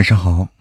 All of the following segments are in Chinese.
晚上好。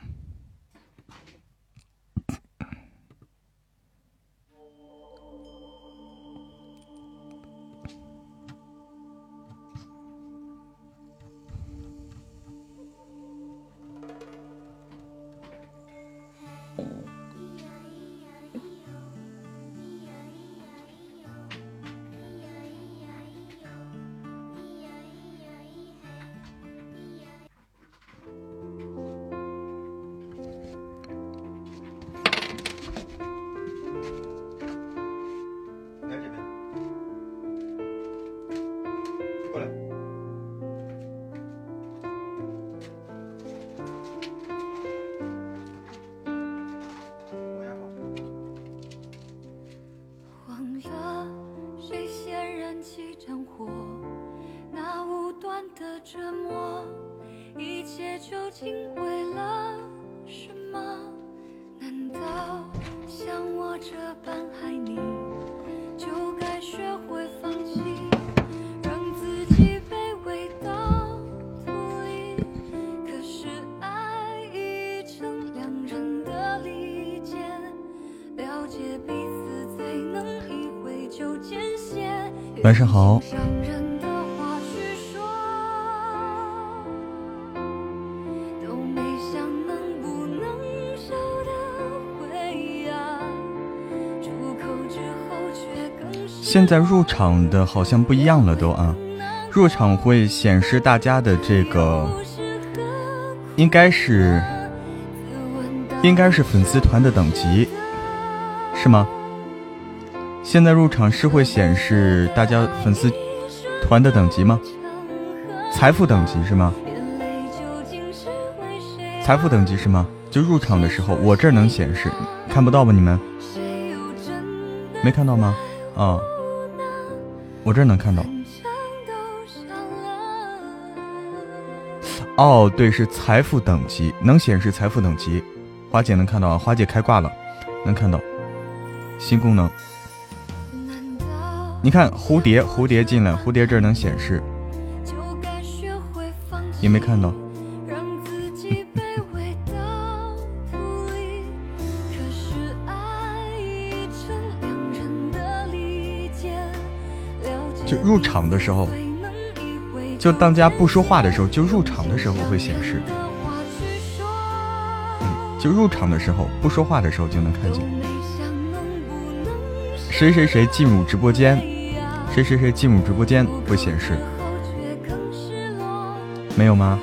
上好。现在入场的好像不一样了，都啊，入场会显示大家的这个，应该是，应该是粉丝团的等级，是吗？现在入场是会显示大家粉丝团的等级吗？财富等级是吗？财富等级是吗？就入场的时候，我这儿能显示，看不到吧？你们没看到吗？啊，我这儿能看到。哦，对，是财富等级，能显示财富等级。花姐能看到啊，花姐开挂了，能看到新功能。你看蝴蝶，蝴蝶进来，蝴蝶这儿能显示，也没看到。就入场的时候，就当家不说话的时候，就入场的时候会显示。嗯，就入场的时候不说话的时候就能看见。谁谁谁进入直播间，谁谁谁进入直播间会显示，没有吗？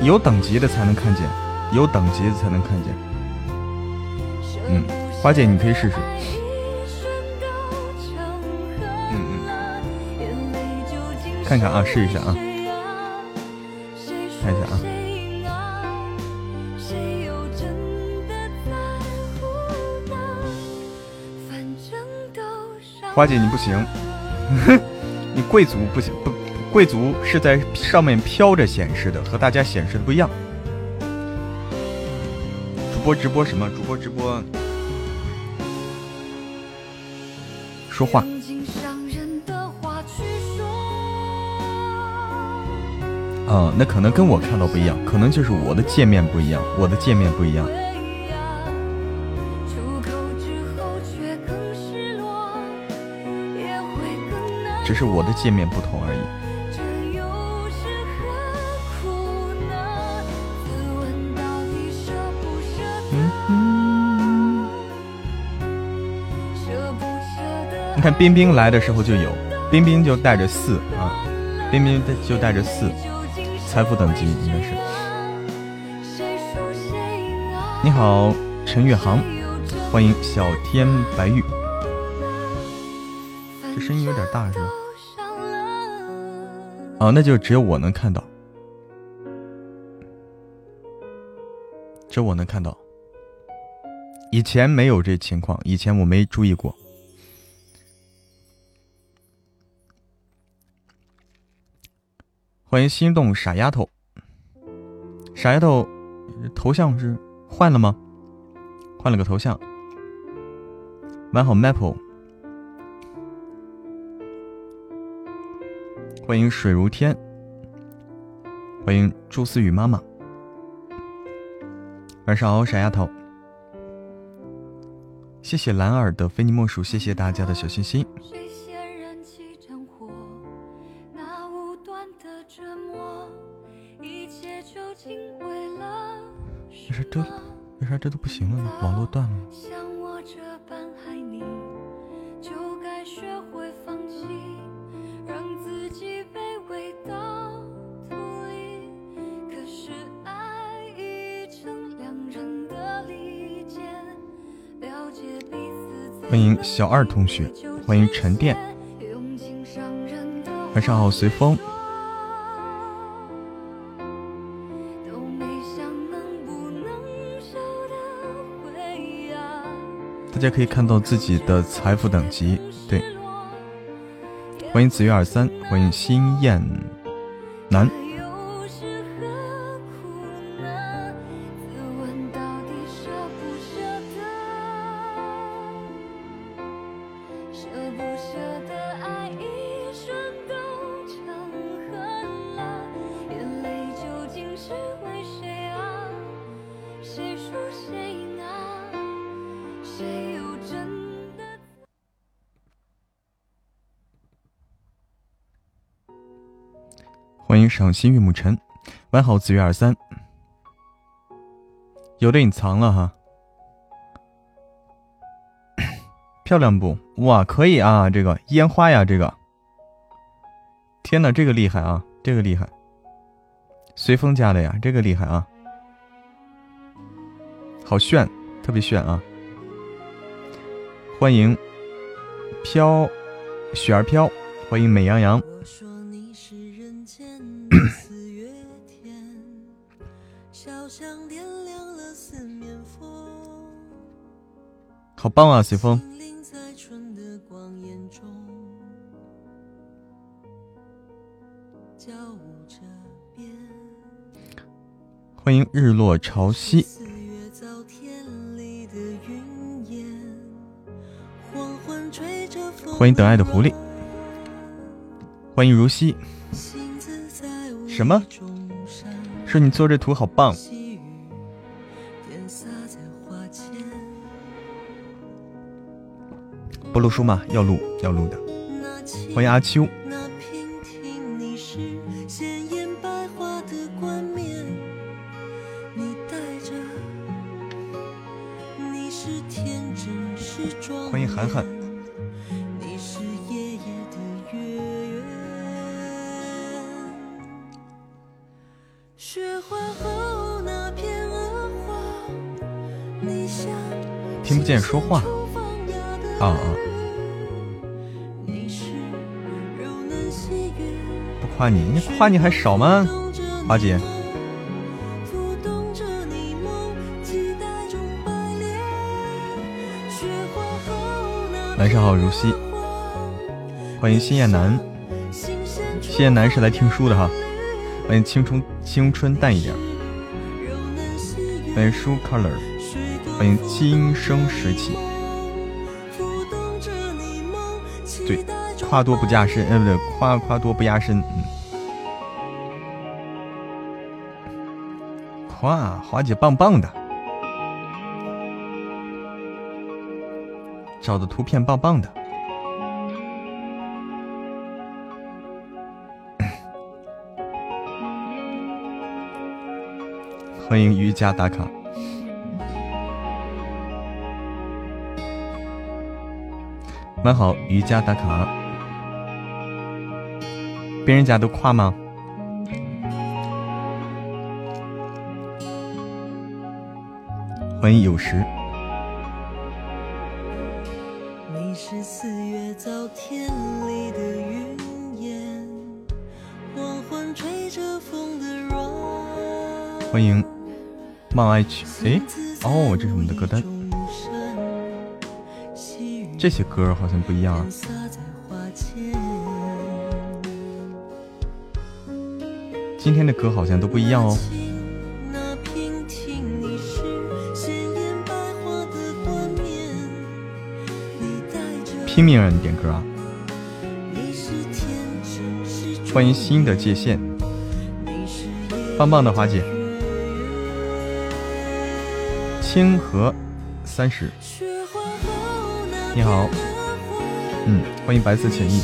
有等级的才能看见，有等级的才能看见。嗯，花姐你可以试试。嗯嗯，看看啊，试一下啊。花姐你不行，你贵族不行不，贵族是在上面飘着显示的，和大家显示的不一样。主播直播什么？主播直播说话。嗯，那可能跟我看到不一样，可能就是我的界面不一样，我的界面不一样，只是我的界面不同而已。你看冰冰来的时候就有，冰冰就带着四啊，冰冰就带着四。财富等级应该是。你好，陈月航，欢迎小天白玉。这声音有点大是吧？哦，那就只有我能看到，只有我能看到。以前没有这情况，以前我没注意过。欢迎心动傻丫头，傻丫头头像是换了吗？换了个头像。玩好 Maple，欢迎水如天，欢迎朱思雨妈妈，晚上好，傻丫头。谢谢蓝耳的非你莫属，谢谢大家的小心心。为啥这为啥这都不行了呢？网络断了。小二同学，欢迎沉淀，晚上好，随风。大家可以看到自己的财富等级，对。欢迎紫月二三，欢迎心燕南。欢迎赏心悦目尘，晚好子月二三，有的隐藏了哈，漂亮不？哇，可以啊，这个烟花呀，这个，天哪，这个厉害啊，这个厉害，随风家的呀，这个厉害啊，好炫，特别炫啊！欢迎飘雪儿飘，欢迎美羊羊。好棒啊，随风！欢迎日落潮汐，欢迎等爱的狐狸，欢迎如溪。什么？说你做这图好棒。不录书吗？要录，要录的。欢迎阿秋。欢迎涵涵。听不见说话。夸你，你夸你还少吗？花姐。晚上好，如溪。欢迎心燕南。心燕南是来听书的哈。欢迎青春青春淡一点。欢迎书 color。欢迎今生拾起。对，夸多不加身，呃，不对，夸夸多不压身。嗯，夸华姐棒棒的，找的图片棒棒的。欢迎瑜伽打卡。蛮好，瑜伽打卡，别人家都夸吗？欢迎有时。欢迎慢爱曲，哎，哦，这是我们的歌单。这些歌好像不一样啊！今天的歌好像都不一样哦。拼命让你点歌啊！欢迎新的界限，棒棒的华姐，清河三十，你好，嗯，欢迎白色浅意。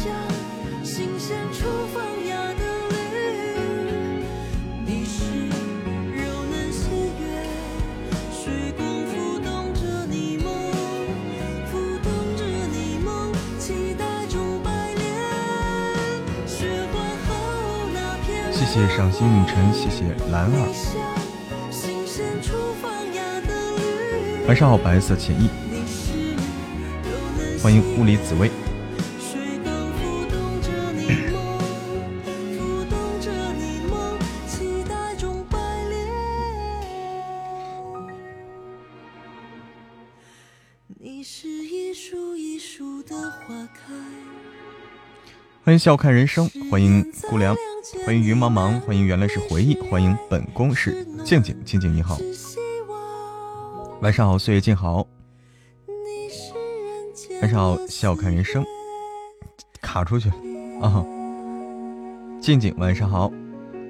心影尘，谢谢兰儿，晚上好，白色浅意，欢迎物理紫薇。欢迎笑看人生，欢迎顾良。欢迎云茫茫，欢迎原来是回忆，欢迎本宫是静静，静静你好，晚上好，岁月静好，晚上好，笑看人生，卡出去。了啊，静静晚上好，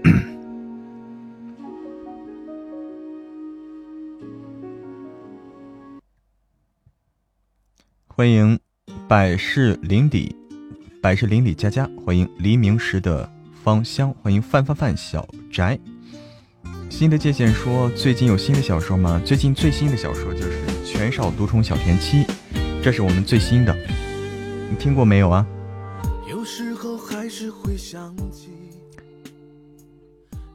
欢迎百事林底，百事林里佳佳，欢迎黎明时的。芳香，欢迎范范范小宅。新的界限说，最近有新的小说吗？最近最新的小说就是《全少独宠小甜妻》，这是我们最新的，你听过没有啊？有时候还是会想起。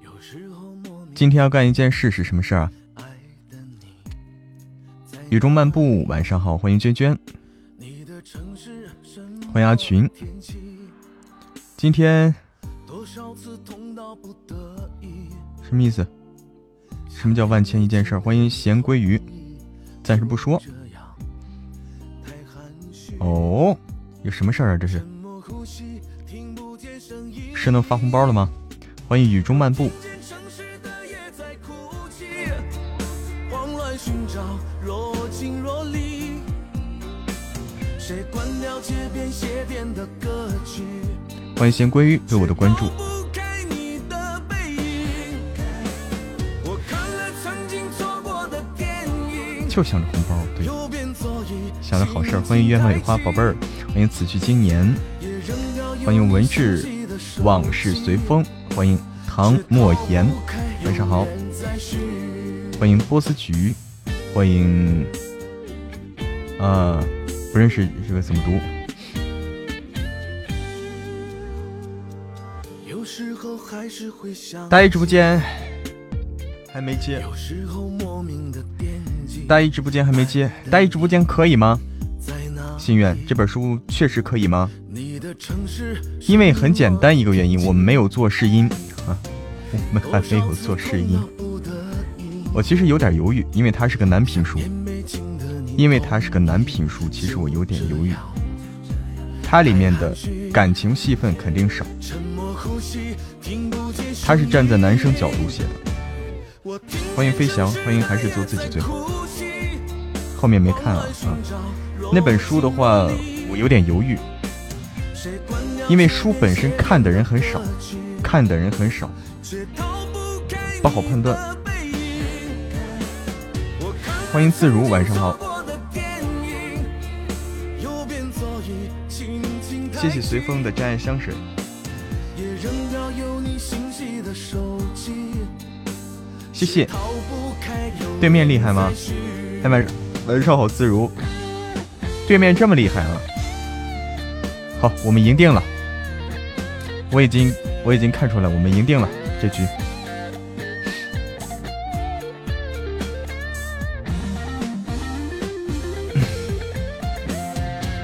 有时候今天要干一件事是什么事儿啊？雨中漫步，晚上好，欢迎娟娟，欢迎阿群，今天。什么意思？什么叫万千一件事？欢迎咸鲑鱼，暂时不说。哦，有什么事儿啊？这是是能发红包了吗？欢迎雨中漫步。欢迎咸鲑鱼对我的关注。就想着红包，对，想着好事儿。欢迎鸢尾花宝贝儿，欢迎此去经年，欢迎文志往事随风，欢迎唐莫言，晚上好。欢迎波斯菊，欢迎啊，不认识这个怎么读？大家直播间还没接。大一直播间还没接，大一直播间可以吗？心愿这本书确实可以吗？因为很简单一个原因，我们没有做试音啊，我们还没有做试音。我其实有点犹豫，因为它是个男频书，因为它是个男频书，其实我有点犹豫。它里面的感情戏份肯定少，它是站在男生角度写的。欢迎飞翔，欢迎还是做自己最好。后面没看啊，啊，那本书的话，我有点犹豫，因为书本身看的人很少，看的人很少，不好判断。欢迎自如，晚上好。谢谢随风的真爱香水。谢谢。对面厉害吗？开麦。晚上好，自如，对面这么厉害啊！好，我们赢定了。我已经我已经看出来，我们赢定了这局，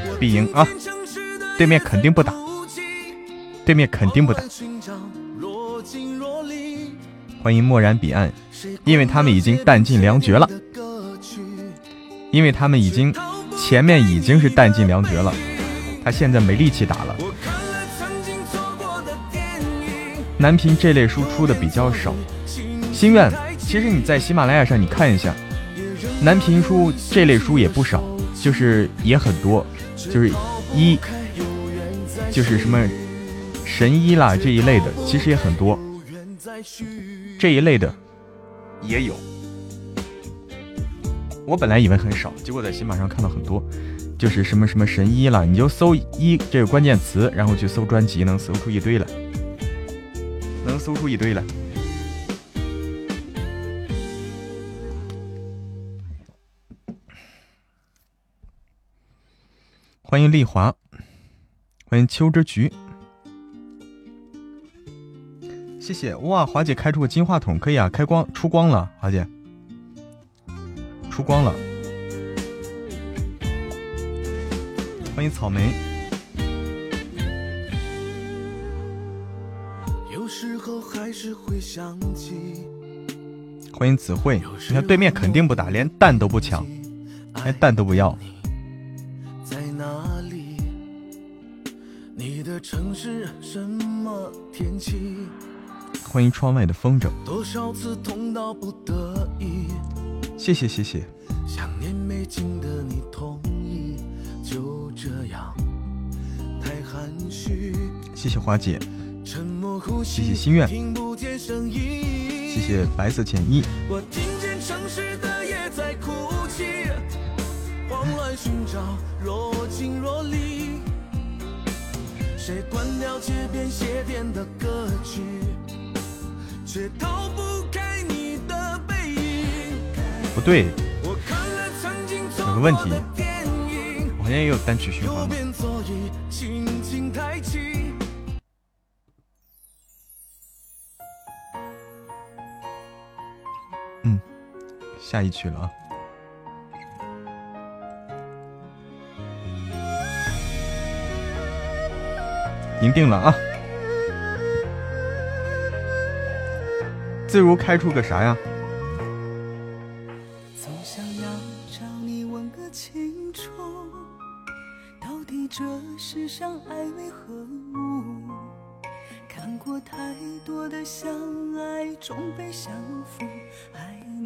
必赢啊！对面肯定不打，对面肯定不打。欢迎漠然彼岸，因为他们已经弹尽粮绝了。因为他们已经前面已经是弹尽粮绝了，他现在没力气打了。男频这类书出的比较少，心愿，其实你在喜马拉雅上你看一下，男频书这类书也不少，就是也很多，就是一就是什么神医啦这一类的，其实也很多，这一类的也有。我本来以为很少，结果在喜马上看到很多，就是什么什么神医了，你就搜“医”这个关键词，然后去搜专辑，能搜出一堆来，能搜出一堆来。欢迎丽华，欢迎秋之菊，谢谢哇！华姐开出个金话筒，可以啊，开光出光了，华姐出光了。欢迎草莓，欢迎子慧，你看对面肯定不打，连蛋都不抢，连蛋都不要。城市什么天气？欢迎窗外的风筝。多少次痛到不得已？谢谢谢谢。想念没尽的你同意，就这样太含蓄。谢谢花姐。沉默呼吸。谢谢心愿。听不见声音。谢谢白色浅衣。我听见城市的夜在哭泣，慌乱寻找若即若离。谁关掉街边鞋店的歌曲，却逃不开。不对，有个问题，我好像也有单曲循环。嗯，下一曲了啊。赢定了啊！自如开出个啥呀？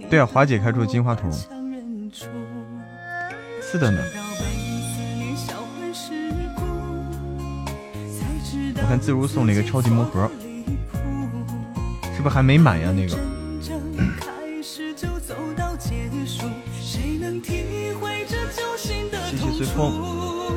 对啊，华姐开出金话筒。是的呢。我看自如送了一个超级魔盒，是不是还没满呀？那个。谢谢随风。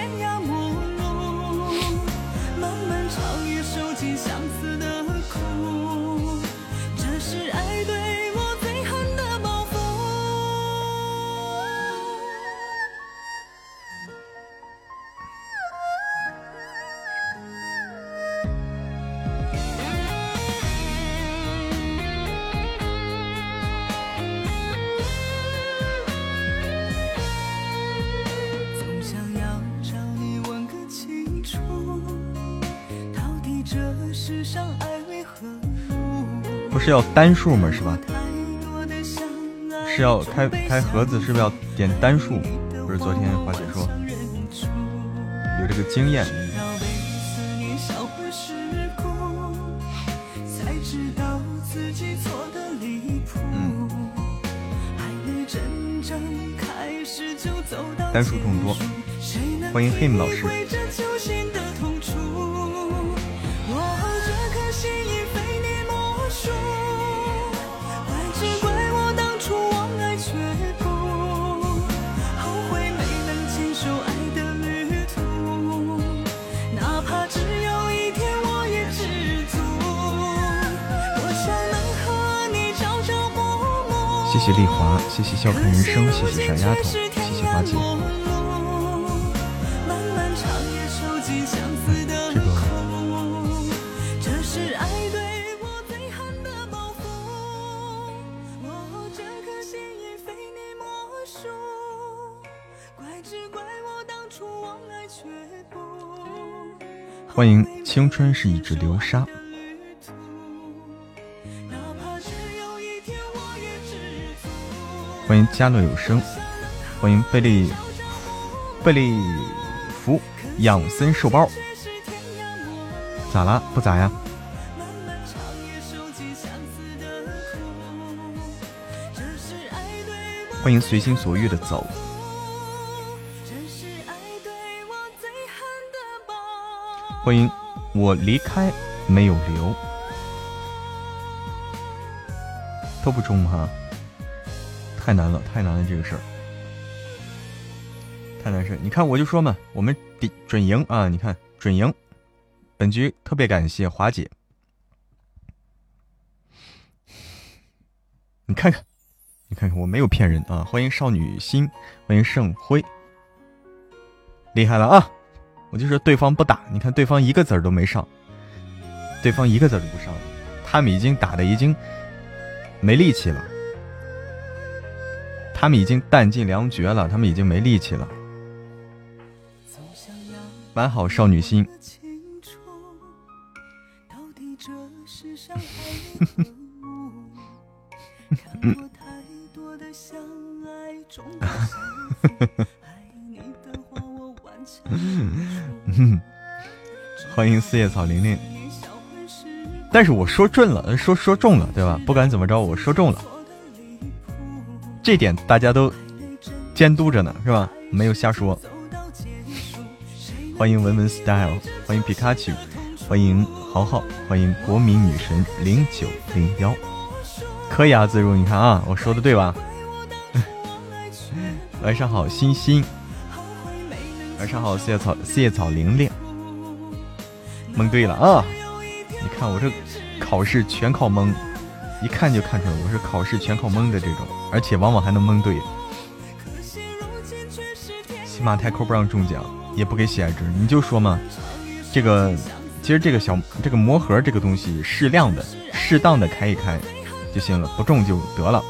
要单数吗？是吧？是要开开盒子，是不是要点单数？不是昨天华姐说有这个经验。嗯。单数众多，欢迎 him 老师。谢谢丽华，谢谢笑看人生，谢谢傻丫头，谢谢花姐。欢迎，青春是一只流沙。欢迎家乐有声，欢迎贝利贝利福养森瘦包，咋啦？不咋呀？欢迎随心所欲的走。欢迎我离开没有留，都不中哈，太难了，太难了这个事儿，太难事。你看我就说嘛，我们准准赢啊！你看准赢，本局特别感谢华姐，你看看，你看看我没有骗人啊！欢迎少女心，欢迎盛辉，厉害了啊！我就说对方不打，你看对方一个子儿都没上，对方一个子儿都不上，他们已经打的已经没力气了，他们已经弹尽粮绝了，他们已经没力气了。蛮好，少女心。欢迎四叶草玲玲，但是我说准了，说说中了，对吧？不管怎么着，我说中了，这点大家都监督着呢，是吧？没有瞎说。欢迎文文 style，欢迎皮卡丘，欢迎豪豪，欢迎国民女神零九零幺，可以啊，自如，你看啊，我说的对吧？晚上好，欣欣。晚上好，四叶草，四叶草玲玲，蒙对了啊！你看我这考试全靠蒙，一看就看出来我是考试全靠蒙的这种，而且往往还能蒙对。起码太扣不让中奖，也不给喜爱值，你就说嘛，这个其实这个小这个魔盒这个东西，适量的、适当的开一开就行了，不中就得了。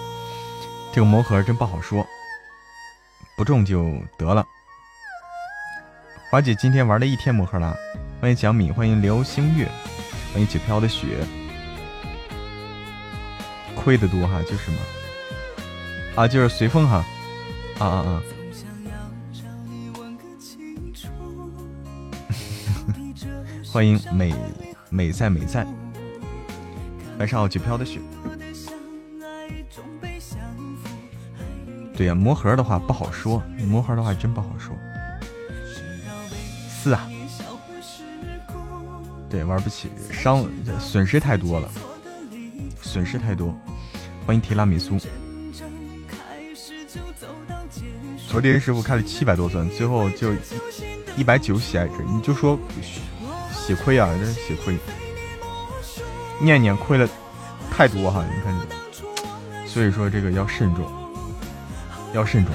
这个魔盒真不好说，不中就得了。华姐今天玩了一天魔盒了，欢迎蒋敏，欢迎流星月，欢迎雪飘的雪，亏的多哈，就是嘛，啊，就是随风哈，啊啊啊，欢迎美美在美在，晚上好，雪飘的雪，对呀，魔盒的话不好说，魔盒的话真不好说。四啊，对，玩不起，伤损失太多了，损失太多。欢迎提拉米苏。昨天师傅开了七百多钻，最后就一百九血值，你就说血亏啊，这血亏。念念亏了太多哈，你看，所以说这个要慎重，要慎重。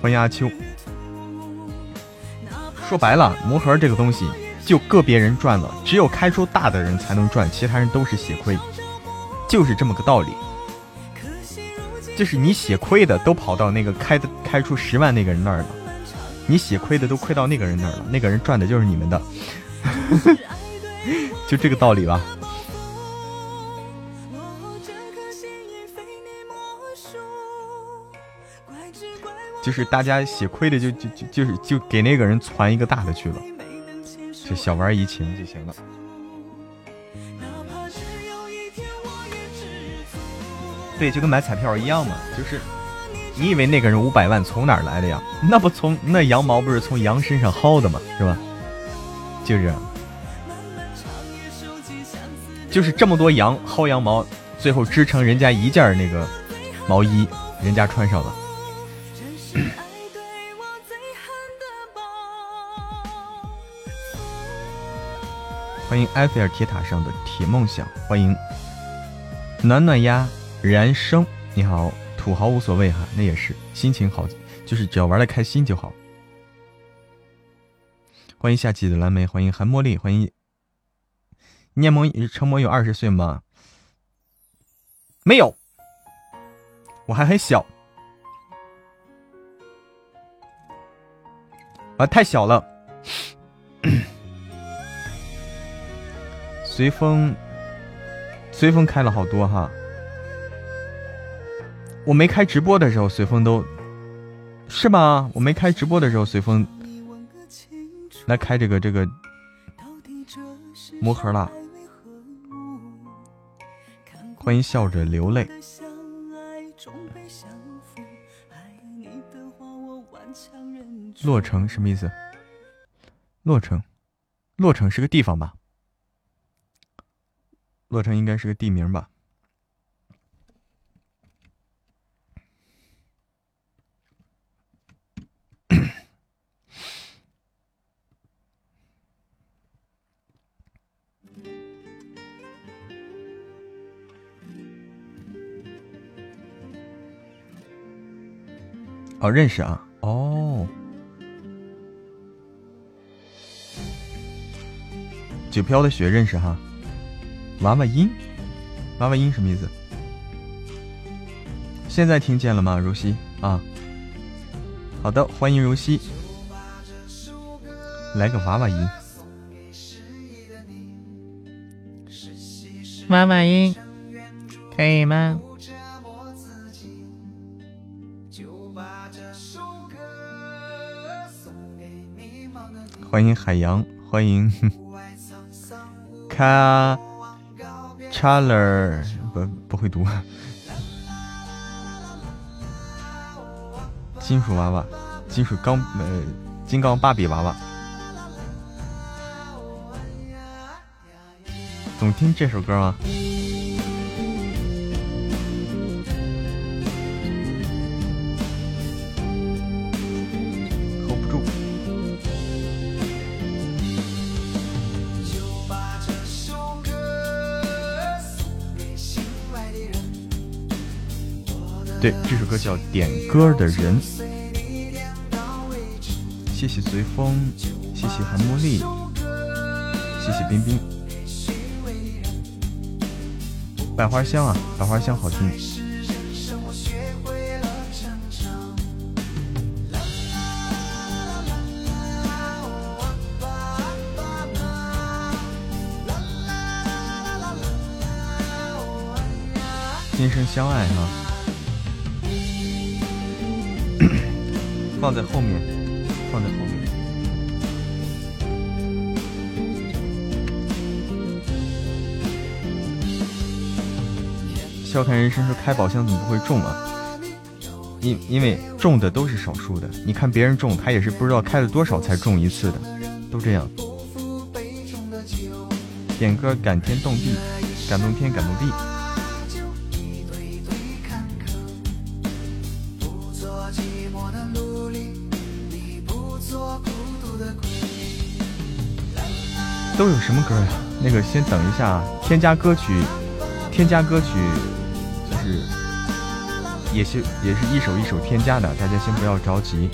欢迎阿秋。说白了，魔盒这个东西就个别人赚了，只有开出大的人才能赚，其他人都是血亏，就是这么个道理。就是你血亏的都跑到那个开的开出十万那个人那儿了，你血亏的都亏到那个人那儿了，那个人赚的就是你们的，就这个道理吧。就是大家血亏的，就就就就是就给那个人传一个大的去了，就小玩怡情就行了。对，就跟买彩票一样嘛，就是你以为那个人五百万从哪儿来的呀？那不从那羊毛不是从羊身上薅的吗？是吧？就是，就是这么多羊薅羊毛，最后织成人家一件那个毛衣，人家穿上了。欢迎埃菲尔铁塔上的铁梦想，欢迎暖暖呀，燃生，你好，土豪无所谓哈，那也是心情好，就是只要玩的开心就好。欢迎夏季的蓝莓，欢迎韩茉莉，欢迎念萌成魔有二十岁吗？没有，我还很小，啊，太小了。随风，随风开了好多哈。我没开直播的时候，随风都是吗？我没开直播的时候，随风来开这个这个魔盒了。欢迎笑着流泪。洛城什么意思？洛城，洛城是个地方吧？洛城应该是个地名吧？哦，认识啊，哦，九飘的雪认识哈，娃娃音，娃娃音什么意思？现在听见了吗，如熙？啊？好的，欢迎如熙，来个娃娃音，娃娃音，可以吗？欢迎海洋，欢迎卡查勒，不不会读。金属娃娃，金属钢呃，金刚芭比娃娃，总听这首歌吗？这首歌叫《点歌的人》。谢谢随风，谢谢韩茉莉，谢谢冰冰。百花香啊，百花香好听。今生相爱哈。放在后面，放在后面。笑看人生说开宝箱怎么不会中啊？因因为中的都是少数的。你看别人中，他也是不知道开了多少才中一次的，都这样。点歌感天动地，感动天感动地。都有什么歌呀？那个先等一下，添加歌曲，添加歌曲，就是也是也是一首一首添加的，大家先不要着急。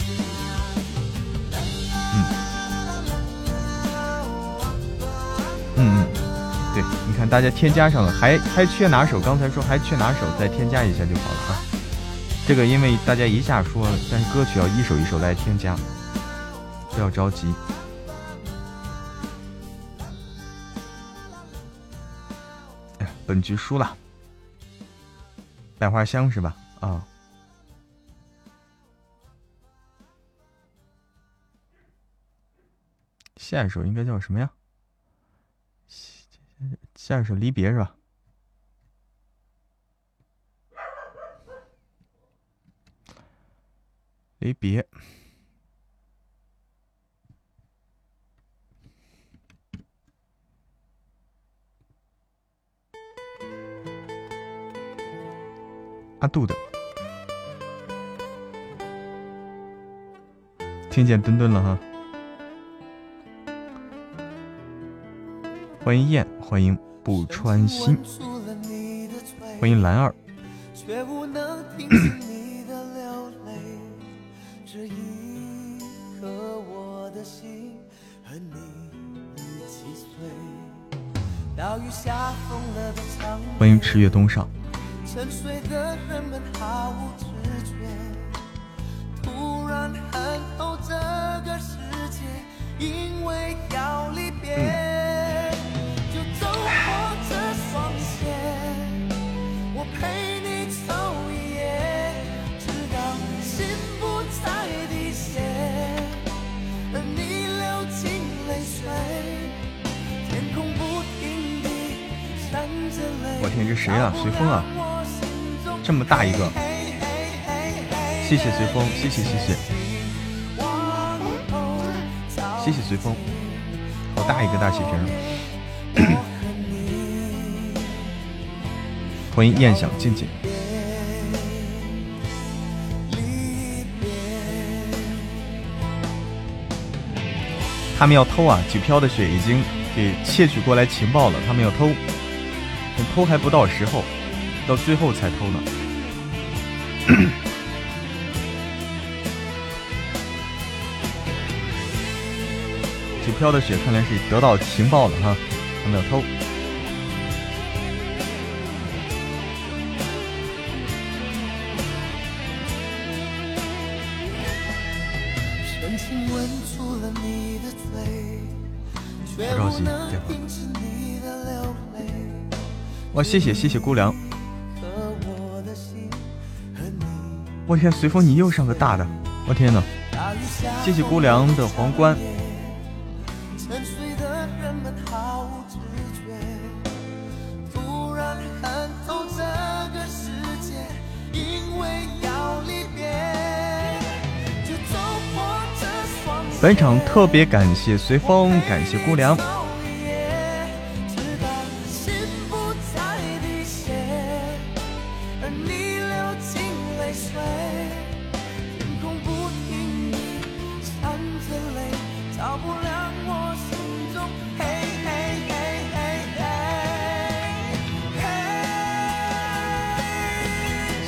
嗯，嗯嗯，对，你看大家添加上了，还还缺哪首？刚才说还缺哪首，再添加一下就好了啊。这个因为大家一下说了，但是歌曲要一首一首来添加，不要着急。本局输了，百花香是吧？啊，下一首应该叫什么呀？下一首离别是吧？离别。阿杜的，听见墩墩了哈，欢迎燕，欢迎不穿心，欢迎兰儿。欢迎赤月东上。沉睡的人们毫无知觉，突然恨透这个世界，因为要离别。就走破这双鞋，我陪你走一夜，直到心不再滴血。而你流尽泪水，天空不停地闪着泪。我天，这谁啊？随风啊。这么大一个，谢谢随风，谢谢谢谢，谢谢随风，好大一个大血瓶，欢迎燕想静静。他们要偷啊！几飘的血已经给窃取过来情报了，他们要偷，偷还不到时候，到最后才偷呢。这飘的雪看来是得到情报了哈，他们要偷。不着急，对吧哇，谢谢谢谢姑娘！我天，随风你又上个大的，我天呐！谢谢姑娘的皇冠。本场特别感谢随风，感谢姑娘。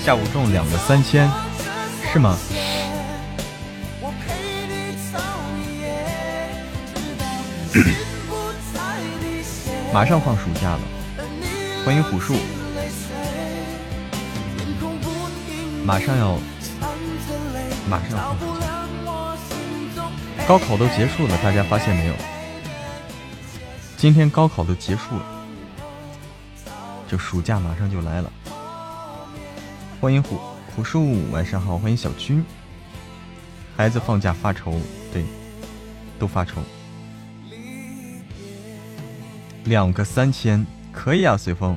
下午中两个三千，是吗？马上放暑假了，欢迎虎树。马上要，马上要放暑假。高考都结束了，大家发现没有？今天高考都结束了，就暑假马上就来了。欢迎虎虎树，晚上好，欢迎小军。孩子放假发愁，对，都发愁。两个三千，可以啊，随风。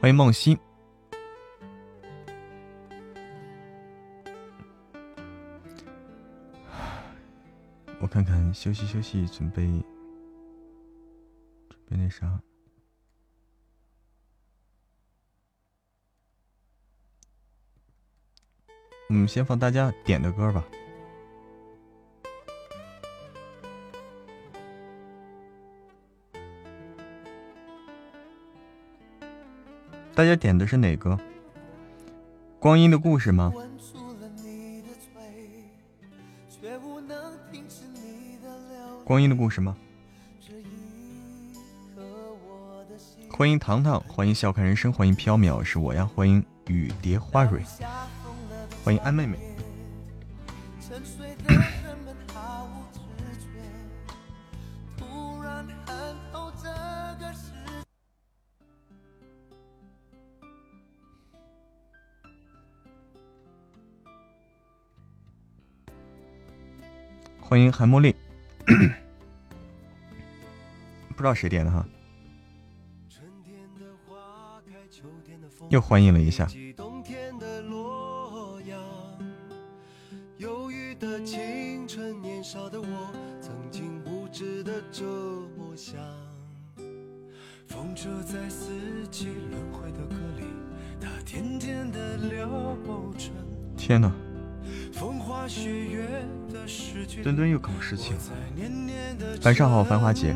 欢迎梦欣。我看看，休息休息，准备准备那啥。嗯，先放大家点的歌吧。大家点的是哪个？光阴的故事吗？光阴的故事吗？欢迎糖糖，欢迎笑看人生，欢迎飘渺是我呀，欢迎雨蝶花蕊。欢迎安妹妹。欢迎韩茉莉，不知道谁点的哈，又欢迎了一下。晚上好，繁华姐。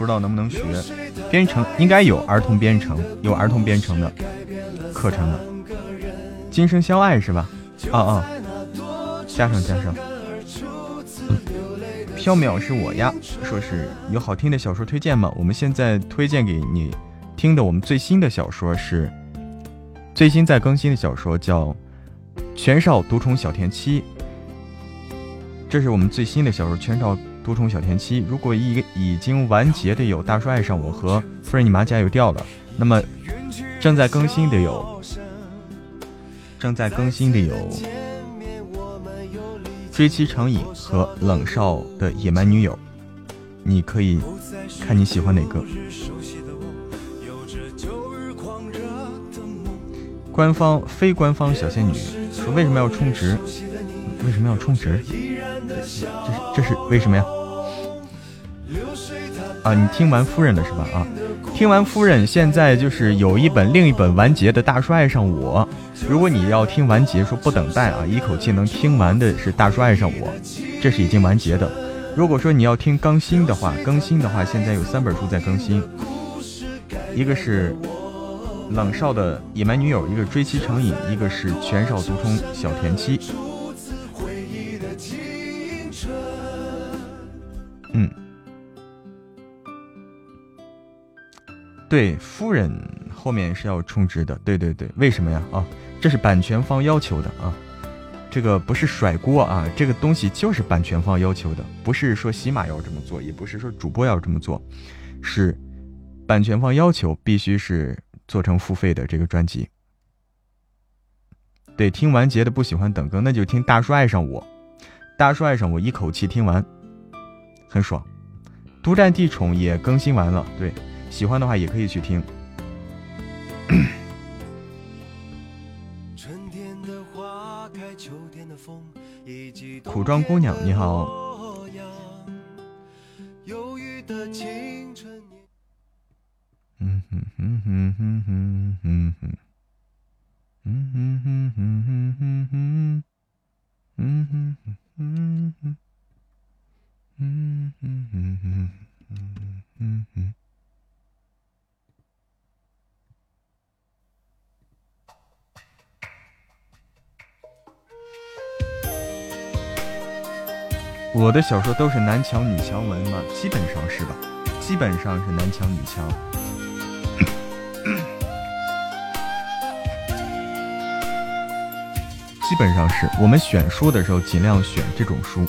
不知道能不能学。编程应该有儿童编程，有儿童编程的课程的。今生相爱是吧？啊啊，加上加上。缥缈是我呀，说是有好听的小说推荐吗？我们现在推荐给你听的，我们最新的小说是最新在更新的小说，叫《全少独宠小田七》。这是我们最新的小说《全少多宠小甜妻》。如果一个已经完结的有《大叔爱上我》和《夫人你妈加油掉了》，那么正在更新的有正在更新的有《追妻成瘾》和冷少的野蛮女友。你可以看你喜欢哪个。官方非官方小仙女说为什么要充值？为什么要充值？这是这是为什么呀？啊，你听完夫人的是吧？啊，听完夫人，现在就是有一本另一本完结的《大叔爱上我》。如果你要听完结，说不等待啊，一口气能听完的是《大叔爱上我》，这是已经完结的。如果说你要听更新的话，更新的话，现在有三本书在更新，一个是冷少的野蛮女友，一个追妻成瘾，一个是全少独冲小甜妻。嗯，对，夫人后面是要充值的，对对对，为什么呀？啊，这是版权方要求的啊，这个不是甩锅啊，这个东西就是版权方要求的，不是说喜马要这么做，也不是说主播要这么做，是版权方要求必须是做成付费的这个专辑。对，听完结的不喜欢等更，那就听大叔爱上我，大叔爱上我一口气听完。很爽，独占地宠也更新完了，对，喜欢的话也可以去听。苦装姑娘你好。嗯哼哼哼哼哼哼哼，嗯哼哼哼哼哼哼，嗯哼哼哼哼。嗯嗯嗯嗯嗯嗯嗯。我的小说都是男强女强文吗？基本上是吧，基本上是男强女强。基本上是我们选书的时候尽量选这种书。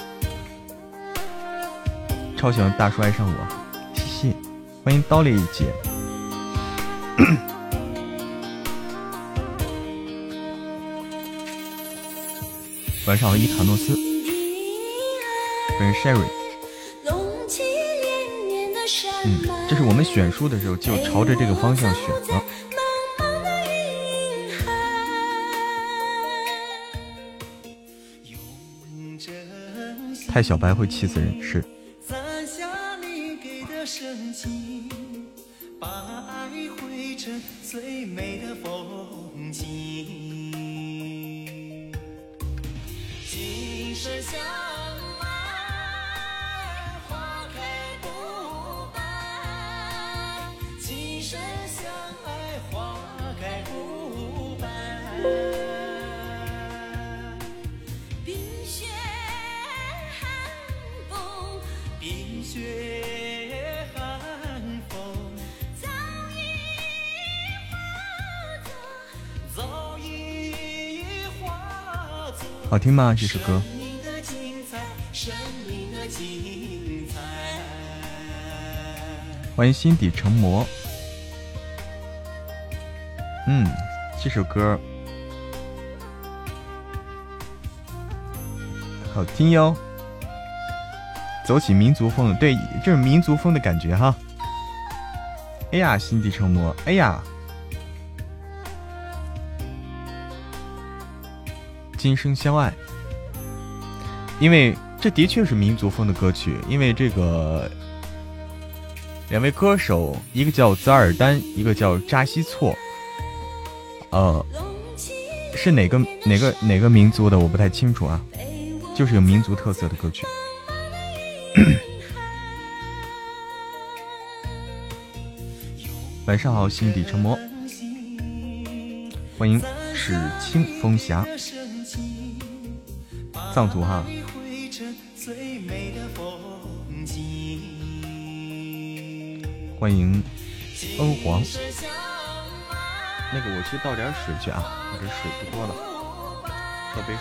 超喜欢大叔爱上我，谢谢，欢迎刀丽姐。晚上好，伊塔诺斯，本人 Sherry。嗯，这是我们选书的时候就朝着这个方向选的。太小白会气死人，是。好听吗？这首歌。欢迎心底成魔。嗯，这首歌好听哟。走起民族风，对，这是民族风的感觉哈。哎呀，心底成魔，哎呀。今生相爱，因为这的确是民族风的歌曲。因为这个，两位歌手，一个叫泽尔丹，一个叫扎西措，呃，是哪个哪个哪个民族的？我不太清楚啊，就是有民族特色的歌曲。晚上好，心底沉默，欢迎史清风侠，藏族哈。欢迎恩皇，那个我去倒点水去啊，我这水不多了，喝杯水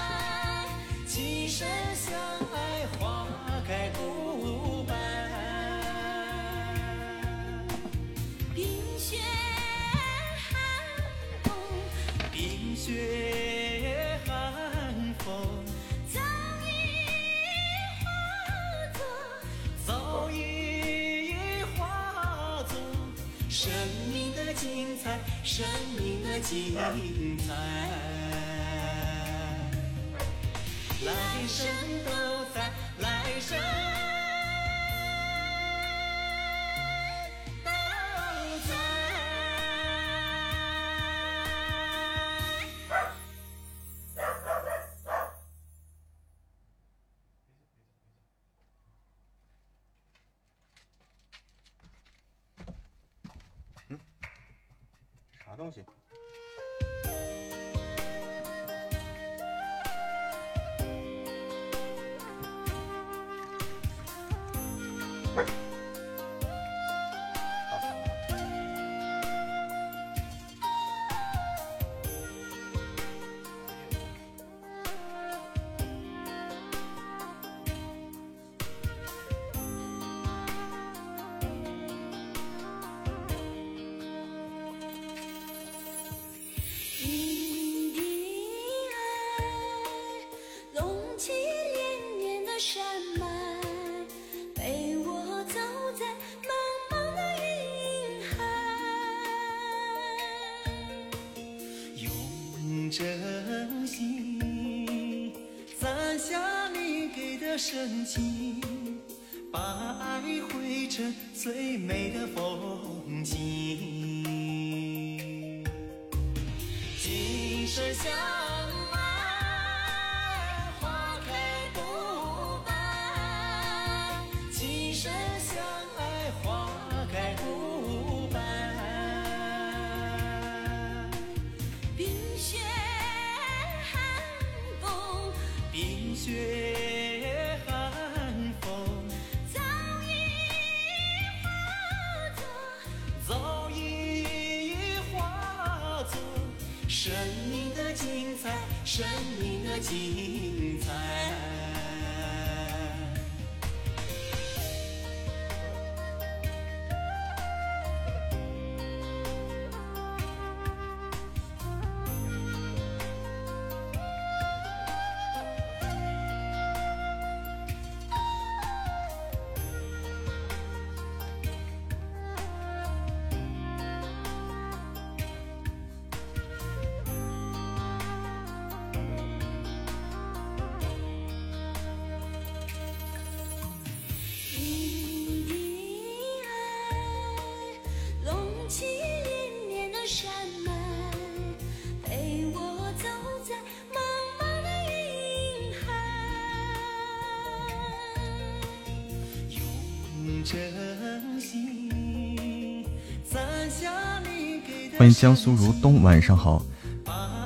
欢迎江苏如东，晚上好。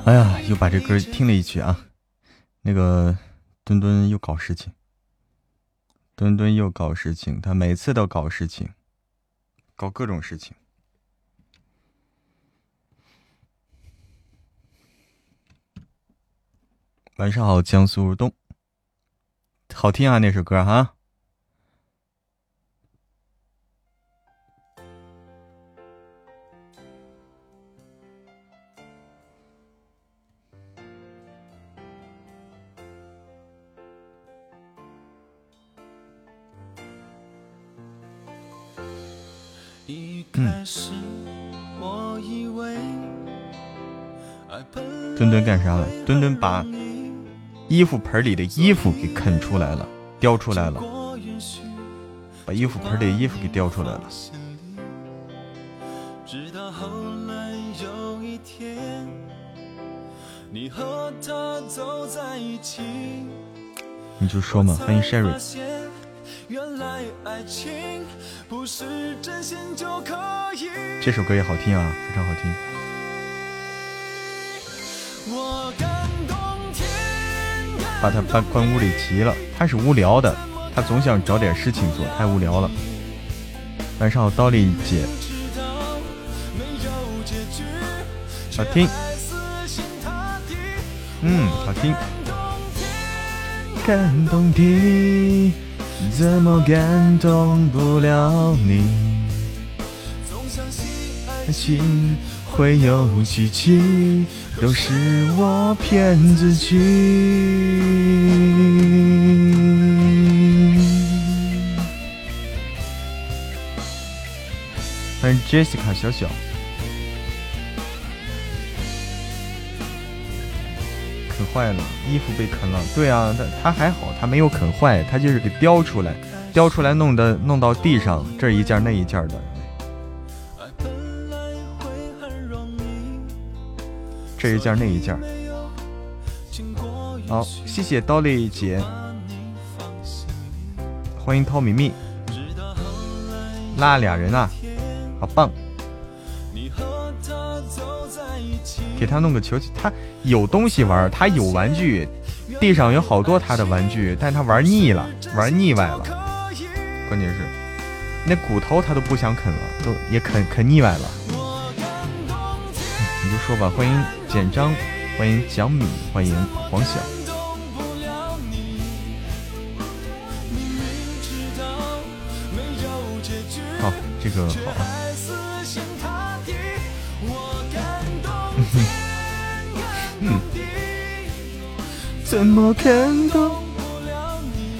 哎呀，又把这歌听了一曲啊。那个墩墩又搞事情，墩墩又搞事情，他每次都搞事情，搞各种事情。晚上好，江苏如东，好听啊，那首歌哈。把衣服盆里的衣服给啃出来了，叼出来了，把衣服盆里的衣服给叼出来了。直到后来有一天，你和他走在一起，你就说嘛，欢迎 Sherry。原来爱情不是真心就可以。这首歌也好听啊，非常好听。我把他搬关屋里急了，他是无聊的，他总想找点事情做，太无聊了。晚上好，刀力姐，好听，嗯，好听。感动的，怎么感动不了你？爱情会有奇迹，都是我骗自己。欢迎 Jessica 小小。啃坏了，衣服被啃了。对啊，他他还好，他没有啃坏，他就是给叼出来，叼出来弄的弄到地上，这一件那一件的。这一件那一件。好，谢谢刀力姐，欢迎涛米米，拉俩人啊，好棒。给他弄个球，他有东西玩，他有玩具，地上有好多他的玩具，但他玩腻了，玩腻歪了。关键是那骨头他都不想啃了，都也啃啃腻歪了。说吧，欢迎简章，欢迎蒋敏，欢迎黄晓。好，这个好。怎么感动不了你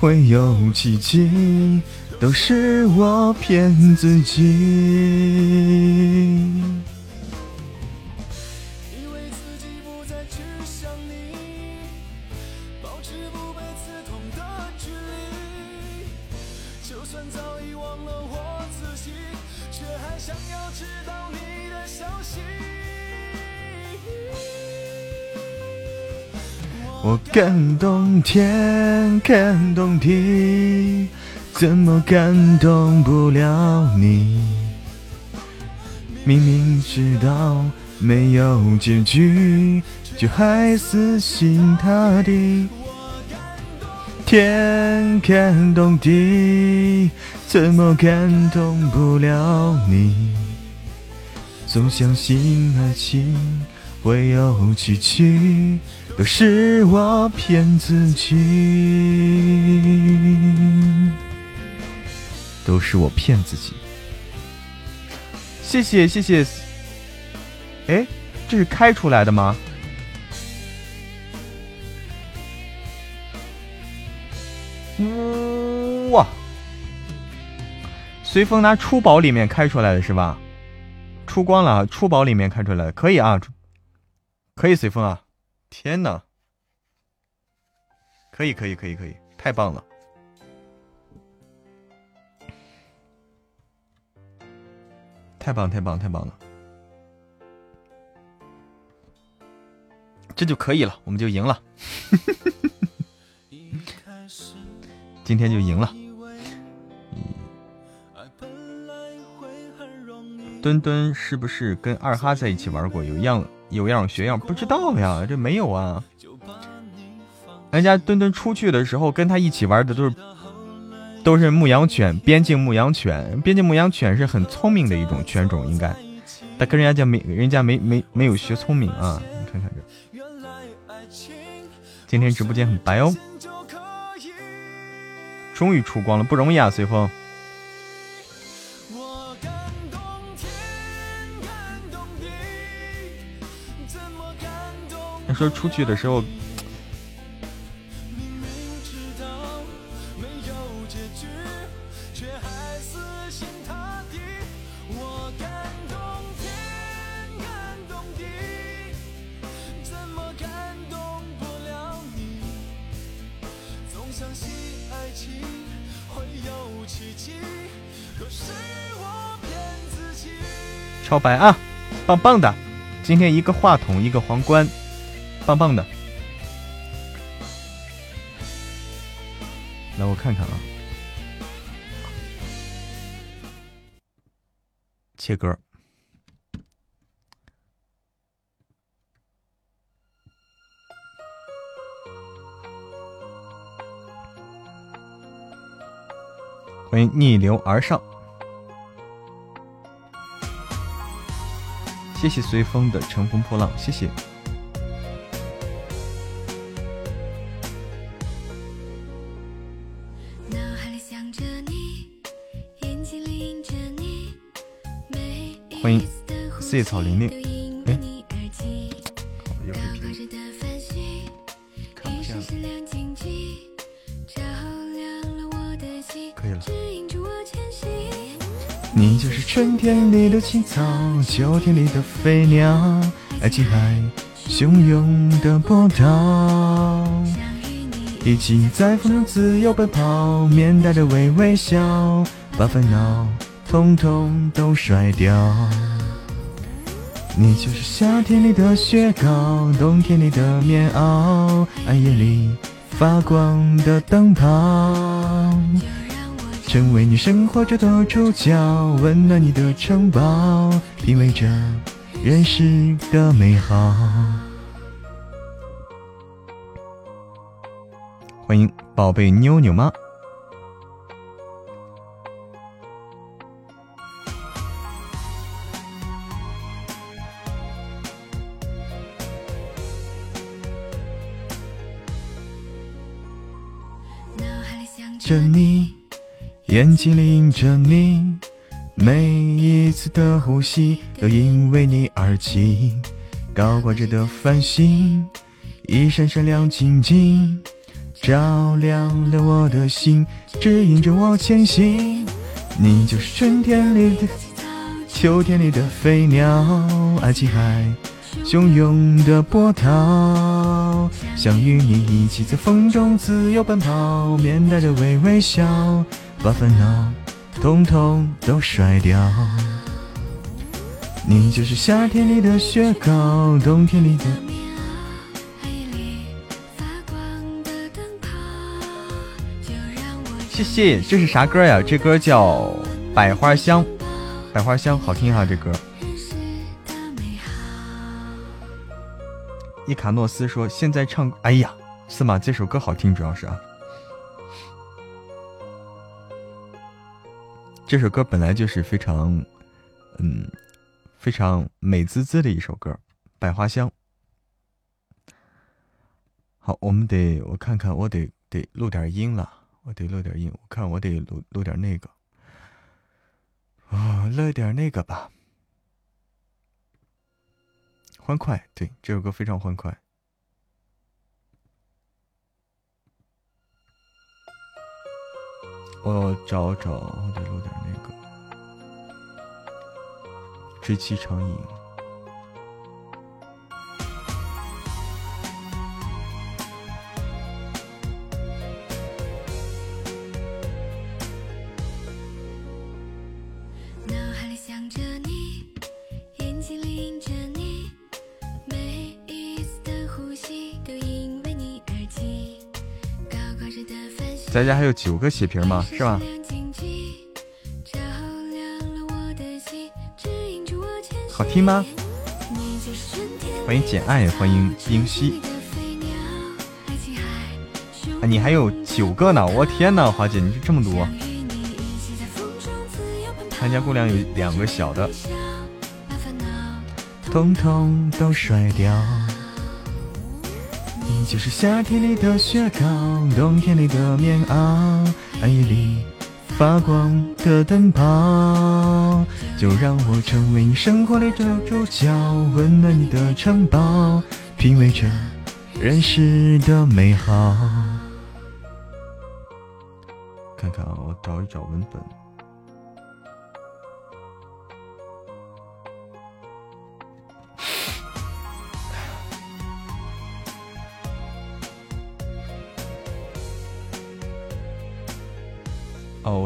会有奇迹，都是我骗自己。我感动天，感动地，怎么感动不了你？明明知道没有结局，却还死心塌地。天感动地，怎么感动不了你？总相信爱情会有奇迹。都是我骗自己，都是我骗自己。谢谢谢谢，哎，这是开出来的吗？哇！随风拿出宝里面开出来的是吧？出光了，出宝里面开出来的，可以啊，可以随风啊。天哪！可以可以可以可以，太棒了！太棒太棒太棒了！这就可以了，我们就赢了，今天就赢了。墩墩是不是跟二哈在一起玩过？有样。有样学样，不知道呀，这没有啊。人家墩墩出去的时候，跟他一起玩的都是都是牧羊犬，边境牧羊犬。边境牧羊犬是很聪明的一种犬种，应该。但跟人家没，人家没没没有学聪明啊。你看看这，今天直播间很白哦。终于出光了，不容易啊，随风。说出去的时候，告白啊！棒棒的。今天一个话筒，一个皇冠，棒棒的。来，我看看啊，切歌。欢迎逆流而上，谢谢随风的乘风破浪，谢谢。欢迎四叶草玲玲。你就是春天里的青草，秋天里的飞鸟，爱情海汹涌的波涛，一起在风中自由奔跑，面带着微微笑，把烦恼统统都甩掉。你就是夏天里的雪糕，冬天里的棉袄，暗夜里发光的灯泡。成为你生活中的主角，温暖你的城堡，品味着人世的美好。欢迎宝贝妞妞妈。着你。眼睛里映着你，每一次的呼吸都因为你而起。高挂着的繁星，一闪闪亮晶晶，照亮了我的心，指引着我前行。你就是春天里的秋天里的飞鸟，爱情海汹涌的波涛，想与你一起在风中自由奔跑，面带着微微笑。把烦恼统统都甩掉。你就是夏天里的雪糕，冬天里的。谢谢，这是啥歌呀？这歌叫《百花香》，百花香好听哈，这歌。伊卡诺斯说：“现在唱，哎呀，司马这首歌好听，主要是啊。”这首歌本来就是非常，嗯，非常美滋滋的一首歌，《百花香》。好，我们得我看看，我得得录点音了，我得录点音，我看我得录录点那个，啊，录点那个吧，欢快，对，这首歌非常欢快。我找找，我得录点那个《知其成瘾》。咱家还有九个血瓶吗？是吧？好听吗？欢迎简爱，欢迎冰溪。啊，你还有九个呢！我天哪，华姐，你是这么多。他家姑娘有两个小的，统统都甩掉。就是夏天里的雪糕，冬天里的棉袄，暗夜里发光的灯泡。就让我成为你生活里的主角，温暖你的城堡，品味着人世的美好。看看啊，我找一找文本。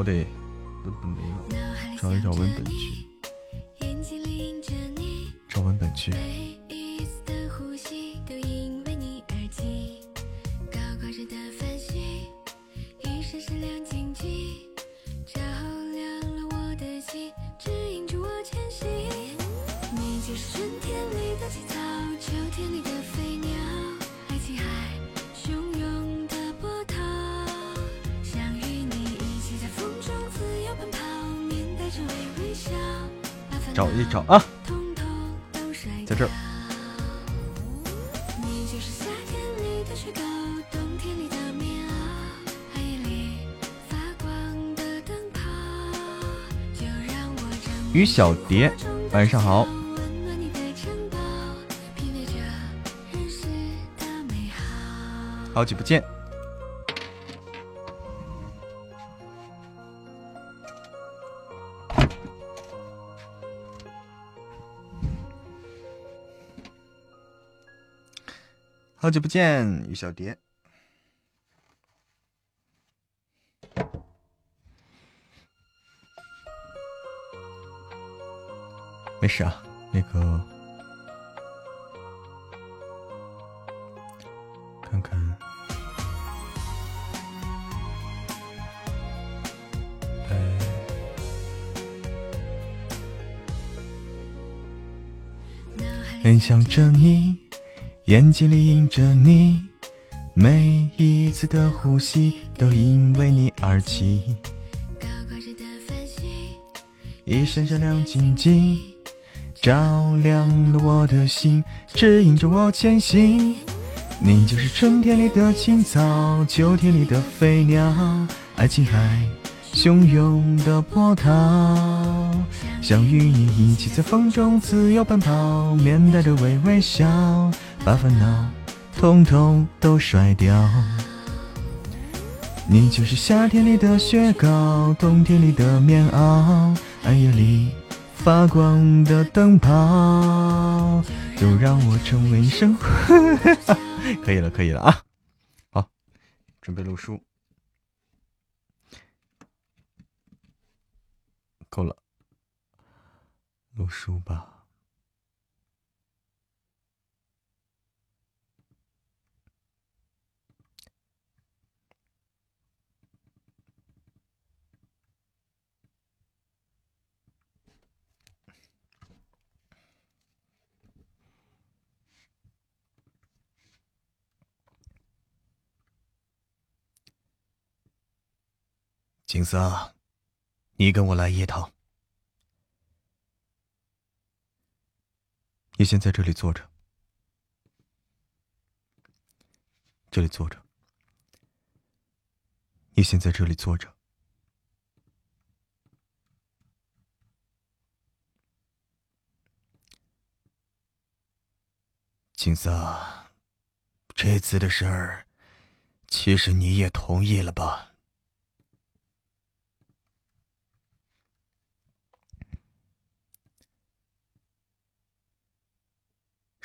得，找一找文本去。找文本去。小蝶，晚上好。好久不见。好久不见，于小蝶。没事啊，那个，看看，哎，很想着你。眼睛里映着你，每一次的呼吸都因为你而起。一闪闪亮晶晶，照亮了我的心，指引着我前行。你就是春天里的青草，秋天里的飞鸟，爱情海汹涌的波涛。想与你一起在风中自由奔跑，面带着微微笑。把烦恼统统都甩掉。你就是夏天里的雪糕，冬天里的棉袄，暗夜里发光的灯泡，就让我成为生活。可以了，可以了啊！好，准备录书，够了，录书吧。景色，你跟我来一趟。你先在这里坐着，这里坐着。你先在这里坐着，景色，这次的事儿，其实你也同意了吧？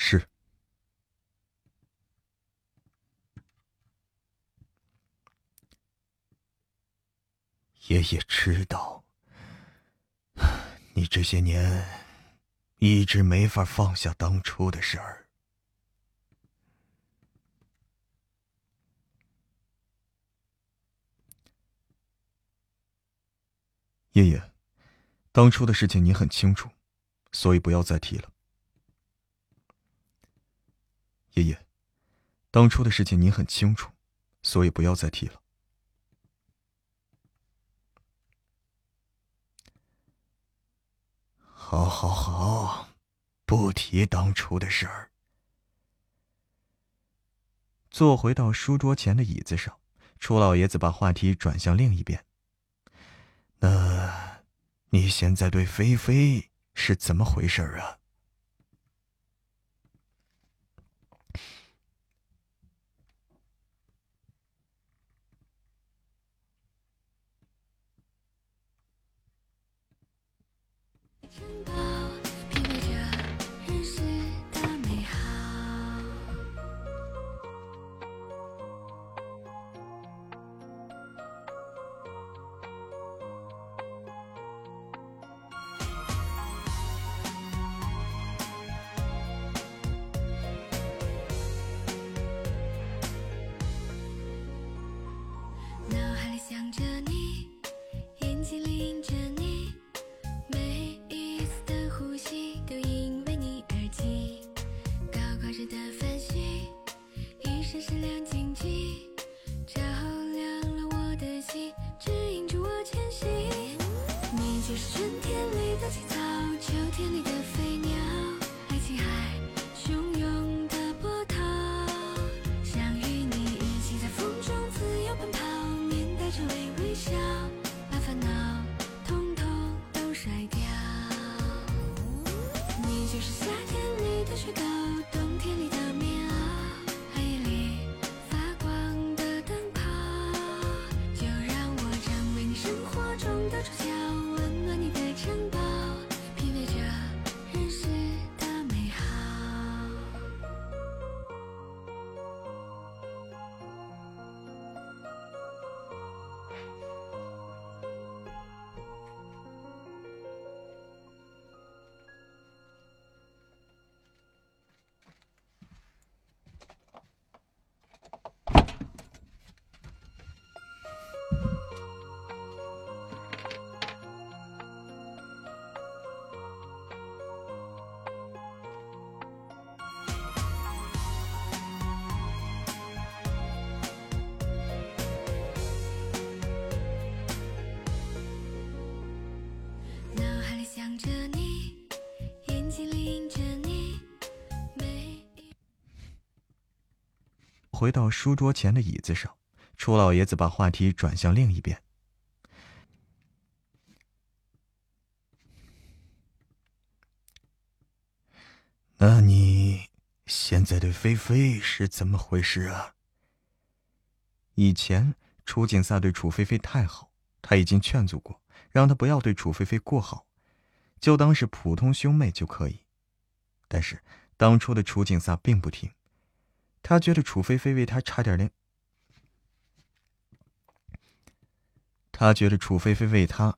是，爷爷知道，你这些年一直没法放下当初的事儿。爷爷，当初的事情你很清楚，所以不要再提了。爷爷，当初的事情您很清楚，所以不要再提了。好，好，好，不提当初的事儿。坐回到书桌前的椅子上，楚老爷子把话题转向另一边。那，你现在对菲菲是怎么回事啊？回到书桌前的椅子上，楚老爷子把话题转向另一边。那你现在对菲菲是怎么回事啊？以前楚景萨对楚菲菲太好，他已经劝阻过，让他不要对楚菲菲过好，就当是普通兄妹就可以。但是当初的楚景萨并不听。他觉得楚菲菲为他差点连，他觉得楚菲菲为他，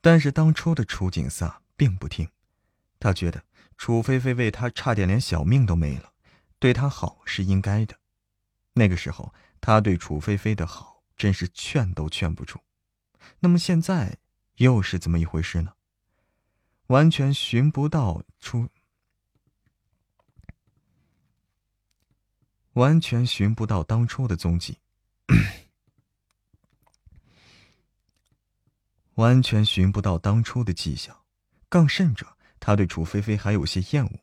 但是当初的楚景萨并不听，他觉得楚菲菲为他差点连小命都没了，对他好是应该的。那个时候他对楚菲菲的好真是劝都劝不住，那么现在又是怎么一回事呢？完全寻不到出。完全寻不到当初的踪迹，完全寻不到当初的迹象，更甚者，他对楚菲菲还有些厌恶。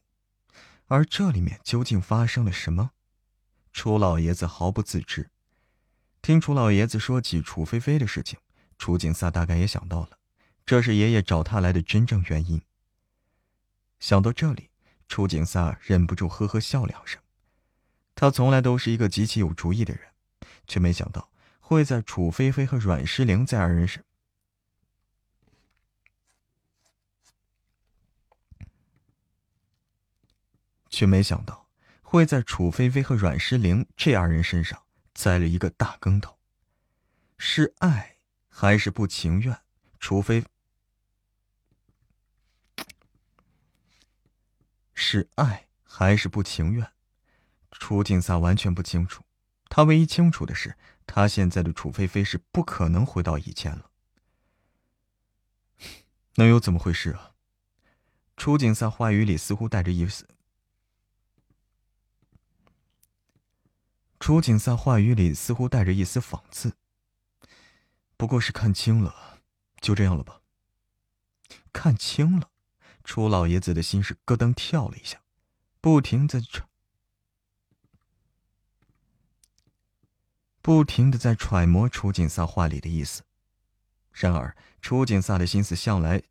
而这里面究竟发生了什么？楚老爷子毫不自知。听楚老爷子说起楚菲菲的事情，楚景萨大概也想到了，这是爷爷找他来的真正原因。想到这里，楚景萨忍不住呵呵笑两声。他从来都是一个极其有主意的人，却没想到会在楚菲菲和阮诗玲在二人身，却没想到会在楚菲菲和阮诗玲这二人身上栽了一个大跟头。是爱还是不情愿？除非是爱还是不情愿？楚景萨完全不清楚，他唯一清楚的是，他现在的楚菲菲是不可能回到以前了。能有怎么回事啊？楚景萨话语里似乎带着一丝，楚景萨话语里似乎带着一丝讽刺。不过是看清了，就这样了吧。看清了，楚老爷子的心是咯噔跳了一下，不停的不停的在揣摩楚景萨话里的意思，然而楚景萨的心思向来，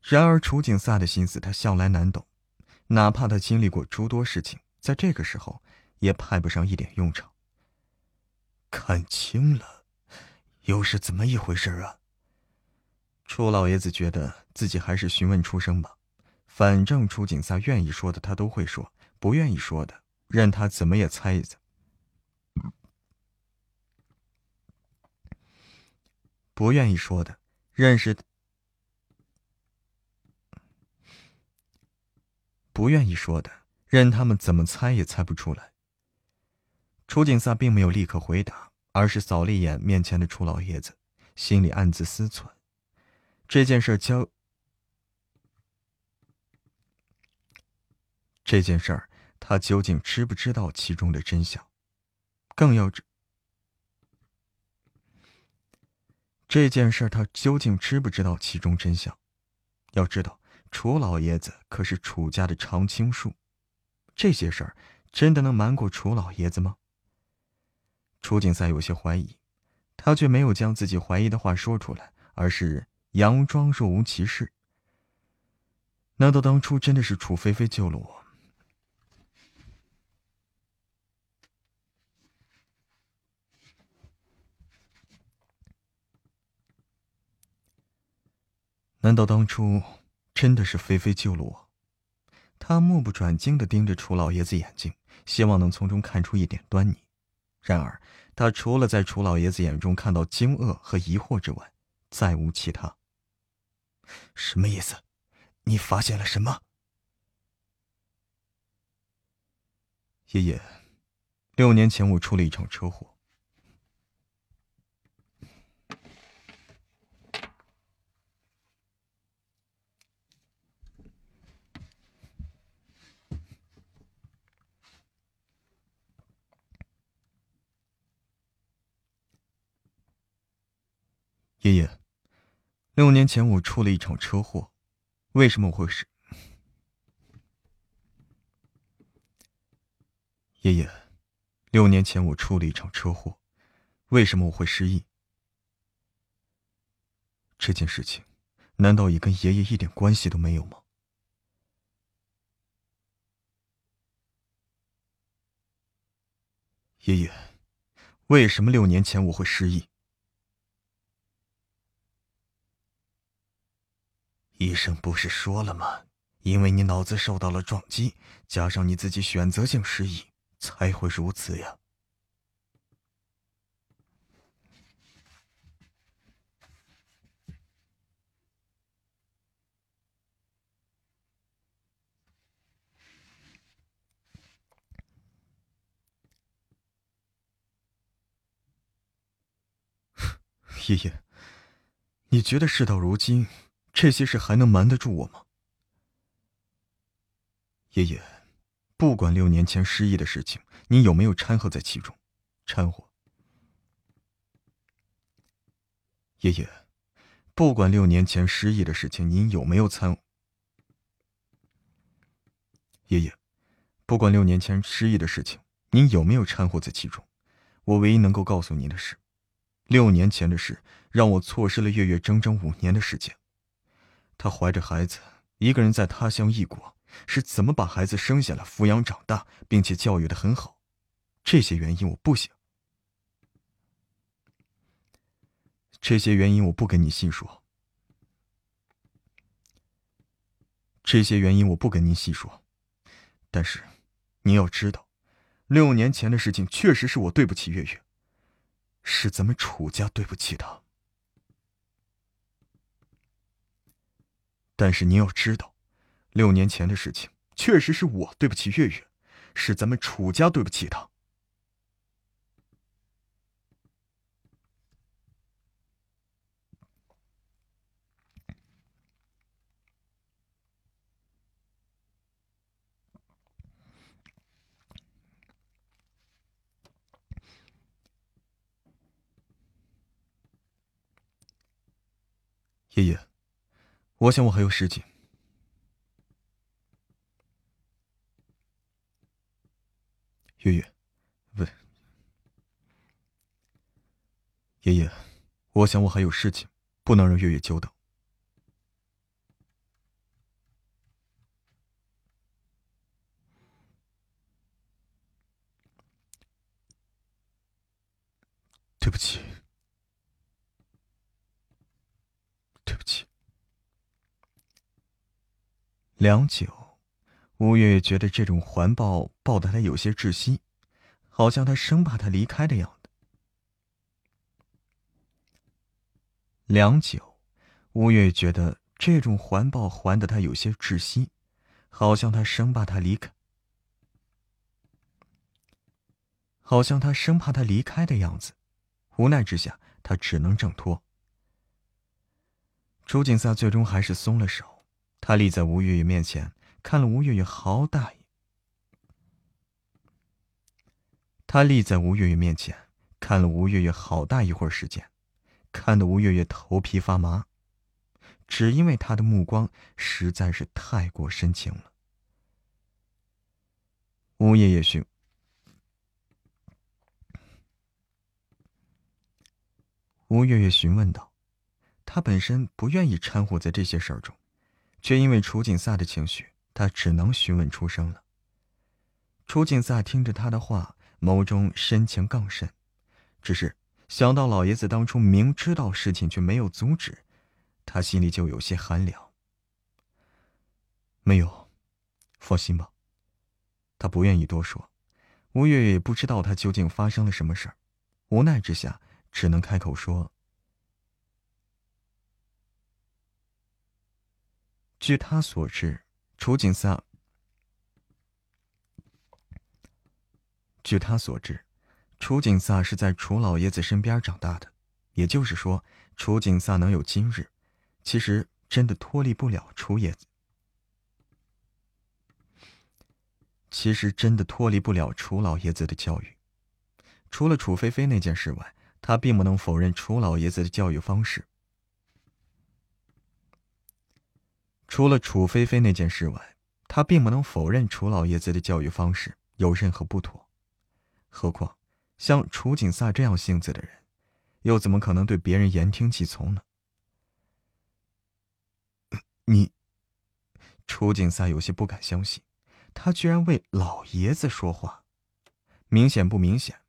然而楚景萨的心思他向来难懂，哪怕他经历过诸多事情，在这个时候也派不上一点用场。看清了，又是怎么一回事啊？楚老爷子觉得自己还是询问出声吧，反正楚景萨愿意说的他都会说，不愿意说的。任他怎么也猜一猜，不愿意说的，认识不愿意说的，任他们怎么猜也猜不出来。楚景萨并没有立刻回答，而是扫了一眼面前的楚老爷子，心里暗自思忖：这件事交这件事儿。他究竟知不知道其中的真相？更要知这件事，他究竟知不知道其中真相？要知道，楚老爷子可是楚家的常青树，这些事儿真的能瞒过楚老爷子吗？楚景赛有些怀疑，他却没有将自己怀疑的话说出来，而是佯装若无其事。难道当初真的是楚菲菲救了我？难道当初真的是菲菲救了我？他目不转睛的盯着楚老爷子眼睛，希望能从中看出一点端倪。然而，他除了在楚老爷子眼中看到惊愕和疑惑之外，再无其他。什么意思？你发现了什么？爷爷，六年前我出了一场车祸。爷爷，六年前我出了一场车祸，为什么我会是？爷爷，六年前我出了一场车祸，为什么我会失忆？这件事情，难道也跟爷爷一点关系都没有吗？爷爷，为什么六年前我会失忆？医生不是说了吗？因为你脑子受到了撞击，加上你自己选择性失忆，才会如此呀。爷爷，你觉得事到如今？这些事还能瞒得住我吗？爷爷，不管六年前失忆的事情，你有没有掺和在其中？掺和。爷爷，不管六年前失忆的事情，您有没有参？爷爷，不管六年前失忆的事情，您有没有掺和在其中？我唯一能够告诉您的是，六年前的事让我错失了月月整整五年的时间。她怀着孩子，一个人在他乡异国，是怎么把孩子生下来、抚养长大，并且教育的很好？这些原因我不想，这些原因我不跟你细说，这些原因我不跟您细说。但是，你要知道，六年前的事情确实是我对不起月月，是咱们楚家对不起她。但是您要知道，六年前的事情确实是我对不起月月，是咱们楚家对不起她。爷爷。我想我还有事情。月月，喂爷爷，我想我还有事情，不能让月月久等。对不起，对不起。良久，吴月月觉得这种环抱抱得她有些窒息，好像他生怕他离开的样子。良久，吴月月觉得这种环抱环得她有些窒息，好像他生怕他离开，好像他生怕他离开的样子。无奈之下，他只能挣脱。楚景萨最终还是松了手。他立在吴月月面前，看了吴月月好大一。他立在吴月月面前，看了吴月月好大一会儿时间，看得吴月月头皮发麻，只因为他的目光实在是太过深情了。吴爷爷询，吴月月询问道：“他本身不愿意掺和在这些事儿中，却因为楚景萨的情绪，他只能询问出声了。”楚景萨听着他的话，眸中深情更甚，只是想到老爷子当初明知道事情却没有阻止，他心里就有些寒凉。没有，放心吧。他不愿意多说，吴月月也不知道他究竟发生了什么事儿，无奈之下。只能开口说：“据他所知，楚景萨。据他所知，楚景萨是在楚老爷子身边长大的。也就是说，楚景萨能有今日，其实真的脱离不了楚爷子。其实真的脱离不了楚老爷子的教育。除了楚菲菲那件事外。”他并不能否认楚老爷子的教育方式。除了楚菲菲那件事外，他并不能否认楚老爷子的教育方式有任何不妥。何况像楚景萨这样性子的人，又怎么可能对别人言听计从呢？你，楚景萨有些不敢相信，他居然为老爷子说话，明显不明显？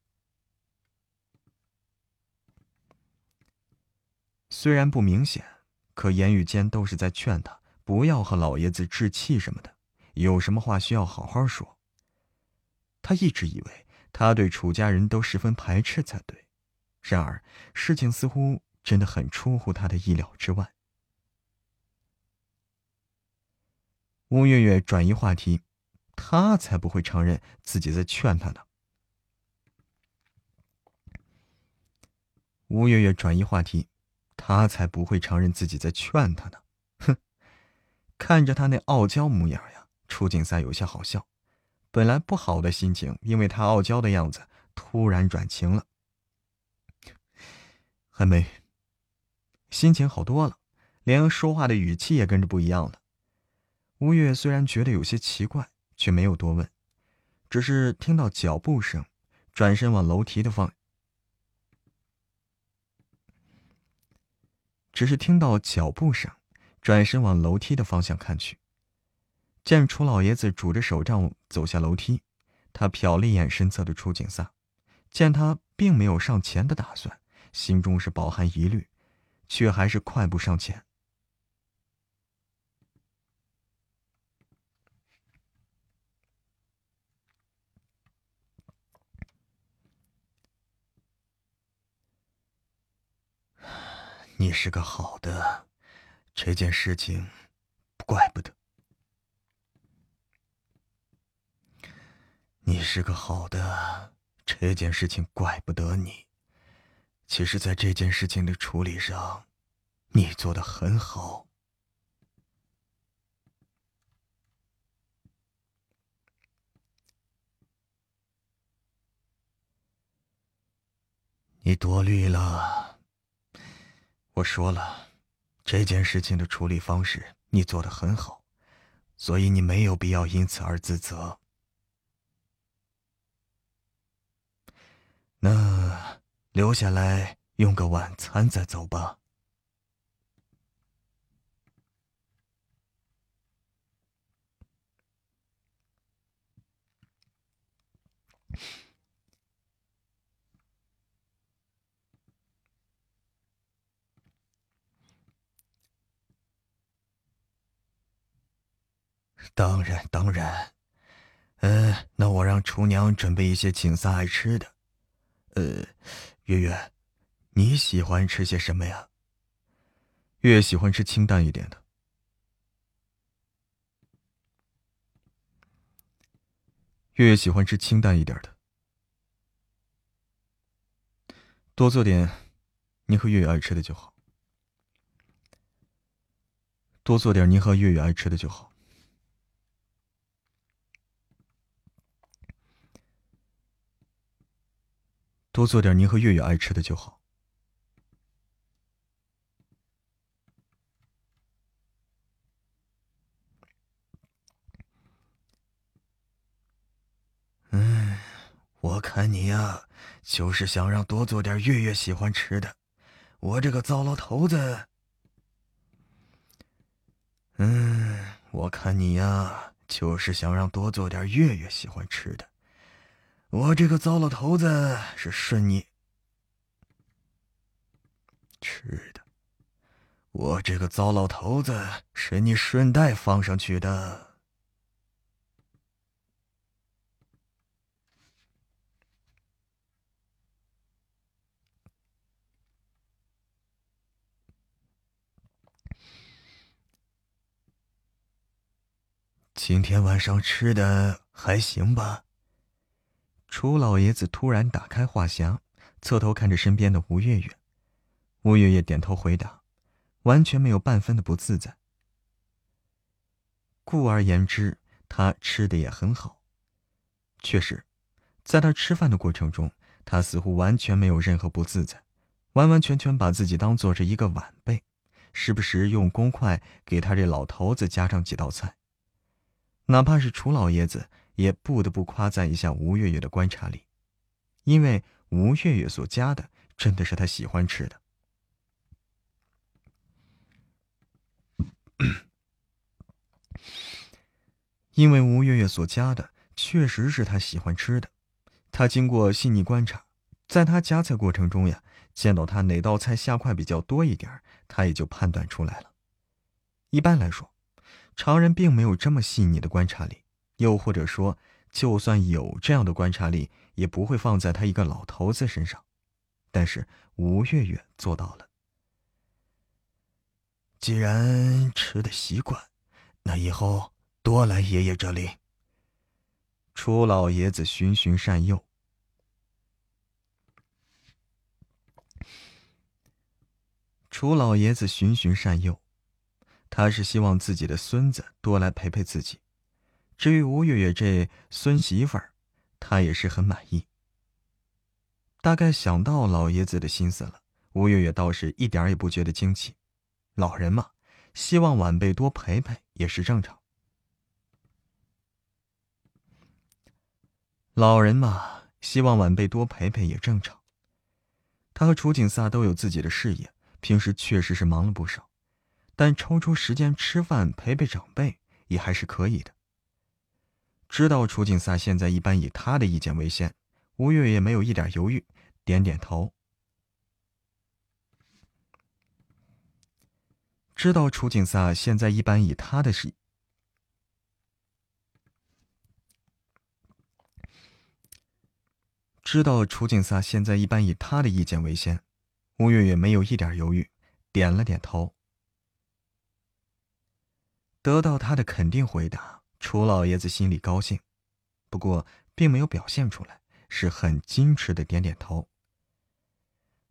虽然不明显，可言语间都是在劝他不要和老爷子置气什么的。有什么话需要好好说。他一直以为他对楚家人都十分排斥才对，然而事情似乎真的很出乎他的意料之外。吴月月转移话题，他才不会承认自己在劝他呢。吴月月转移话题。他才不会承认自己在劝他呢，看着他那傲娇模样呀，楚景三有些好笑。本来不好的心情，因为他傲娇的样子，突然转晴了。还没，心情好多了，连说话的语气也跟着不一样了。吴越虽然觉得有些奇怪，却没有多问，只是听到脚步声，转身往楼梯的方。只是听到脚步声，转身往楼梯的方向看去，见楚老爷子拄着手杖走下楼梯，他瞟了一眼身侧的楚景萨，见他并没有上前的打算，心中是饱含疑虑，却还是快步上前。你是个好的，这件事情怪不得。你是个好的，这件事情怪不得你。其实，在这件事情的处理上，你做的很好。你多虑了。我说了，这件事情的处理方式你做的很好，所以你没有必要因此而自责。那留下来用个晚餐再走吧。当然，当然。嗯，那我让厨娘准备一些景三爱吃的。呃，月月，你喜欢吃些什么呀？月月喜欢吃清淡一点的。月月喜欢吃清淡一点的。多做点，您和月月爱吃的就好。多做点您和月月爱吃的就好。多做点您和月月爱吃的就好。嗯，我看你呀，就是想让多做点月月喜欢吃的。我这个糟老头子。嗯，我看你呀，就是想让多做点月月喜欢吃的。我这个糟老头子是顺你吃的，我这个糟老头子是你顺带放上去的。今天晚上吃的还行吧？楚老爷子突然打开话匣，侧头看着身边的吴月月。吴月月点头回答，完全没有半分的不自在。故而言之，他吃的也很好。确实，在他吃饭的过程中，他似乎完全没有任何不自在，完完全全把自己当做是一个晚辈，时不时用公筷给他这老头子夹上几道菜。哪怕是楚老爷子，也不得不夸赞一下吴月月的观察力，因为吴月月所夹的真的是他喜欢吃的。因为吴月月所夹的确实是他喜欢吃的，他经过细腻观察，在他夹菜过程中呀，见到他哪道菜下筷比较多一点，他也就判断出来了。一般来说。常人并没有这么细腻的观察力，又或者说，就算有这样的观察力，也不会放在他一个老头子身上。但是吴月月做到了。既然吃的习惯，那以后多来爷爷这里。楚老爷子循循善诱。楚老爷子循循善诱。他是希望自己的孙子多来陪陪自己，至于吴月月这孙媳妇儿，她也是很满意。大概想到老爷子的心思了，吴月月倒是一点也不觉得惊奇。老人嘛，希望晚辈多陪陪也是正常。老人嘛，希望晚辈多陪陪也正常。他和楚景萨都有自己的事业，平时确实是忙了不少。但抽出时间吃饭陪陪长辈也还是可以的。知道楚景萨现在一般以他的意见为先，吴月也没有一点犹豫，点点头。知道楚景萨现在一般以他的是，知道楚景萨现在一般以他的意见为先，吴月也没有一点犹豫，点了点头。得到他的肯定回答，楚老爷子心里高兴，不过并没有表现出来，是很矜持的点点头。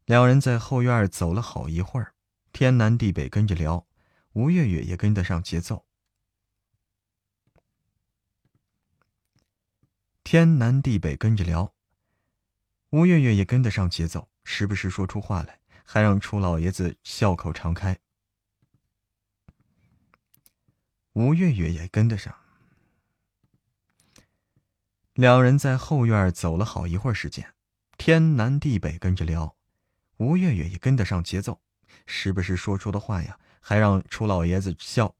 两人在后院走了好一会儿，天南地北跟着聊，吴月月也跟得上节奏。天南地北跟着聊，吴月月也跟得上节奏，时不时说出话来，还让楚老爷子笑口常开。吴月月也跟得上，两人在后院走了好一会儿时间，天南地北跟着聊，吴月月也跟得上节奏，时不时说出的话呀，还让楚老爷子笑，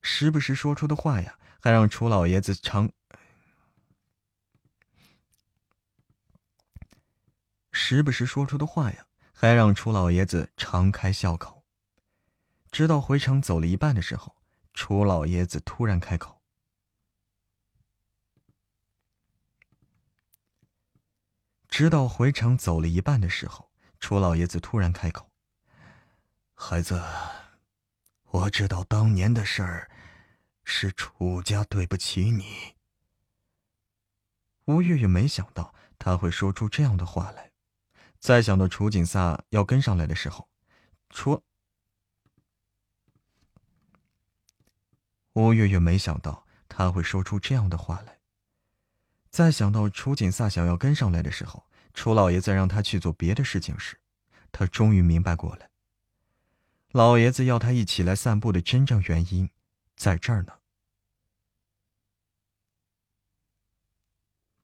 时不时说出的话呀，还让楚老爷子常，时不时说出的话呀，还让楚老爷子常开笑口。直到回城走了一半的时候，楚老爷子突然开口。直到回城走了一半的时候，楚老爷子突然开口：“孩子，我知道当年的事儿，是楚家对不起你。”吴月月没想到他会说出这样的话来，再想到楚景萨要跟上来的时候，楚。吴月月没想到他会说出这样的话来。再想到楚景萨想要跟上来的时候，楚老爷子让他去做别的事情时，他终于明白过来。老爷子要他一起来散步的真正原因，在这儿呢。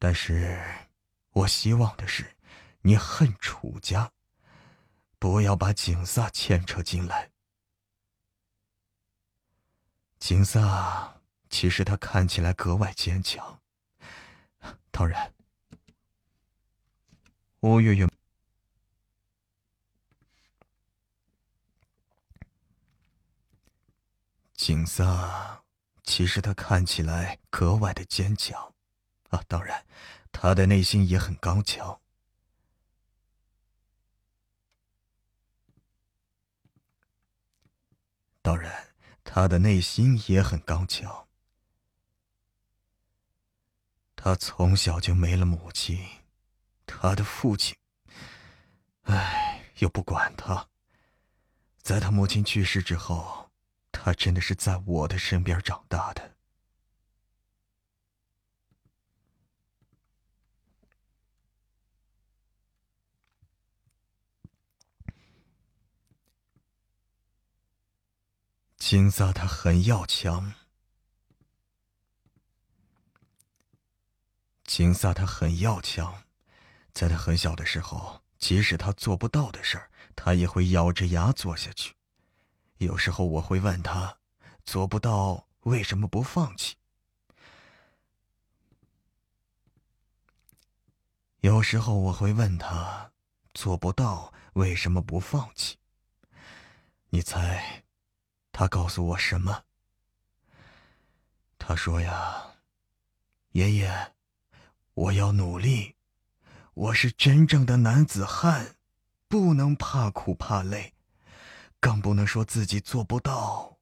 但是，我希望的是，你恨楚家，不要把景萨牵扯进来。景萨其实他看起来格外坚强，当然，吴月月。景萨其实他看起来格外的坚强，啊，当然，他的内心也很刚强。当然，他的内心也很刚强。他从小就没了母亲，他的父亲，唉，又不管他。在他母亲去世之后，他真的是在我的身边长大的。金萨他很要强，金萨他很要强，在他很小的时候，即使他做不到的事儿，他也会咬着牙做下去。有时候我会问他，做不到为什么不放弃？有时候我会问他，做不到为什么不放弃？你猜？他告诉我什么？他说呀：“爷爷，我要努力，我是真正的男子汉，不能怕苦怕累，更不能说自己做不到。”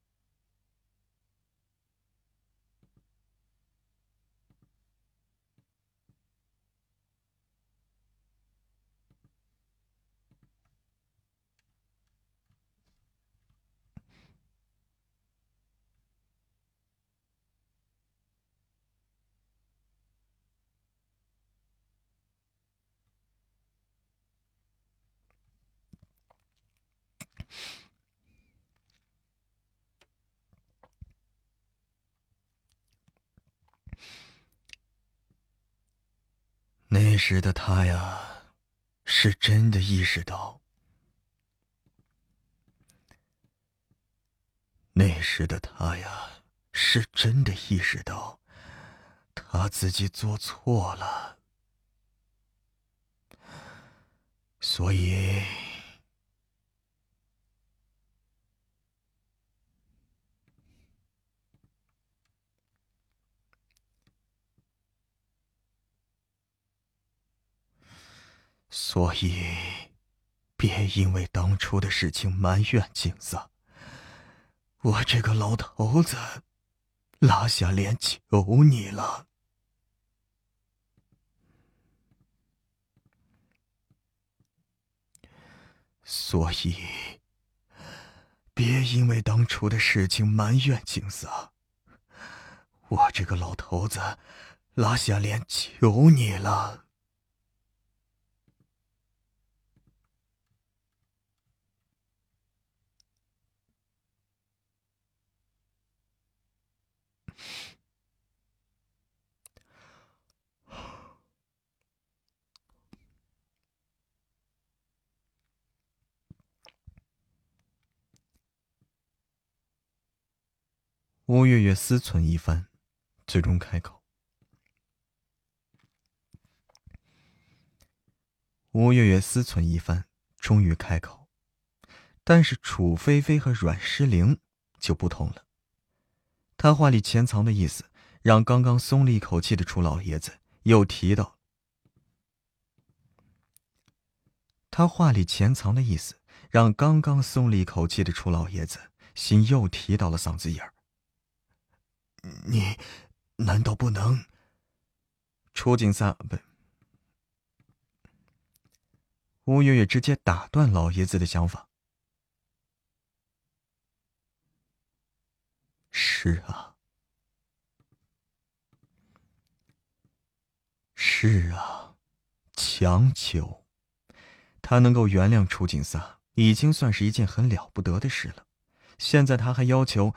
那时的他呀，是真的意识到；那时的他呀，是真的意识到，他自己做错了，所以。所以，别因为当初的事情埋怨景色。我这个老头子，拉下脸求你了。所以，别因为当初的事情埋怨景色。我这个老头子，拉下脸求你了。吴月月思忖一番，最终开口。吴月月思忖一番，终于开口。但是楚菲菲和阮诗玲就不同了。他话里潜藏的意思，让刚刚松了一口气的楚老爷子又提到。他话里潜藏的意思，让刚刚松了一口气的楚老爷子心又提到了嗓子眼儿。你难道不能？楚景三不，吴月月直接打断老爷子的想法。是啊，是啊，强求他能够原谅楚景三，已经算是一件很了不得的事了。现在他还要求。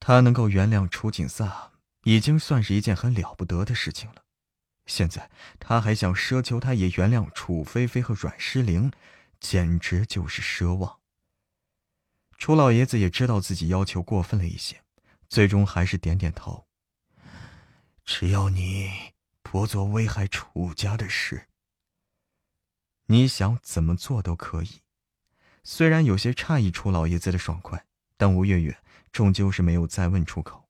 他能够原谅楚景萨，已经算是一件很了不得的事情了。现在他还想奢求他也原谅楚菲菲和阮诗玲，简直就是奢望。楚老爷子也知道自己要求过分了一些，最终还是点点头。只要你不做危害楚家的事，你想怎么做都可以。虽然有些诧异楚老爷子的爽快，但吴月月终究是没有再问出口。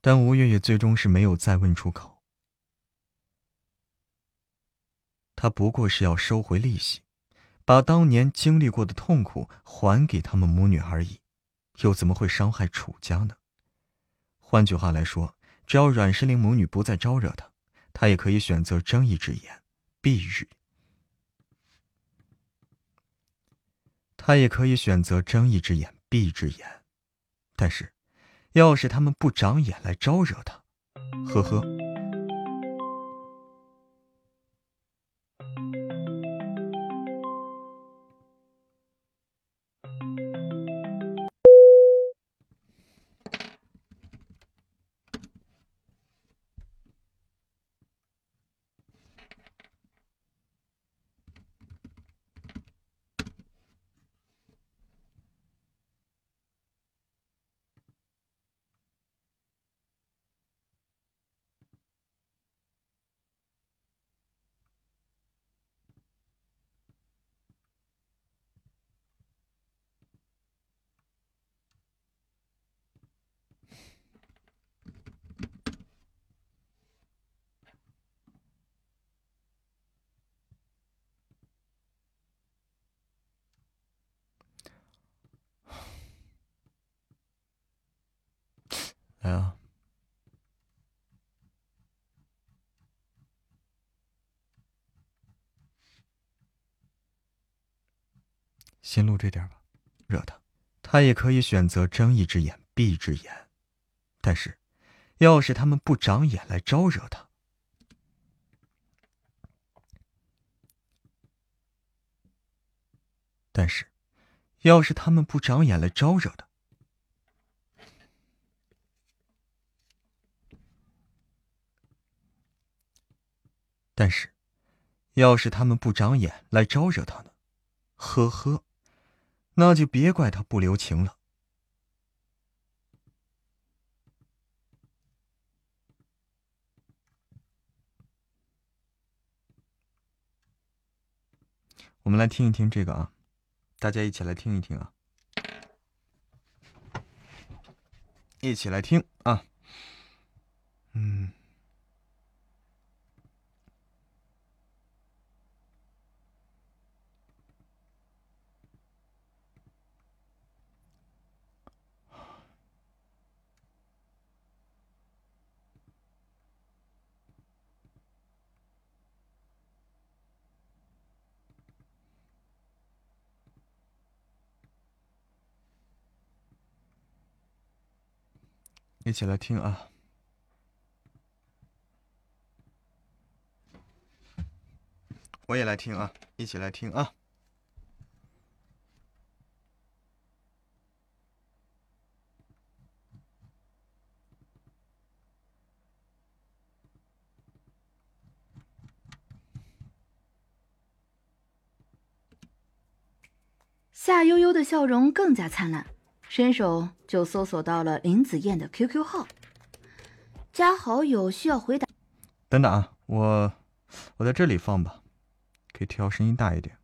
但吴月月最终是没有再问出口。他不过是要收回利息，把当年经历过的痛苦还给他们母女而已。又怎么会伤害楚家呢？换句话来说，只要阮诗龄母女不再招惹他，他也可以选择睁一只眼闭一只眼他也可以选择睁一只眼闭一只眼，但是，要是他们不长眼来招惹他，呵呵。先录这点吧，惹他。他也可以选择睁一只眼闭一只眼，但是，要是他们不长眼来招惹他，但是，要是他们不长眼来招惹他。但是，要是他们不长眼来招惹他呢？呵呵，那就别怪他不留情了。我们来听一听这个啊，大家一起来听一听啊，一起来听啊，嗯。一起来听啊！我也来听啊！一起来听啊！夏悠悠的笑容更加灿烂。伸手就搜索到了林子燕的 QQ 号，加好友需要回答。等等啊，我我在这里放吧，可以调声音大一点。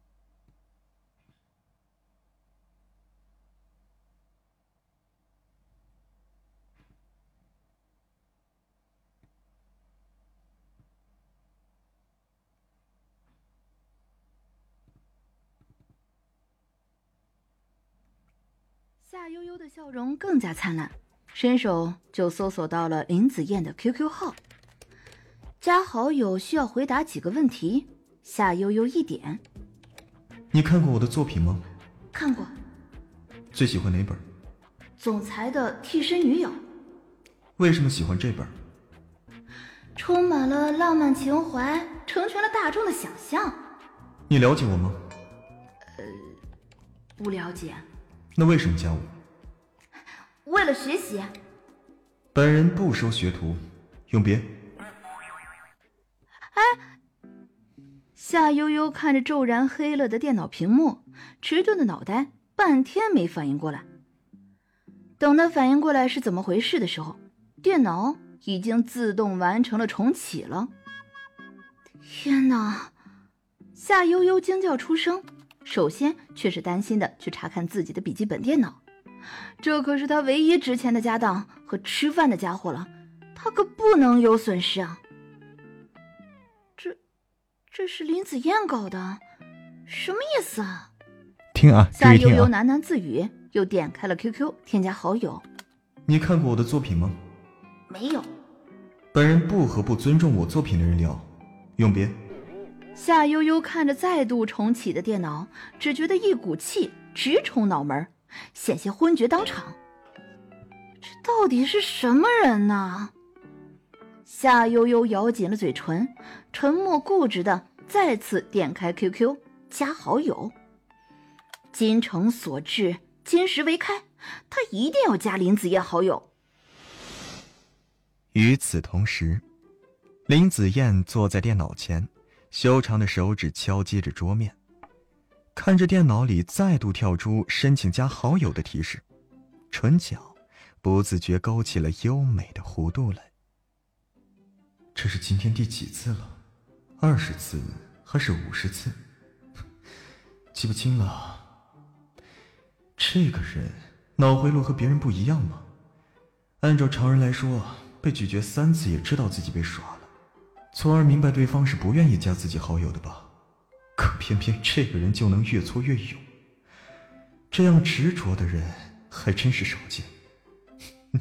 夏悠悠的笑容更加灿烂，伸手就搜索到了林子燕的 QQ 号，加好友需要回答几个问题。夏悠悠一点，你看过我的作品吗？看过。最喜欢哪本？总裁的替身女友。为什么喜欢这本？充满了浪漫情怀，成全了大众的想象。你了解我吗？呃，不了解。那为什么加我？为了学习。本人不收学徒，永别。哎，夏悠悠看着骤然黑了的电脑屏幕，迟钝的脑袋半天没反应过来。等他反应过来是怎么回事的时候，电脑已经自动完成了重启了。天哪！夏悠悠惊叫出声，首先却是担心的去查看自己的笔记本电脑，这可是他唯一值钱的家当和吃饭的家伙了，他可不能有损失啊！这，这是林子燕搞的，什么意思啊？听啊，夏悠悠啊。喃喃自语。又点开了 QQ，添加好友。你看过我的作品吗？没有。本人不和不尊重我作品的人聊，永别。夏悠悠看着再度重启的电脑，只觉得一股气直冲脑门，险些昏厥当场。这到底是什么人呢？夏悠悠咬紧了嘴唇，沉默固执的再次点开 QQ，加好友。金诚所至。金石为开，他一定要加林子燕好友。与此同时，林子燕坐在电脑前，修长的手指敲击着桌面，看着电脑里再度跳出“申请加好友”的提示，唇角不自觉勾起了优美的弧度来。这是今天第几次了？二十次还是五十次？记不清了。这个人脑回路和别人不一样吗？按照常人来说，被拒绝三次也知道自己被耍了，从而明白对方是不愿意加自己好友的吧？可偏偏这个人就能越挫越勇，这样执着的人还真是少见。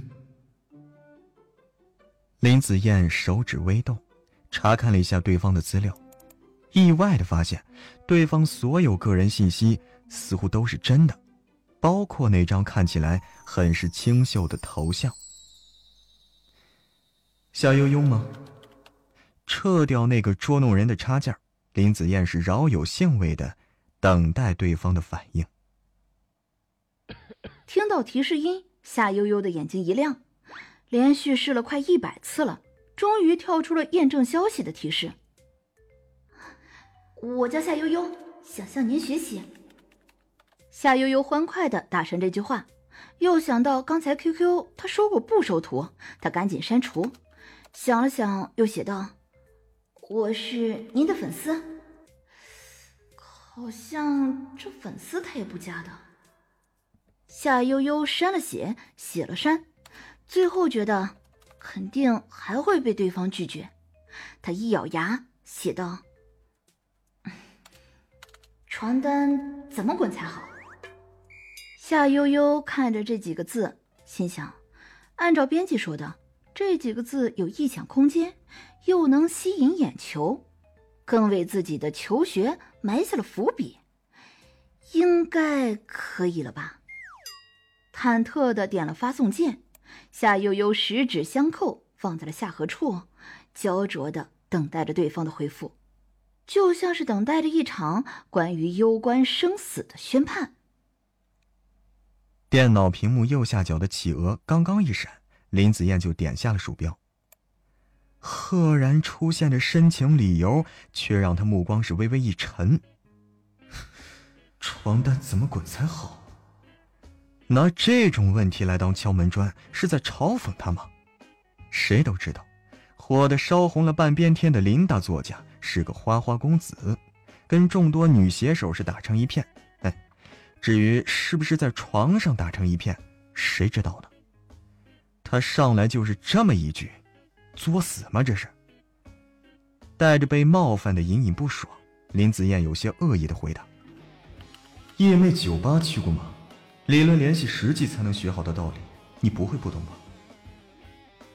林子燕手指微动，查看了一下对方的资料，意外的发现，对方所有个人信息似乎都是真的。包括那张看起来很是清秀的头像，夏悠悠吗？撤掉那个捉弄人的插件，林子燕是饶有兴味的等待对方的反应。听到提示音，夏悠悠的眼睛一亮，连续试了快一百次了，终于跳出了验证消息的提示。我叫夏悠悠，想向您学习。夏悠悠欢快的打上这句话，又想到刚才 QQ 他说过不收徒，他赶紧删除。想了想，又写道：“我是您的粉丝。”好像这粉丝他也不加的。夏悠悠删了写，写了删，最后觉得肯定还会被对方拒绝。他一咬牙，写道：“床单怎么滚才好？”夏悠悠看着这几个字，心想：按照编辑说的，这几个字有臆想空间，又能吸引眼球，更为自己的求学埋下了伏笔，应该可以了吧？忐忑的点了发送键，夏悠悠十指相扣，放在了下颌处，焦灼的等待着对方的回复，就像是等待着一场关于攸关生死的宣判。电脑屏幕右下角的企鹅刚刚一闪，林子燕就点下了鼠标。赫然出现的申请理由，却让他目光是微微一沉。床单怎么滚才好？拿这种问题来当敲门砖，是在嘲讽他吗？谁都知道，火的烧红了半边天的林大作家是个花花公子，跟众多女写手是打成一片。哎至于是不是在床上打成一片，谁知道呢？他上来就是这么一句，作死吗？这是带着被冒犯的隐隐不爽，林子燕有些恶意的回答：“夜魅酒吧去过吗？理论联系实际才能学好的道理，你不会不懂吧？”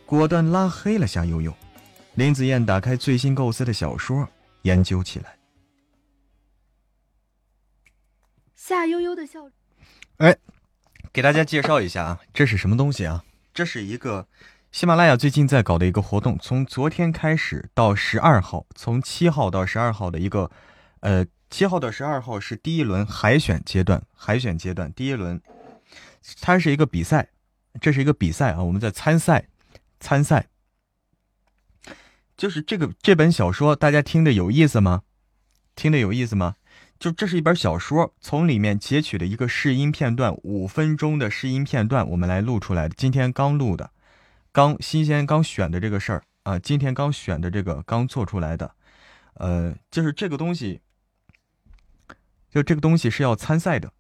果断拉黑了夏悠悠。林子燕打开最新构思的小说，研究起来。夏悠悠的笑，哎，给大家介绍一下啊，这是什么东西啊？这是一个喜马拉雅最近在搞的一个活动，从昨天开始到十二号，从七号到十二号的一个，呃，七号到十二号是第一轮海选阶段，海选阶段第一轮，它是一个比赛，这是一个比赛啊，我们在参赛，参赛。就是这个这本小说，大家听的有意思吗？听的有意思吗？就这是一本小说，从里面截取的一个试音片段，五分钟的试音片段，我们来录出来的。今天刚录的，刚新鲜刚选的这个事儿啊，今天刚选的这个刚做出来的，呃，就是这个东西，就这个东西是要参赛的，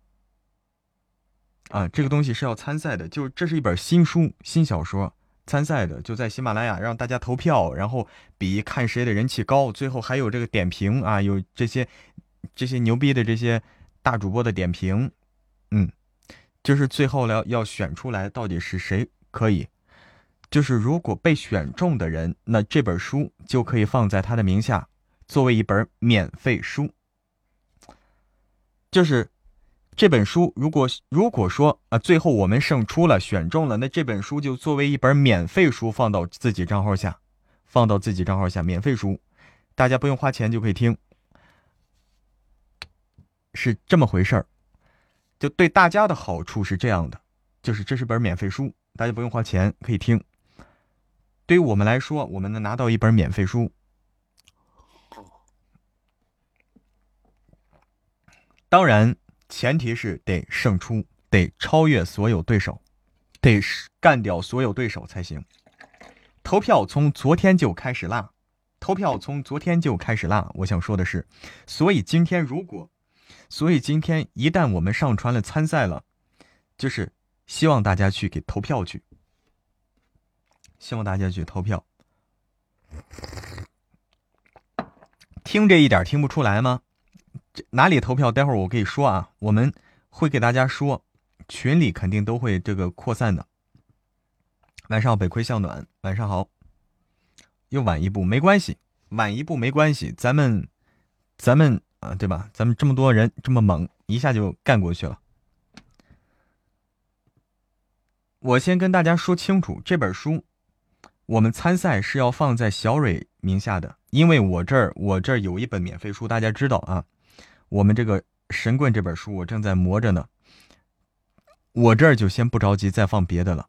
啊，这个东西是要参赛的，就这是一本新书新小说。参赛的就在喜马拉雅让大家投票，然后比看谁的人气高，最后还有这个点评啊，有这些这些牛逼的这些大主播的点评，嗯，就是最后要要选出来到底是谁可以，就是如果被选中的人，那这本书就可以放在他的名下，作为一本免费书，就是。这本书如果如果说啊，最后我们胜出了，选中了，那这本书就作为一本免费书放到自己账号下，放到自己账号下，免费书，大家不用花钱就可以听，是这么回事儿。就对大家的好处是这样的，就是这是本免费书，大家不用花钱可以听。对于我们来说，我们能拿到一本免费书，当然。前提是得胜出，得超越所有对手，得干掉所有对手才行。投票从昨天就开始啦，投票从昨天就开始啦。我想说的是，所以今天如果，所以今天一旦我们上传了参赛了，就是希望大家去给投票去，希望大家去投票。听这一点听不出来吗？哪里投票？待会儿我可以说啊，我们会给大家说，群里肯定都会这个扩散的。晚上好，北魁向暖，晚上好。又晚一步没关系，晚一步没关系，咱们，咱们啊，对吧？咱们这么多人这么猛，一下就干过去了。我先跟大家说清楚，这本书我们参赛是要放在小蕊名下的，因为我这儿我这儿有一本免费书，大家知道啊。我们这个神棍这本书，我正在磨着呢。我这儿就先不着急再放别的了。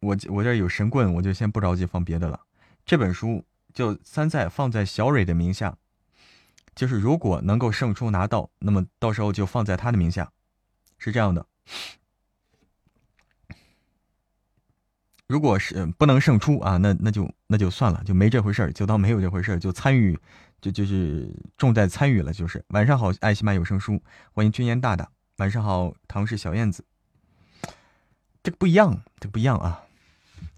我我这儿有神棍，我就先不着急放别的了。这本书就参赛放在小蕊的名下，就是如果能够胜出拿到，那么到时候就放在他的名下，是这样的。如果是不能胜出啊，那那就那就算了，就没这回事儿，就当没有这回事儿，就参与。就就是重在参与了，就是。晚上好，爱喜马有声书，欢迎君言大大，晚上好，唐氏小燕子，这个不一样，这个不一样啊，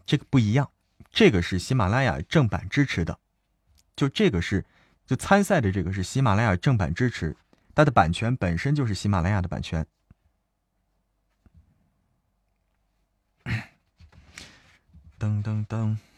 这个不一样，这个是喜马拉雅正版支持的，就这个是就参赛的这个是喜马拉雅正版支持，它的版权本身就是喜马拉雅的版权，噔噔噔。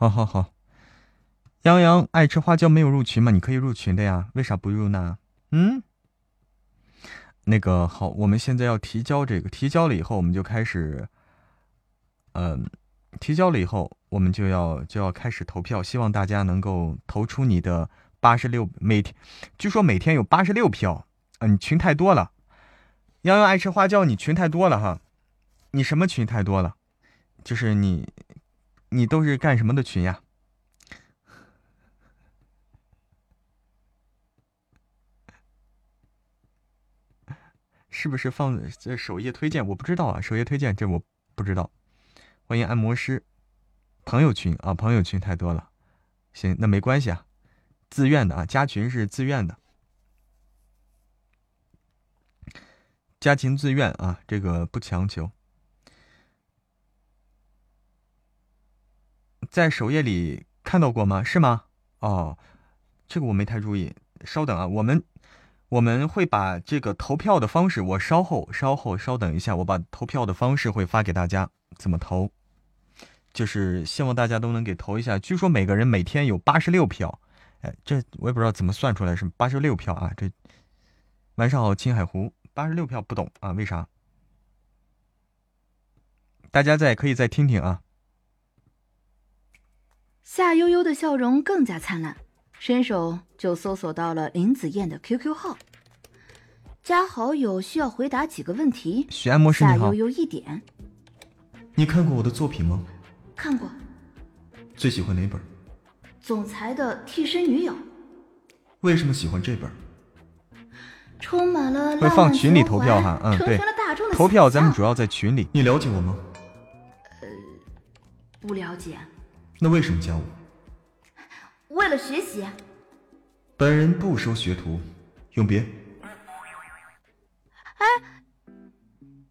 好，好，好，杨洋爱吃花椒没有入群吗？你可以入群的呀，为啥不入呢？嗯，那个好，我们现在要提交这个，提交了以后我们就开始，嗯，提交了以后我们就要就要开始投票，希望大家能够投出你的八十六每天，据说每天有八十六票，嗯，群太多了。杨洋爱吃花椒，你群太多了哈，你什么群太多了？就是你，你都是干什么的群呀？是不是放这首页推荐？我不知道啊，首页推荐这我不知道。欢迎按摩师，朋友群啊，朋友群太多了。行，那没关系啊，自愿的啊，加群是自愿的，加群自愿啊，这个不强求。在首页里看到过吗？是吗？哦，这个我没太注意。稍等啊，我们。我们会把这个投票的方式，我稍后稍后稍等一下，我把投票的方式会发给大家，怎么投？就是希望大家都能给投一下。据说每个人每天有八十六票，哎，这我也不知道怎么算出来是八十六票啊。这晚上好，青海湖，八十六票不懂啊，为啥？大家再可以再听听啊。夏悠悠的笑容更加灿烂。伸手就搜索到了林子燕的 QQ 号，加好友需要回答几个问题。夏悠悠一点，你看过我的作品吗？看过。最喜欢哪本？总裁的替身女友。为什么喜欢这本？充满了会放群里投票哈，嗯对。投票咱们主要在群里。你了解我吗？呃，不了解。那为什么加我？为了学习，本人不收学徒，永别。哎，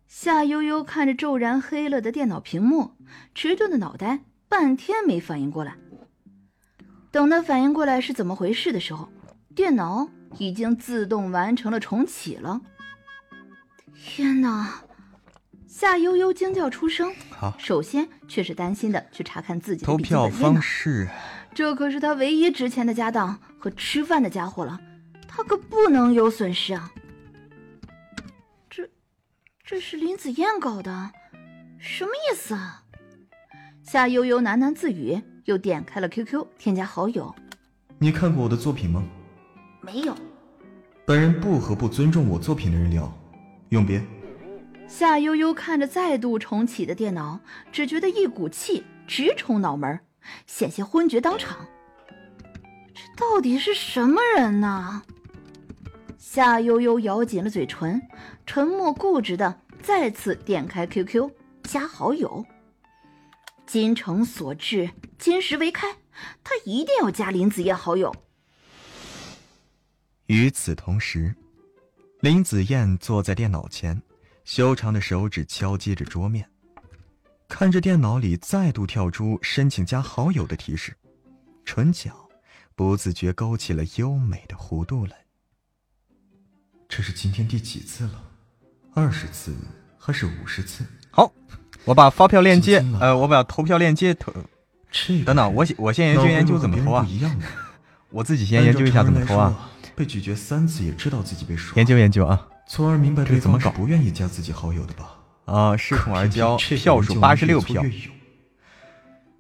夏悠悠看着骤然黑了的电脑屏幕，迟钝的脑袋半天没反应过来。等他反应过来是怎么回事的时候，电脑已经自动完成了重启了。天哪！夏悠悠惊叫出声。好，首先却是担心的去查看自己的投票方式。这可是他唯一值钱的家当和吃饭的家伙了，他可不能有损失啊！这，这是林子燕搞的，什么意思啊？夏悠悠喃喃自语，又点开了 QQ 添加好友。你看过我的作品吗？没有。本人不和不尊重我作品的人聊，永别。夏悠悠看着再度重启的电脑，只觉得一股气直冲脑门。险些昏厥当场，这到底是什么人呢？夏悠悠咬紧了嘴唇，沉默固执的再次点开 QQ 加好友。金城所至，金石为开，他一定要加林子燕好友。与此同时，林子燕坐在电脑前，修长的手指敲击着桌面。看着电脑里再度跳出申请加好友的提示，唇角不自觉勾起了优美的弧度来。这是今天第几次了？二十次还是五十次？好，我把发票链接，呃，我把投票链接投。等等，我我先研究研究怎么投啊？我自己先研究一下怎么投啊。被拒绝三次也知道自己被耍。研究研究啊。从而明白对方是不愿意加自己好友的吧？啊，恃宠而骄，票数八十六票，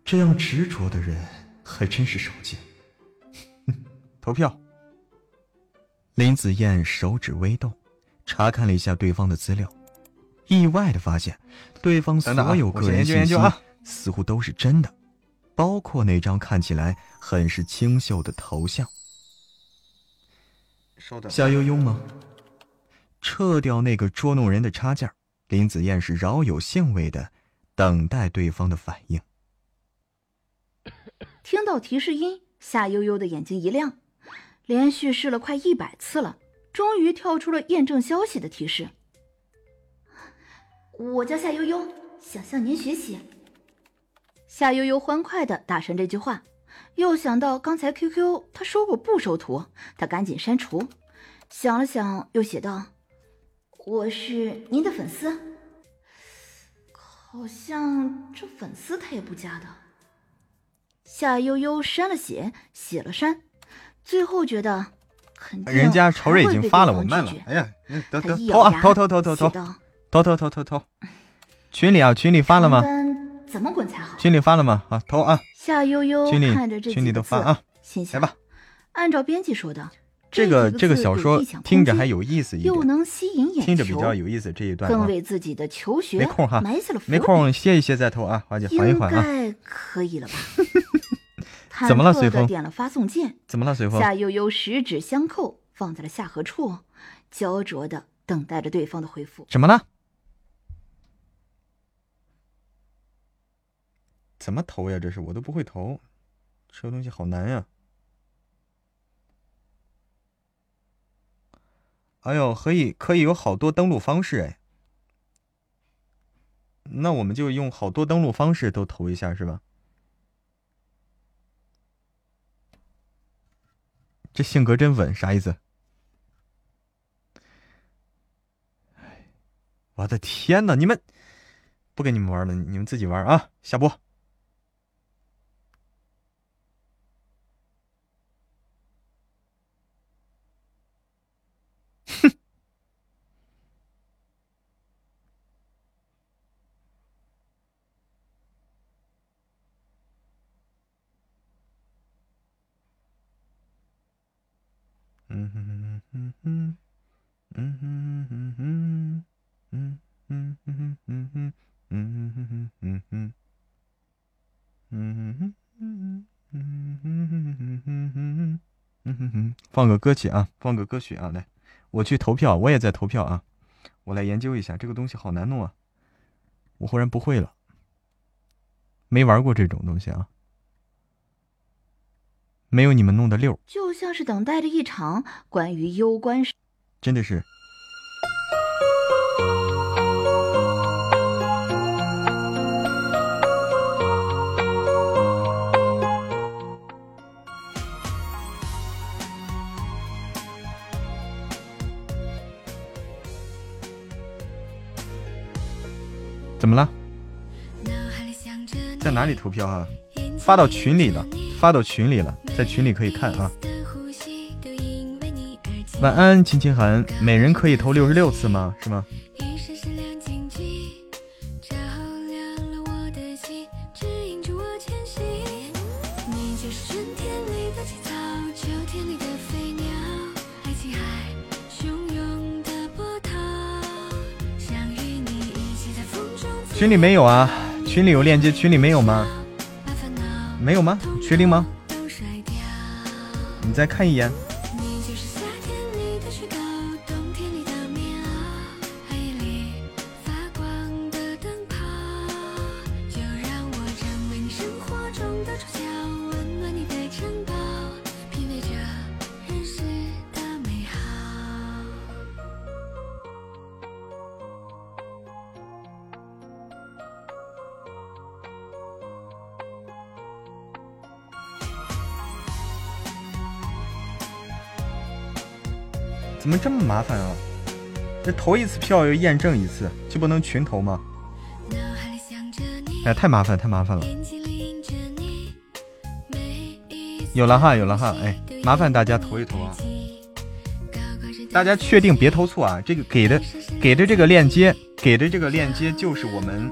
这样执着的人还真是少见。投票。林子燕手指微动，查看了一下对方的资料，意外的发现，对方所有个人信息似乎都是真的，包括那张看起来很是清秀的头像。稍等，夏悠悠吗？撤掉那个捉弄人的插件。林子燕是饶有兴味的等待对方的反应。听到提示音，夏悠悠的眼睛一亮，连续试了快一百次了，终于跳出了验证消息的提示。我叫夏悠悠，想向您学习。夏悠悠欢快的打上这句话，又想到刚才 QQ 他说过不收徒，他赶紧删除，想了想，又写道。我是您的粉丝，好像这粉丝他也不加的。夏悠悠删了写，写了删，最后觉得肯定人家仇人已经发了，我慢了。哎呀，得得投啊，投投投投投，投投投投投，群里啊，群里发了吗？怎么滚才好？群里发了吗？啊，投啊！夏悠悠看着这群里都发啊，来吧。按照编辑说的，这个这个小说听着还有意思一点，又能吸引眼球，听着比较有意思。这一段更为自己的求学没空哈，埋下了没空歇一歇再投啊，华姐缓一缓啊。应该可以了吧？怎么了？随风点了发送键。怎么了？随风。夏悠悠十指相扣，放在了下颌处，焦灼的等待着对方的回复。怎么了？怎么投呀？这是我都不会投，这个东西好难呀！哎呦，可以可以有好多登录方式哎，那我们就用好多登录方式都投一下是吧？这性格真稳，啥意思？我的天呐，你们不跟你们玩了，你们自己玩啊！下播。放个歌曲啊，放个歌曲啊，来，我去投票，我也在投票啊，我来研究一下这个东西，好难弄啊，我忽然不会了，没玩过这种东西啊。没有你们弄的溜，就像是等待着一场关于攸关。真的是。在哪里投票啊？发到群里了，发到群里了，在群里可以看啊。晚安，秦秦寒，每人可以投六十六次吗？是吗？群里没有啊？群里有链接，群里没有吗？没有吗？确定吗？你再看一眼。麻烦啊？这投一次票要验证一次，就不能群投吗？哎，太麻烦，太麻烦了。有了哈，有了哈，哎，麻烦大家投一投啊！大家确定别投错啊！这个给的给的这个链接，给的这个链接就是我们。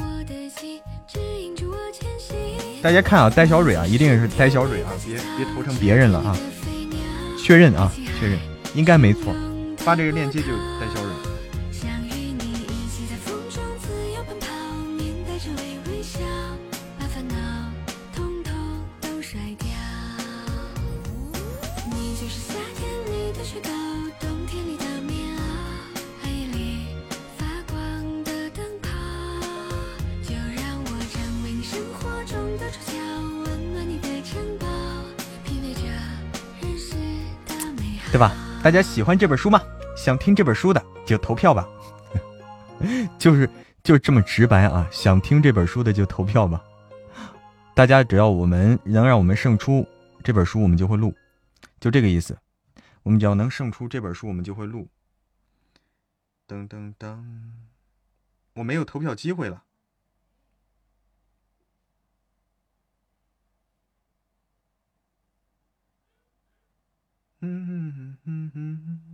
大家看啊，呆小蕊啊，一定是呆小蕊啊，别别投成别人了啊！确认啊，确认，应该没错。发这个链接就带小蕊。对吧？大家喜欢这本书吗？想听这本书的就投票吧，就是就这么直白啊！想听这本书的就投票吧，大家只要我们能让我们胜出这本书，我们就会录，就这个意思。我们只要能胜出这本书，我们就会录。噔噔噔，我没有投票机会了。嗯嗯嗯嗯嗯。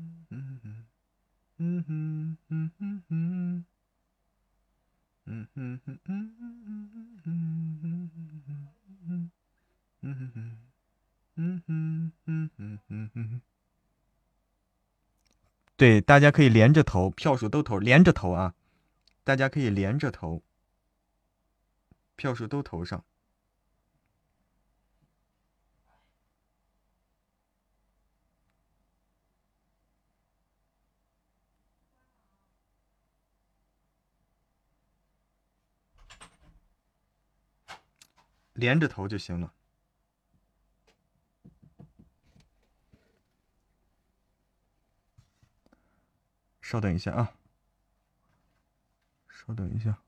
嗯哼嗯哼嗯嗯嗯嗯嗯嗯嗯嗯嗯嗯嗯嗯嗯。对，大家可以连着投票数都投，连着投啊，大家可以连着投票数都投上。连着头就行了。稍等一下啊，稍等一下。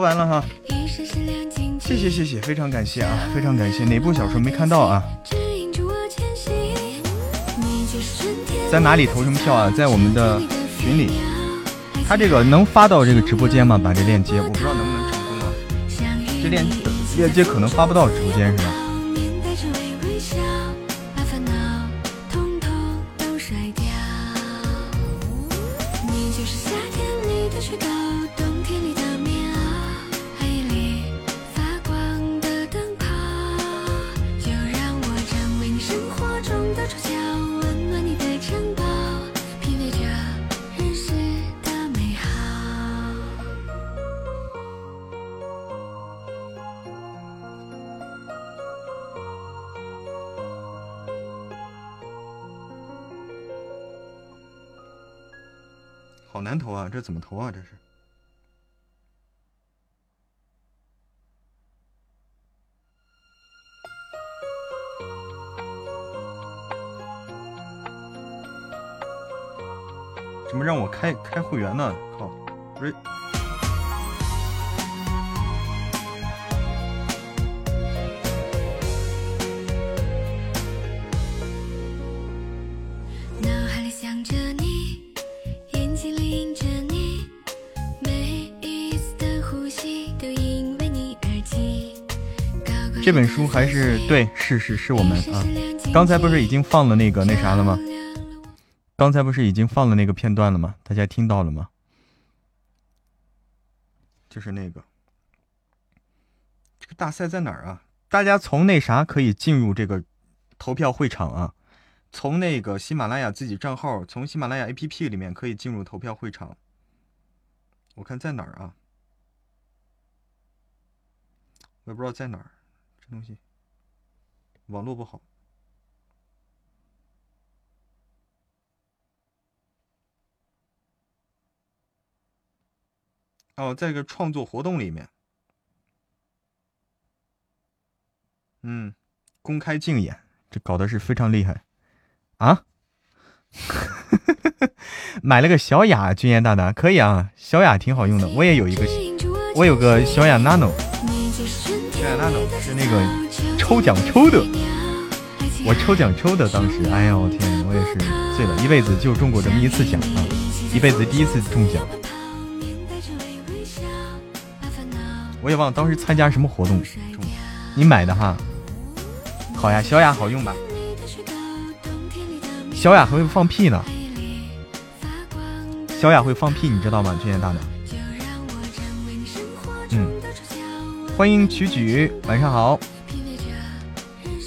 完了哈，谢谢谢谢，非常感谢啊，非常感谢。哪部小说没看到啊？在哪里投什么票啊？在我们的群里。他这个能发到这个直播间吗？把这链接，我不知道能不能成功啊。这链链接可能发不到直播间是吧？怎么投啊？这是？怎么让我开开会员呢？靠！瑞。这本书还是对，是是是我们啊。刚才不是已经放了那个那啥了吗？刚才不是已经放了那个片段了吗？大家听到了吗？就是那个，这个大赛在哪儿啊？大家从那啥可以进入这个投票会场啊？从那个喜马拉雅自己账号，从喜马拉雅 APP 里面可以进入投票会场。我看在哪儿啊？我也不知道在哪儿。东西，网络不好。哦，在一个创作活动里面，嗯，公开竞演，这搞的是非常厉害啊！买了个小雅，君言大大可以啊，小雅挺好用的，我也有一个，我有个小雅 nano。大脑是那个抽奖抽的，我抽奖抽的，当时，哎呀，我天，我也是醉了，一辈子就中过这么一次奖啊，一辈子第一次中奖。我也忘了当时参加什么活动，你买的哈？好呀，小雅好用吧？小雅还会放屁呢，小雅会放屁，你知道吗？去年大脑。嗯，欢迎曲曲，晚上好。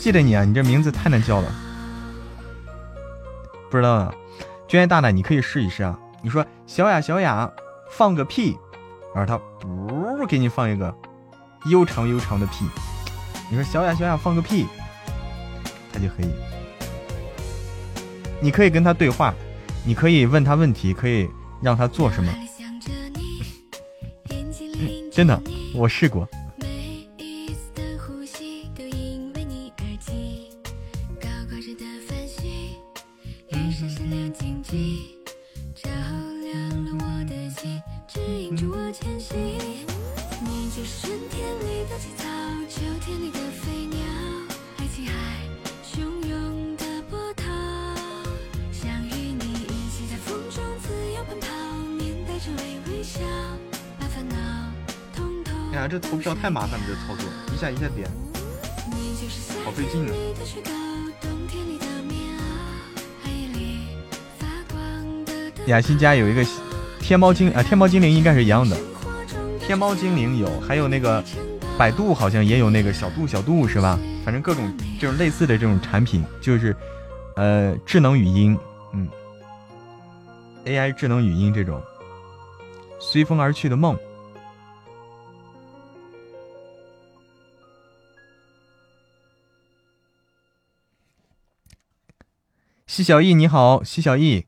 记得你啊，你这名字太难叫了。不知道啊，君言大大，你可以试一试啊。你说小雅，小雅，放个屁。然后他不给你放一个悠长悠长的屁，你说小雅小雅放个屁，他就可以。你可以跟他对话，你可以问他问题，可以让他做什么。真的，我试过。太麻烦了，这操作一下一下点，好费劲啊！雅欣家有一个天猫精啊，天猫精灵应该是一样的。天猫精灵有，还有那个百度好像也有那个小度小度是吧？反正各种这种类似的这种产品，就是呃智能语音，嗯，AI 智能语音这种，随风而去的梦。西小艺你好，西小艺，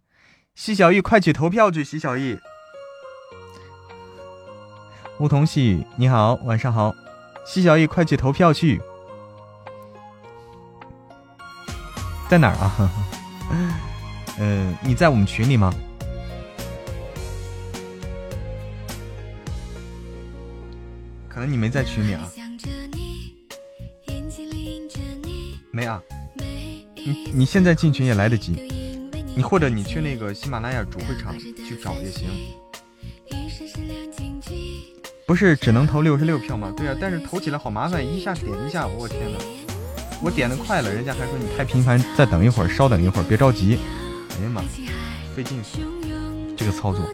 西小艺快去投票去，西小艺。梧桐细雨你好，晚上好，西小艺快去投票去，在哪儿啊？嗯，你在我们群里吗？可能你没在群里啊。没啊。你你现在进群也来得及，你或者你去那个喜马拉雅主会场去找也行。不是只能投六十六票吗？对啊，但是投起来好麻烦，一下点一下，我天哪！我点的快了，人家还说你太频繁，再等一会儿，稍等一会儿，别着急。哎呀妈，费劲！这个操作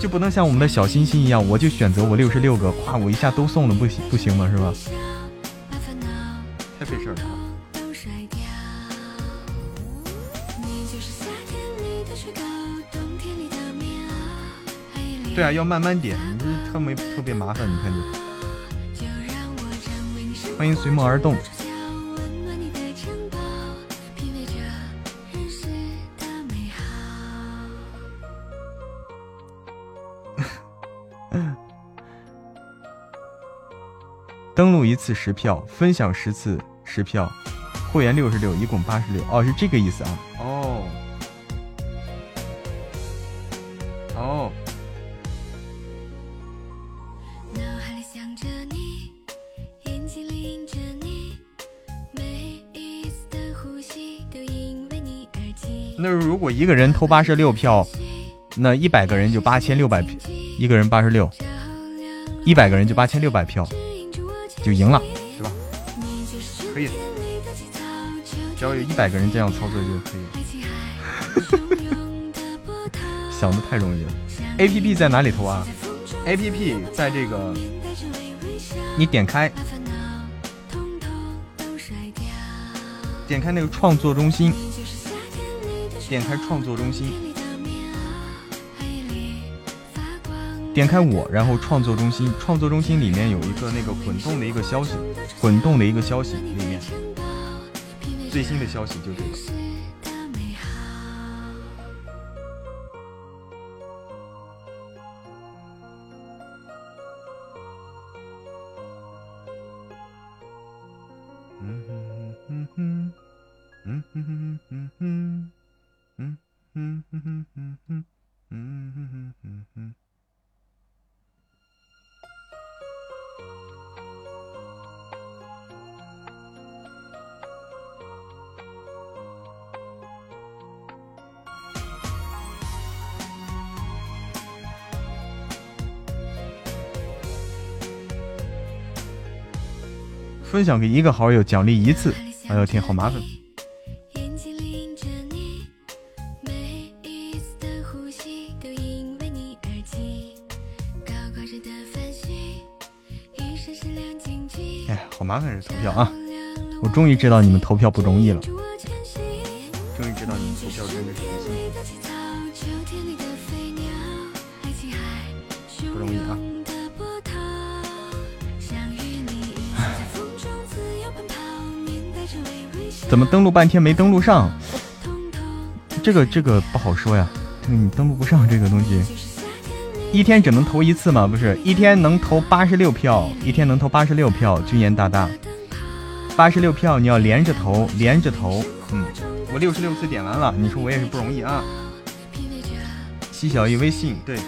就不能像我们的小心心一样，我就选择我六十六个，夸我一下都送了，不行不行吗？是吧？对啊，要慢慢点，你这特没特别麻烦，你看这。欢迎随梦而动。登录一次十票，分享十次十票，会员六十六，一共八十六。哦，是这个意思啊。一个人投八十六票，那一百个人就八千六百票，一个人八十六，一百个人就八千六百票，就赢了，对吧？可以，只要有一百个人这样操作就可以。想的太容易了。A P P 在哪里投啊？A P P 在这个，你点开，点开那个创作中心。点开创作中心，点开我，然后创作中心，创作中心里面有一个那个滚动的一个消息，滚动的一个消息里面最新的消息就这个。分享给一个好友，奖励一次。哎呦天，好麻烦。哎，好麻烦这投票啊！我终于知道你们投票不容易了。登录半天没登录上？这个这个不好说呀，你登录不上这个东西，一天只能投一次吗？不是，一天能投八十六票，一天能投八十六票。君言大大，八十六票你要连着投，连着投。嗯，我六十六次点完了，你说我也是不容易啊。西小艺微信对。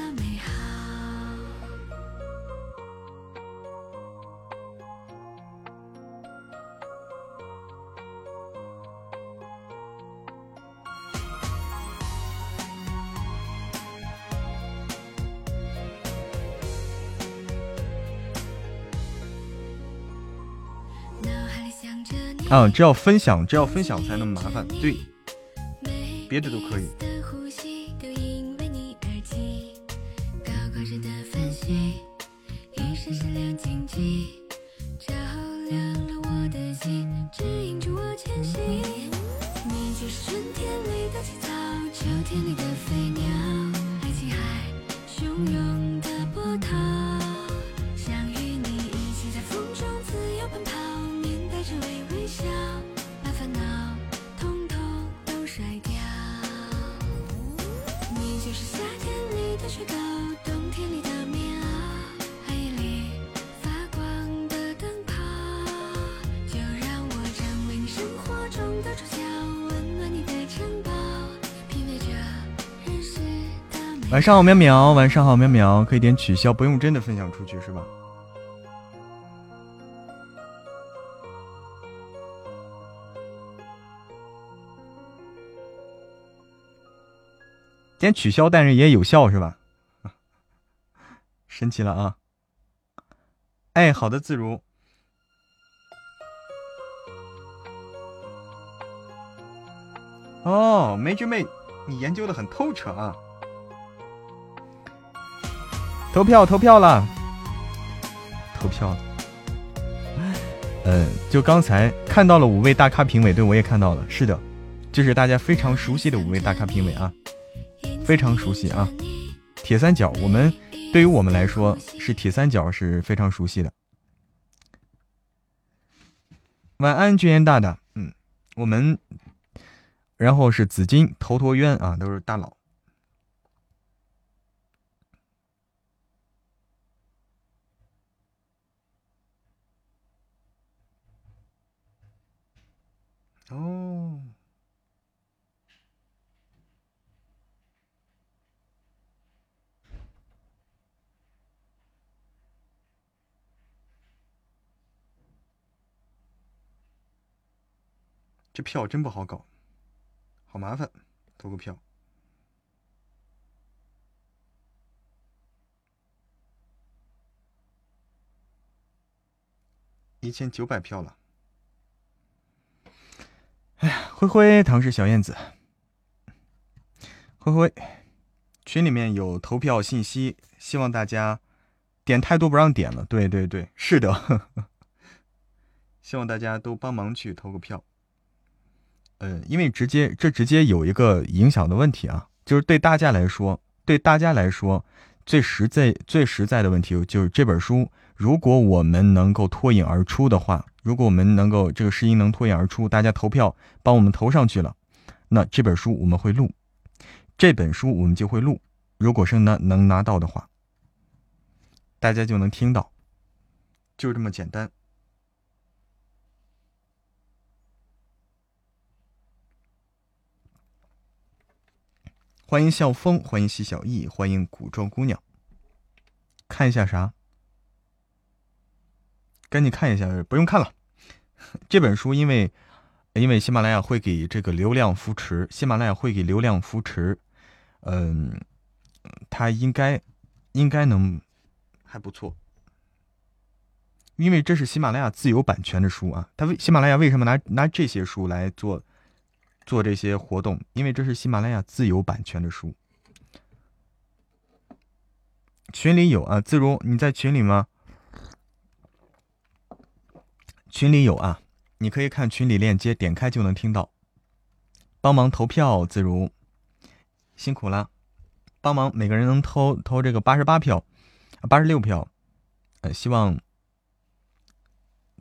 啊，只要分享，只要分享才能麻烦。对，别的都可以。晚上好，喵喵。晚上好，喵喵。可以点取消，不用真的分享出去，是吧？点取消，但是也有效，是吧？神奇了啊！哎，好的，自如。哦，梅之妹，你研究的很透彻啊！投票投票了，投票。呃，就刚才看到了五位大咖评委，对我也看到了，是的，这是大家非常熟悉的五位大咖评委啊，非常熟悉啊。铁三角，我们对于我们来说是铁三角是非常熟悉的。晚安，君言大大，嗯，我们，然后是紫金、头陀渊啊，都是大佬。哦，这票真不好搞，好麻烦，投个票，一千九百票了。灰灰，唐氏小燕子，灰灰，群里面有投票信息，希望大家点太多不让点了。对对对，是的，希望大家都帮忙去投个票。呃，因为直接这直接有一个影响的问题啊，就是对大家来说，对大家来说最实在、最实在的问题就是这本书，如果我们能够脱颖而出的话。如果我们能够这个试音能脱颖而出，大家投票帮我们投上去了，那这本书我们会录，这本书我们就会录。如果是呢能拿到的话，大家就能听到，就这么简单。欢迎笑风，欢迎西小艺，欢迎古装姑娘。看一下啥？赶紧看一下，不用看了。这本书因为，因为喜马拉雅会给这个流量扶持，喜马拉雅会给流量扶持，嗯，它应该应该能还不错。因为这是喜马拉雅自有版权的书啊。他为喜马拉雅为什么拿拿这些书来做做这些活动？因为这是喜马拉雅自有版权的书。群里有啊，自如你在群里吗？群里有啊，你可以看群里链接，点开就能听到。帮忙投票，自如辛苦了，帮忙每个人能投投这个八十八票，八十六票，呃，希望。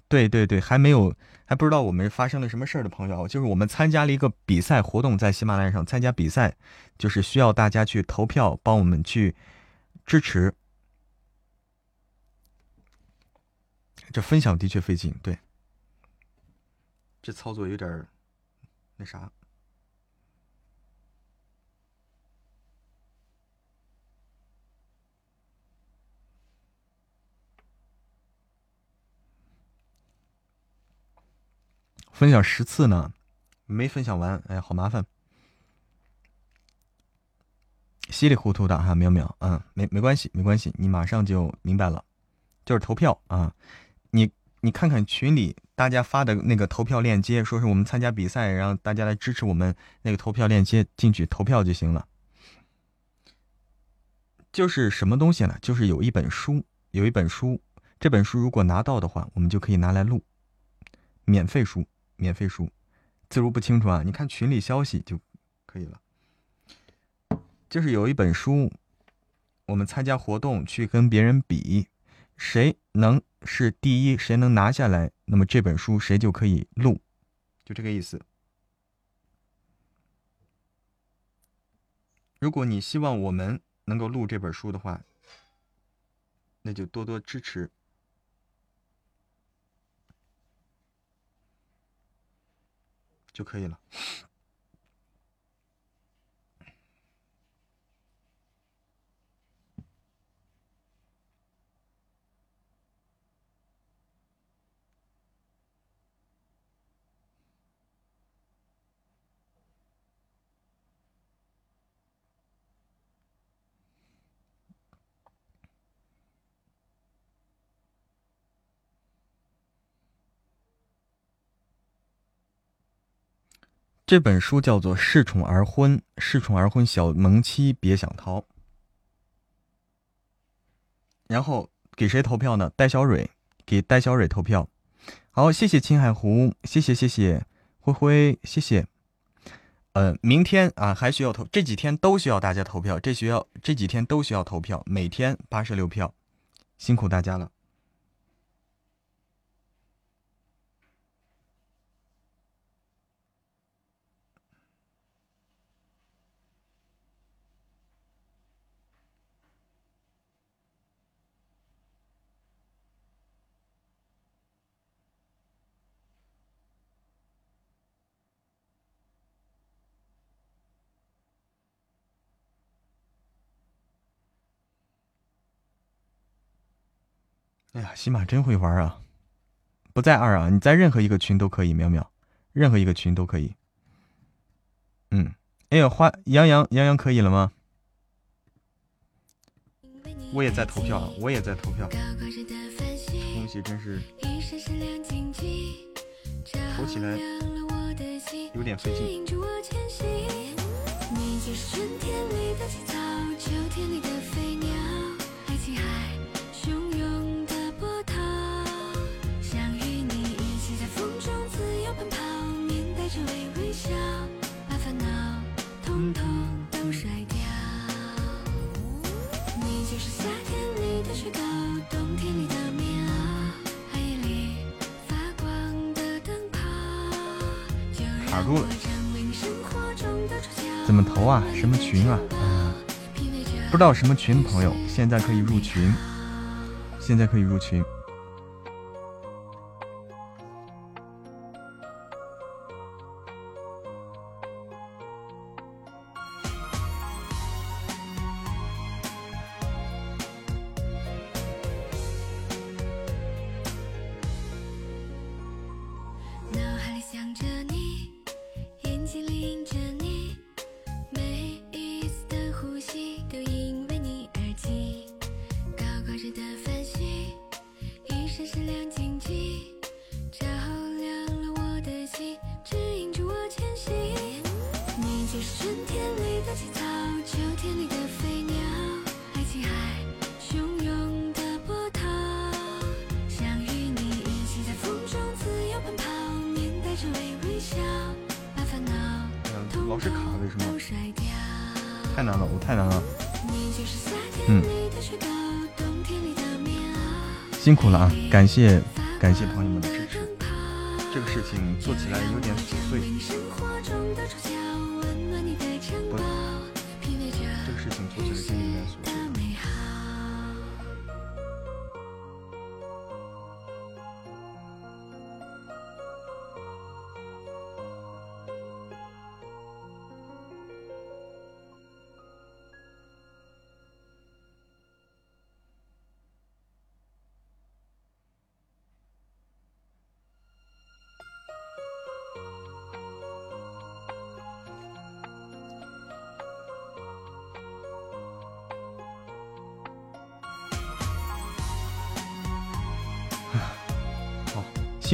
对对对，还没有还不知道我们发生了什么事儿的朋友，就是我们参加了一个比赛活动，在喜马拉雅上参加比赛，就是需要大家去投票，帮我们去支持。这分享的确费劲，对，这操作有点那啥。分享十次呢，没分享完，哎，好麻烦，稀里糊涂的哈，淼淼，嗯，没没关系，没关系，你马上就明白了，就是投票啊，你你看看群里大家发的那个投票链接，说是我们参加比赛，然后大家来支持我们那个投票链接进去投票就行了。就是什么东西呢？就是有一本书，有一本书，这本书如果拿到的话，我们就可以拿来录，免费书。免费书，字如不清楚啊，你看群里消息就可以了。就是有一本书，我们参加活动去跟别人比，谁能是第一，谁能拿下来，那么这本书谁就可以录，就这个意思。如果你希望我们能够录这本书的话，那就多多支持。就可以了。这本书叫做《恃宠而婚》，恃宠而婚，小萌妻别想逃。然后给谁投票呢？戴小蕊，给戴小蕊投票。好，谢谢青海湖，谢谢谢谢灰灰，谢谢。呃，明天啊还需要投，这几天都需要大家投票，这需要这几天都需要投票，每天八十六票，辛苦大家了。哎呀，喜马真会玩啊！不在二啊，你在任何一个群都可以，淼淼，任何一个群都可以。嗯，哎呀，花杨洋杨洋可以了吗？我也在投票，我也在投票。东西真是投起来有点费劲。住了，怎么投啊？什么群啊？不知道什么群的朋友，现在可以入群，现在可以入群。老是卡，为什么？太难了，我太难了。嗯，辛苦了啊！感谢感谢朋友们的支持。这个事情做起来有点琐碎。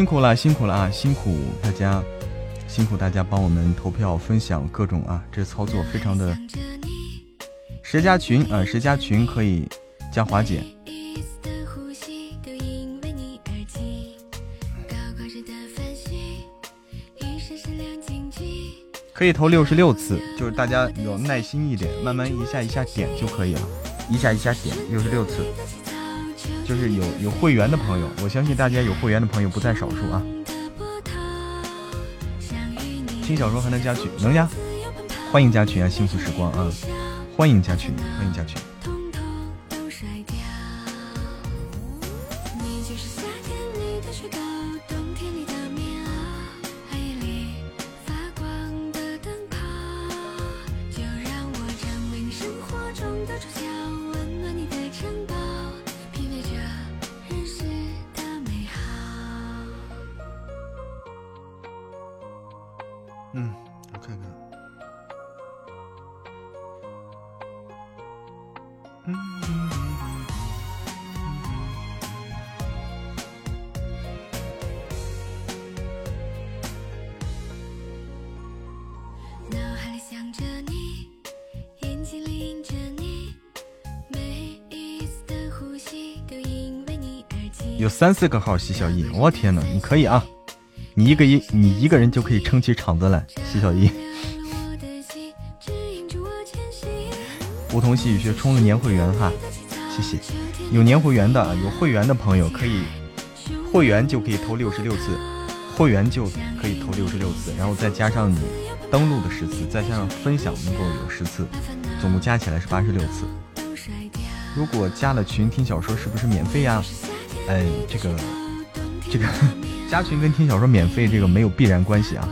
辛苦了，辛苦了啊！辛苦大家，辛苦大家帮我们投票、分享各种啊！这操作非常的。谁加群啊？谁加群可以加华姐。可以投六十六次，就是大家有耐心一点，慢慢一下一下点就可以了，一下一下点六十六次。就是有有会员的朋友，我相信大家有会员的朋友不在少数啊。听小说还能加群，能加，欢迎加群啊！幸福时光啊，欢迎加群，欢迎加群。三四个号，西小艺，我天哪，你可以啊！你一个一，你一个人就可以撑起场子来，西小艺。梧桐细雨学充了年会员哈，谢谢。有年会员的，有会员的朋友可以，会员就可以投六十六次，会员就可以投六十六次，然后再加上你登录的十次，再加上分享能够有十次，总共加起来是八十六次。如果加了群听小说，是不是免费呀？哎，这个，这个 加群跟听小说免费，这个没有必然关系啊。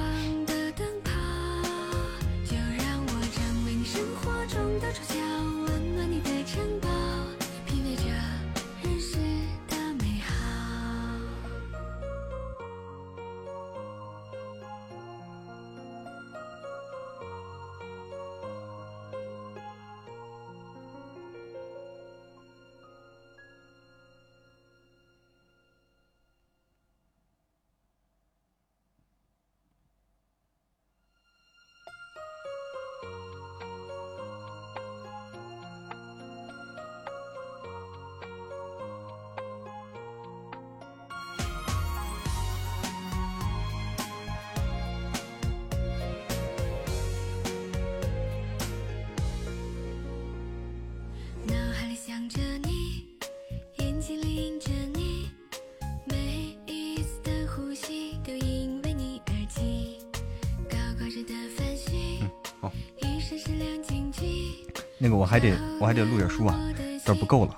还得录点书啊，这不够了。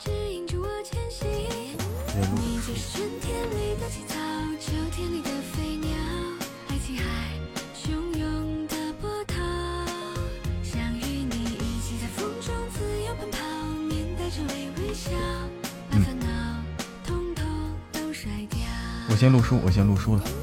嗯，我先录书，我先录书了。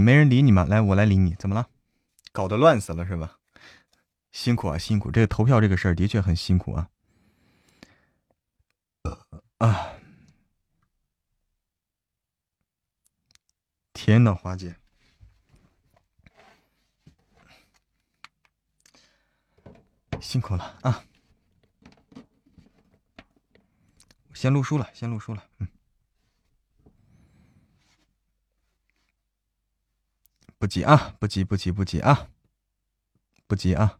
没人理你吗？来，我来理你。怎么了？搞得乱死了是吧？辛苦啊，辛苦！这个投票这个事儿的确很辛苦啊。啊！天呐，花姐，辛苦了啊！先录书了，先录书了，嗯。不急啊，不急，不急，不急啊，不急啊。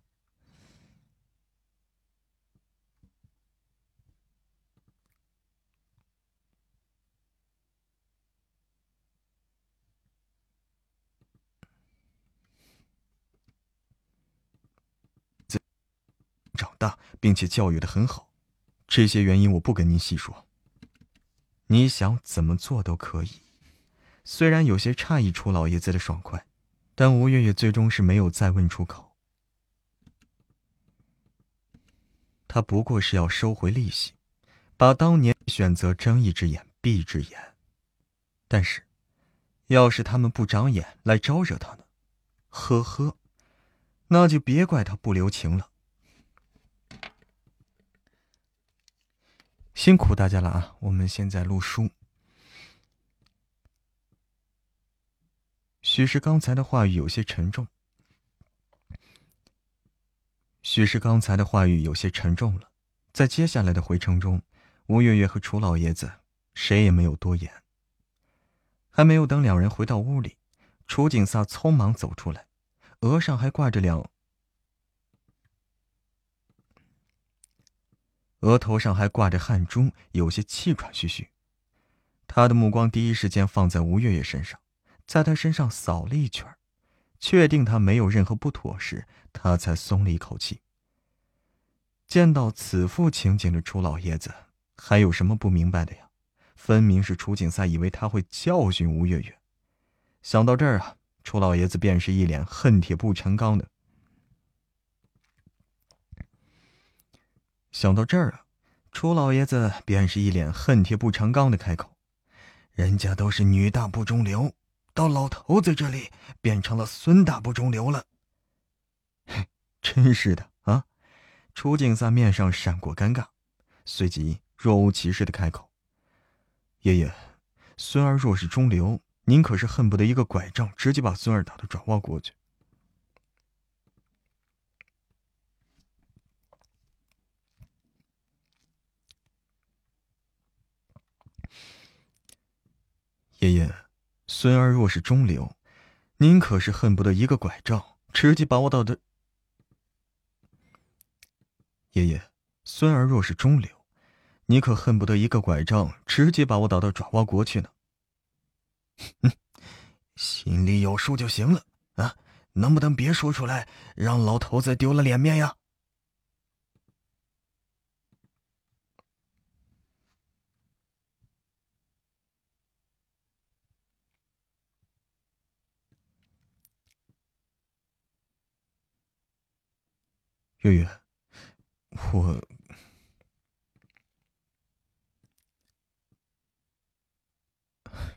长大，并且教育的很好，这些原因我不跟您细说。你想怎么做都可以，虽然有些诧异楚老爷子的爽快。但吴月月最终是没有再问出口。他不过是要收回利息，把当年选择睁一只眼闭一只眼。但是，要是他们不长眼来招惹他呢？呵呵，那就别怪他不留情了。辛苦大家了啊！我们现在录书。许是刚才的话语有些沉重，许是刚才的话语有些沉重了。在接下来的回程中，吴月月和楚老爷子谁也没有多言。还没有等两人回到屋里，楚景萨匆忙走出来，额上还挂着两，额头上还挂着汗珠，有些气喘吁吁。他的目光第一时间放在吴月月身上。在他身上扫了一圈，确定他没有任何不妥时，他才松了一口气。见到此副情景的楚老爷子，还有什么不明白的呀？分明是楚景赛以为他会教训吴月月。想到这儿啊，楚老爷子便是一脸恨铁不成钢的。想到这儿啊，楚老爷子便是一脸恨铁不成钢的开口：“人家都是女大不中留。”到老头子这里，变成了孙大不中留了。嘿，真是的啊！楚景萨面上闪过尴尬，随即若无其事的开口：“爷爷，孙儿若是中流，您可是恨不得一个拐杖直接把孙儿打得转弯过去。”爷爷。孙儿若是中流，您可是恨不得一个拐杖直接把我倒的。爷爷，孙儿若是中流，你可恨不得一个拐杖直接把我倒到爪哇国去呢。哼，心里有数就行了啊，能不能别说出来，让老头子丢了脸面呀？月月，我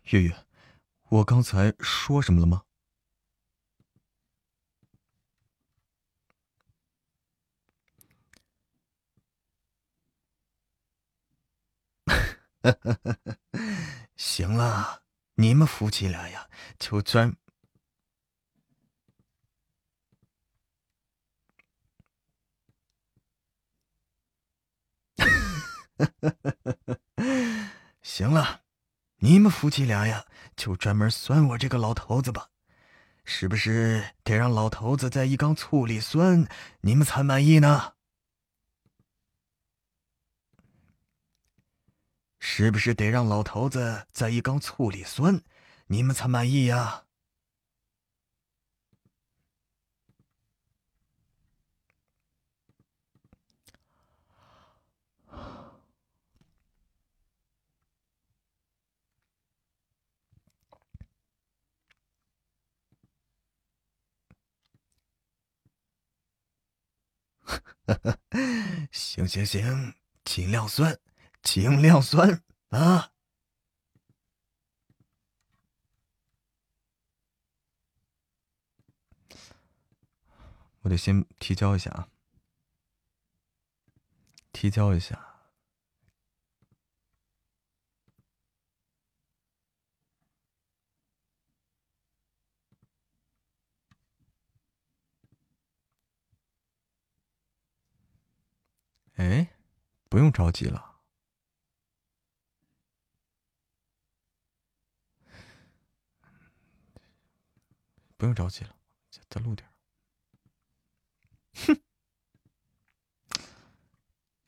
月月，我刚才说什么了吗？行了，你们夫妻俩呀，就专。行了，你们夫妻俩呀，就专门酸我这个老头子吧，是不是得让老头子在一缸醋里酸，你们才满意呢？是不是得让老头子在一缸醋里酸，你们才满意呀？行行行尽量算尽量算啊。我得先提交一下啊。提交一下。哎，不用着急了，不用着急了，再再录点。哼，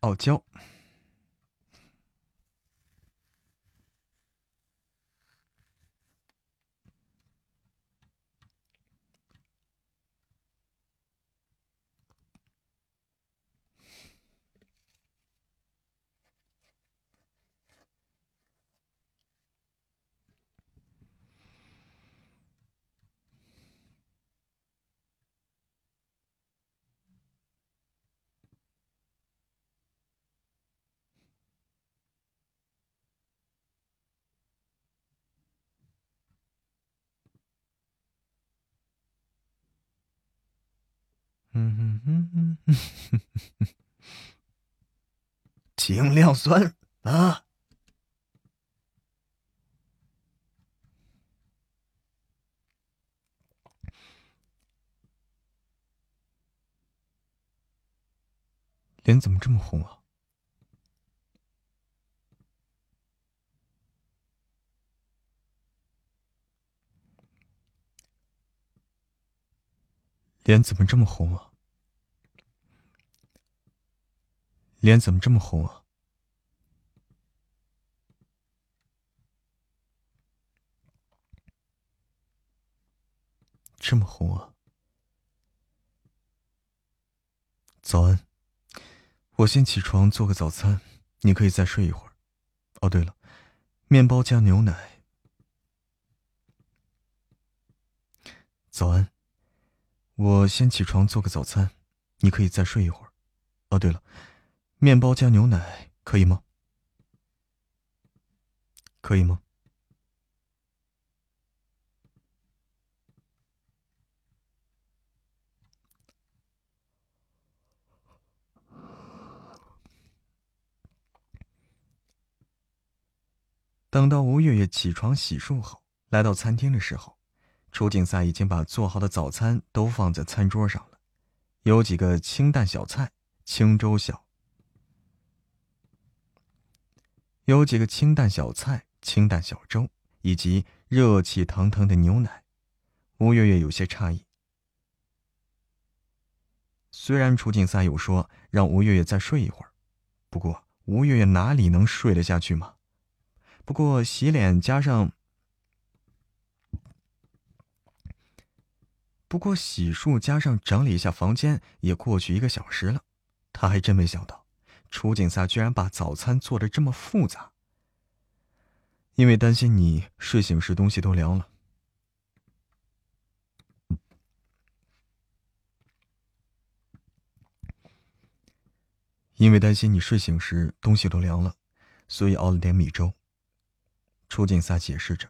傲娇。嗯哼哼哼，尽量酸啊！脸怎么这么红啊？脸怎么这么红啊？脸怎么这么红啊？这么红啊！早安，我先起床做个早餐，你可以再睡一会儿。哦，对了，面包加牛奶。早安。我先起床做个早餐，你可以再睡一会儿。哦，对了，面包加牛奶可以吗？可以吗？等到吴月月起床洗漱后，来到餐厅的时候。楚景赛已经把做好的早餐都放在餐桌上了，有几个清淡小菜、清粥小，有几个清淡小菜、清淡小粥，以及热气腾腾的牛奶。吴月月有些诧异。虽然楚景三有说让吴月月再睡一会儿，不过吴月月哪里能睡得下去嘛？不过洗脸加上。不过洗漱加上整理一下房间，也过去一个小时了。他还真没想到，楚景撒居然把早餐做的这么复杂。因为担心你睡醒时东西都凉了，因为担心你睡醒时东西都凉了，所以熬了点米粥。楚景撒解释着，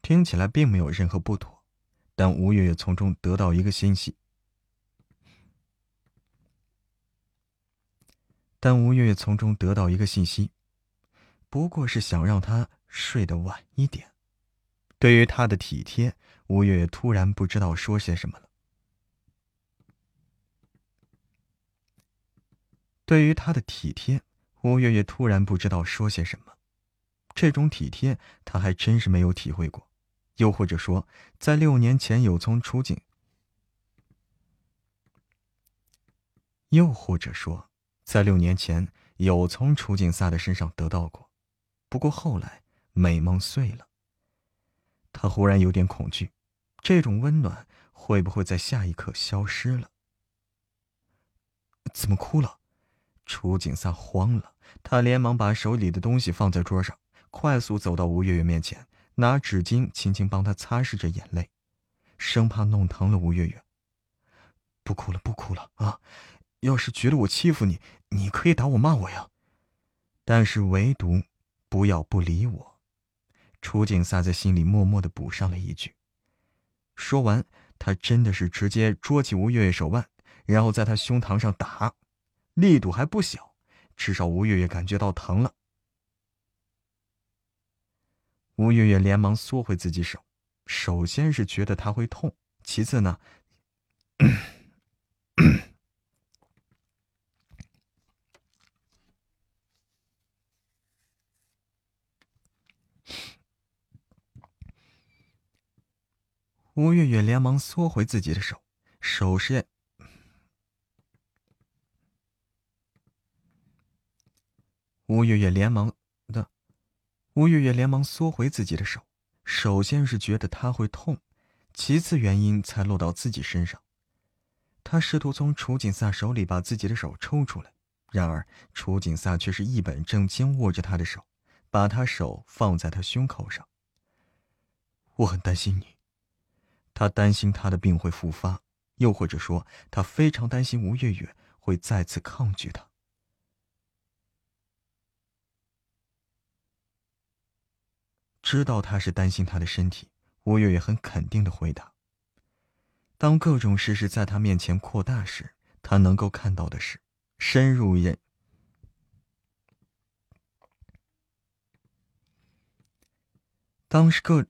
听起来并没有任何不妥。但吴月月从中得到一个信息，但吴月月从中得到一个信息，不过是想让他睡得晚一点。对于他的体贴，吴月月突然不知道说些什么了。对于他的体贴，吴月月突然不知道说些什么。这种体贴，他还真是没有体会过。又或者说，在六年前有从出境，又或者说，在六年前有从楚景萨的身上得到过，不过后来美梦碎了。他忽然有点恐惧，这种温暖会不会在下一刻消失了？怎么哭了？楚景萨慌了，他连忙把手里的东西放在桌上，快速走到吴月月面前。拿纸巾轻轻帮她擦拭着眼泪，生怕弄疼了吴月月。不哭了，不哭了啊！要是觉得我欺负你，你可以打我骂我呀，但是唯独不要不理我。楚景撒在心里默默的补上了一句。说完，他真的是直接捉起吴月月手腕，然后在他胸膛上打，力度还不小，至少吴月月感觉到疼了。吴月月连忙缩回自己手，首先是觉得他会痛，其次呢，吴月月连忙缩回自己的手，手是。吴月月连忙的。吴月月连忙缩回自己的手，首先是觉得他会痛，其次原因才落到自己身上。他试图从楚景萨手里把自己的手抽出来，然而楚景萨却是一本正经握着他的手，把他手放在他胸口上。我很担心你，他担心他的病会复发，又或者说他非常担心吴月月会再次抗拒他。知道他是担心他的身体，吴月月很肯定的回答。当各种事实在他面前扩大时，他能够看到的是深入人。当是各，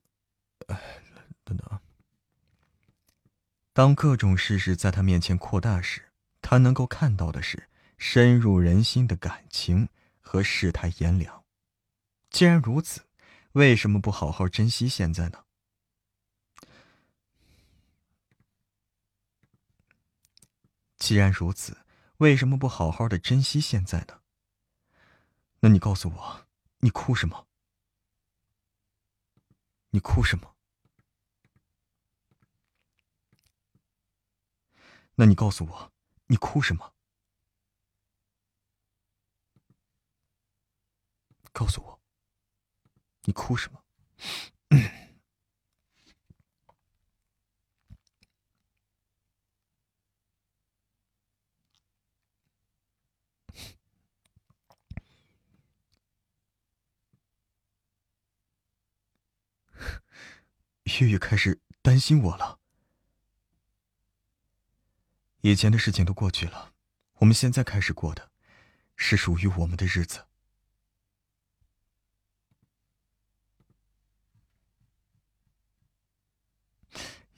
等等啊。当各种事实在他面前扩大时，他能够看到的是深入人心的感情和世态炎凉。既然如此。为什么不好好珍惜现在呢？既然如此，为什么不好好的珍惜现在呢？那你告诉我，你哭什么？你哭什么？那你告诉我，你哭什么？告诉我。你哭什么？月月开始担心我了。以前的事情都过去了，我们现在开始过的，是属于我们的日子。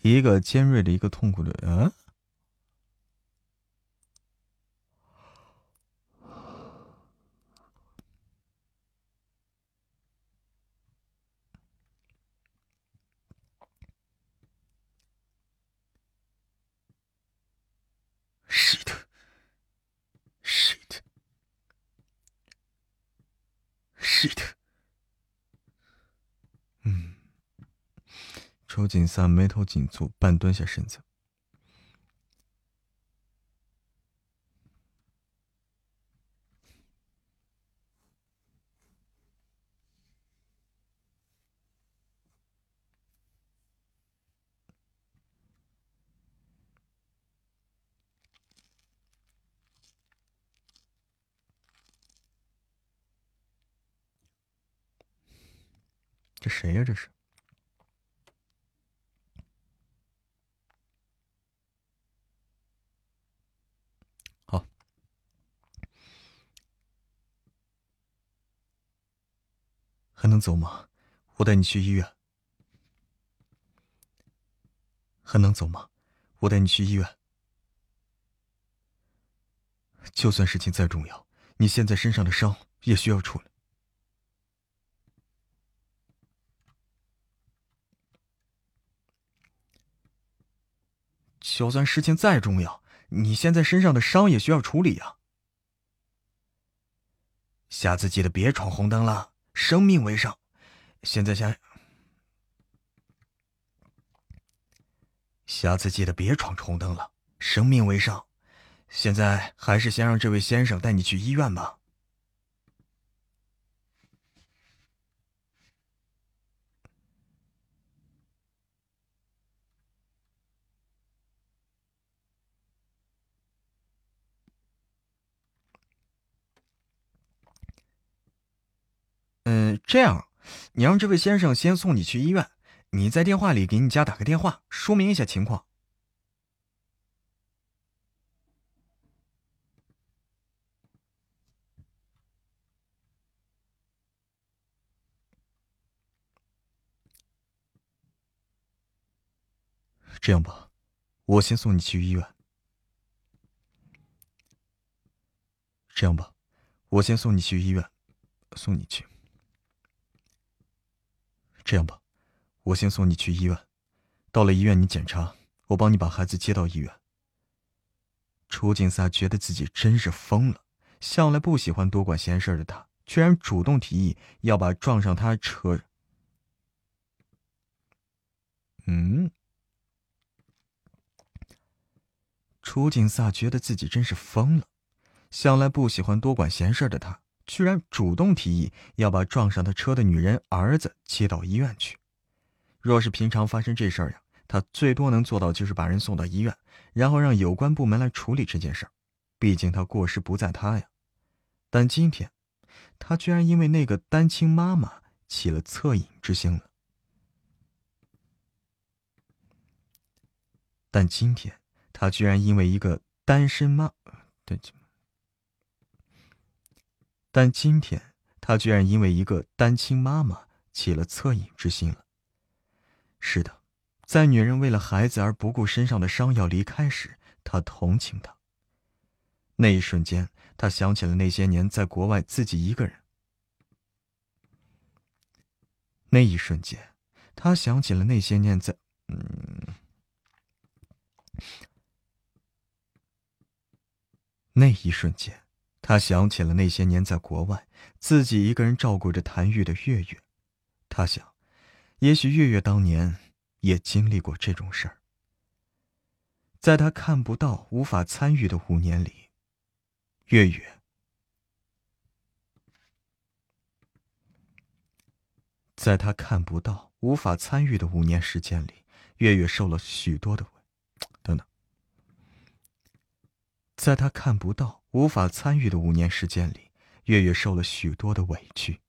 一个尖锐的，一个痛苦的，嗯。手紧散，眉头紧蹙，半蹲下身子。这谁呀？这是。还能走吗？我带你去医院。还能走吗？我带你去医院。就算事情再重要，你现在身上的伤也需要处理。就算事情再重要，你现在身上的伤也需要处理呀。下次记得别闯红灯了。生命为上，现在下下次记得别闯红灯了。生命为上，现在还是先让这位先生带你去医院吧。嗯这样你让这位先生先送你去医院你在电话里给你家打个电话说明一下情况。这样吧我先送你去医院。这样吧我先送你去医院送你去。这样吧，我先送你去医院，到了医院你检查，我帮你把孩子接到医院。楚景萨觉得自己真是疯了，向来不喜欢多管闲事的他，居然主动提议要把撞上他车。嗯，楚景萨觉得自己真是疯了。向来不喜欢多管闲事的他，居然主动提议要把撞上他车的女人儿子接到医院去。若是平常发生这事儿呀，他最多能做到就是把人送到医院，然后让有关部门来处理这件事儿。毕竟他过失不在他呀。但今天，他居然因为那个单亲妈妈起了恻隐之心了。但今天，他居然因为一个单身妈，对。但今天，他居然因为一个单亲妈妈起了恻隐之心了。是的，在女人为了孩子而不顾身上的伤要离开时，他同情她。那一瞬间，他想起了那些年在国外自己一个人。那一瞬间，他想起了那些年在……嗯，那一瞬间。他想起了那些年在国外自己一个人照顾着谭玉的月月，他想，也许月月当年也经历过这种事儿。在他看不到、无法参与的五年里，月月，在他看不到、无法参与的五年时间里，月月受了许多的委，等等，在他看不到。无法参与的五年时间里，月月受了许多的委屈。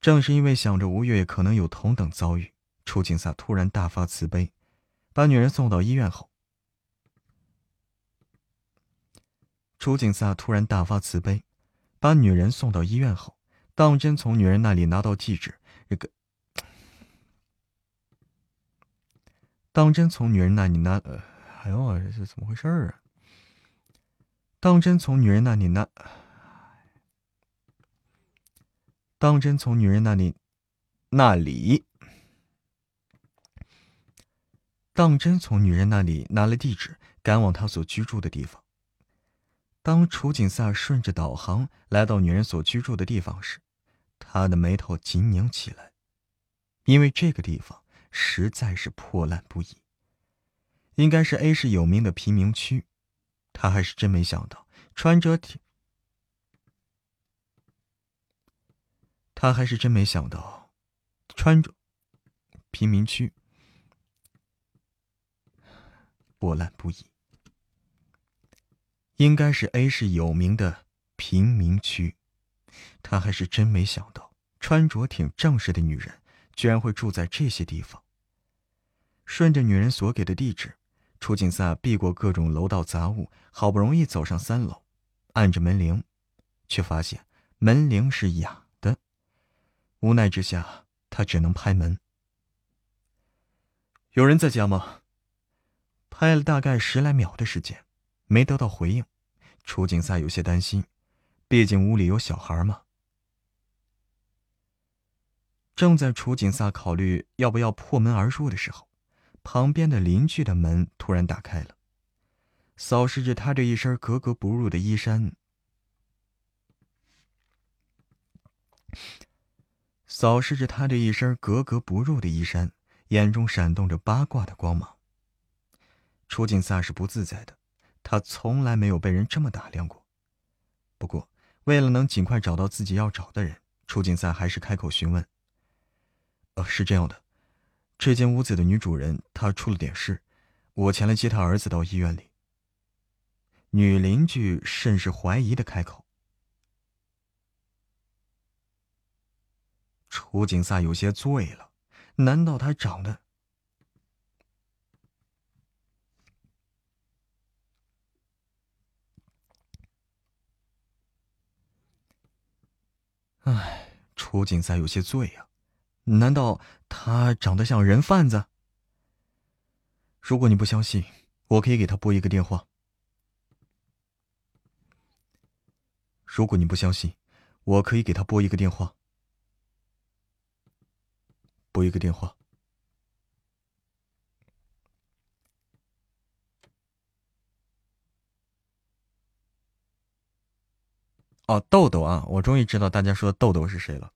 正是因为想着吴月月可能有同等遭遇，楚景萨突然大发慈悲，把女人送到医院后，楚景萨突然大发慈悲，把女人送到医院后，当真从女人那里拿到地址，这个，当真从女人那里拿，呃，哎呦，这是怎么回事儿啊？当真从女人那里拿，当真从女人那里那里，当真从女人那里拿了地址，赶往她所居住的地方。当楚景萨顺着导航来到女人所居住的地方时，他的眉头紧拧起来，因为这个地方实在是破烂不已，应该是 A 市有名的贫民区。他还是真没想到，穿着挺，他还是真没想到，穿着贫民区破烂不已，应该是 A 市有名的贫民区。他还是真没想到，穿着挺正式的女人居然会住在这些地方。顺着女人所给的地址。楚景萨避过各种楼道杂物，好不容易走上三楼，按着门铃，却发现门铃是哑的。无奈之下，他只能拍门：“有人在家吗？”拍了大概十来秒的时间，没得到回应。楚景萨有些担心，毕竟屋里有小孩嘛。正在楚景萨考虑要不要破门而入的时候。旁边的邻居的门突然打开了，扫视着他这一身格格不入的衣衫，扫视着他这一身格格不入的衣衫，眼中闪动着八卦的光芒。楚景萨是不自在的，他从来没有被人这么打量过。不过，为了能尽快找到自己要找的人，楚景萨还是开口询问：“呃，是这样的。”这间屋子的女主人，她出了点事，我前来接她儿子到医院里。女邻居甚是怀疑的开口。楚景萨有些醉了，难道他长得……哎，楚景萨有些醉呀。难道他长得像人贩子？如果你不相信，我可以给他拨一个电话。如果你不相信，我可以给他拨一个电话。拨一个电话。哦，豆豆啊，我终于知道大家说豆豆是谁了。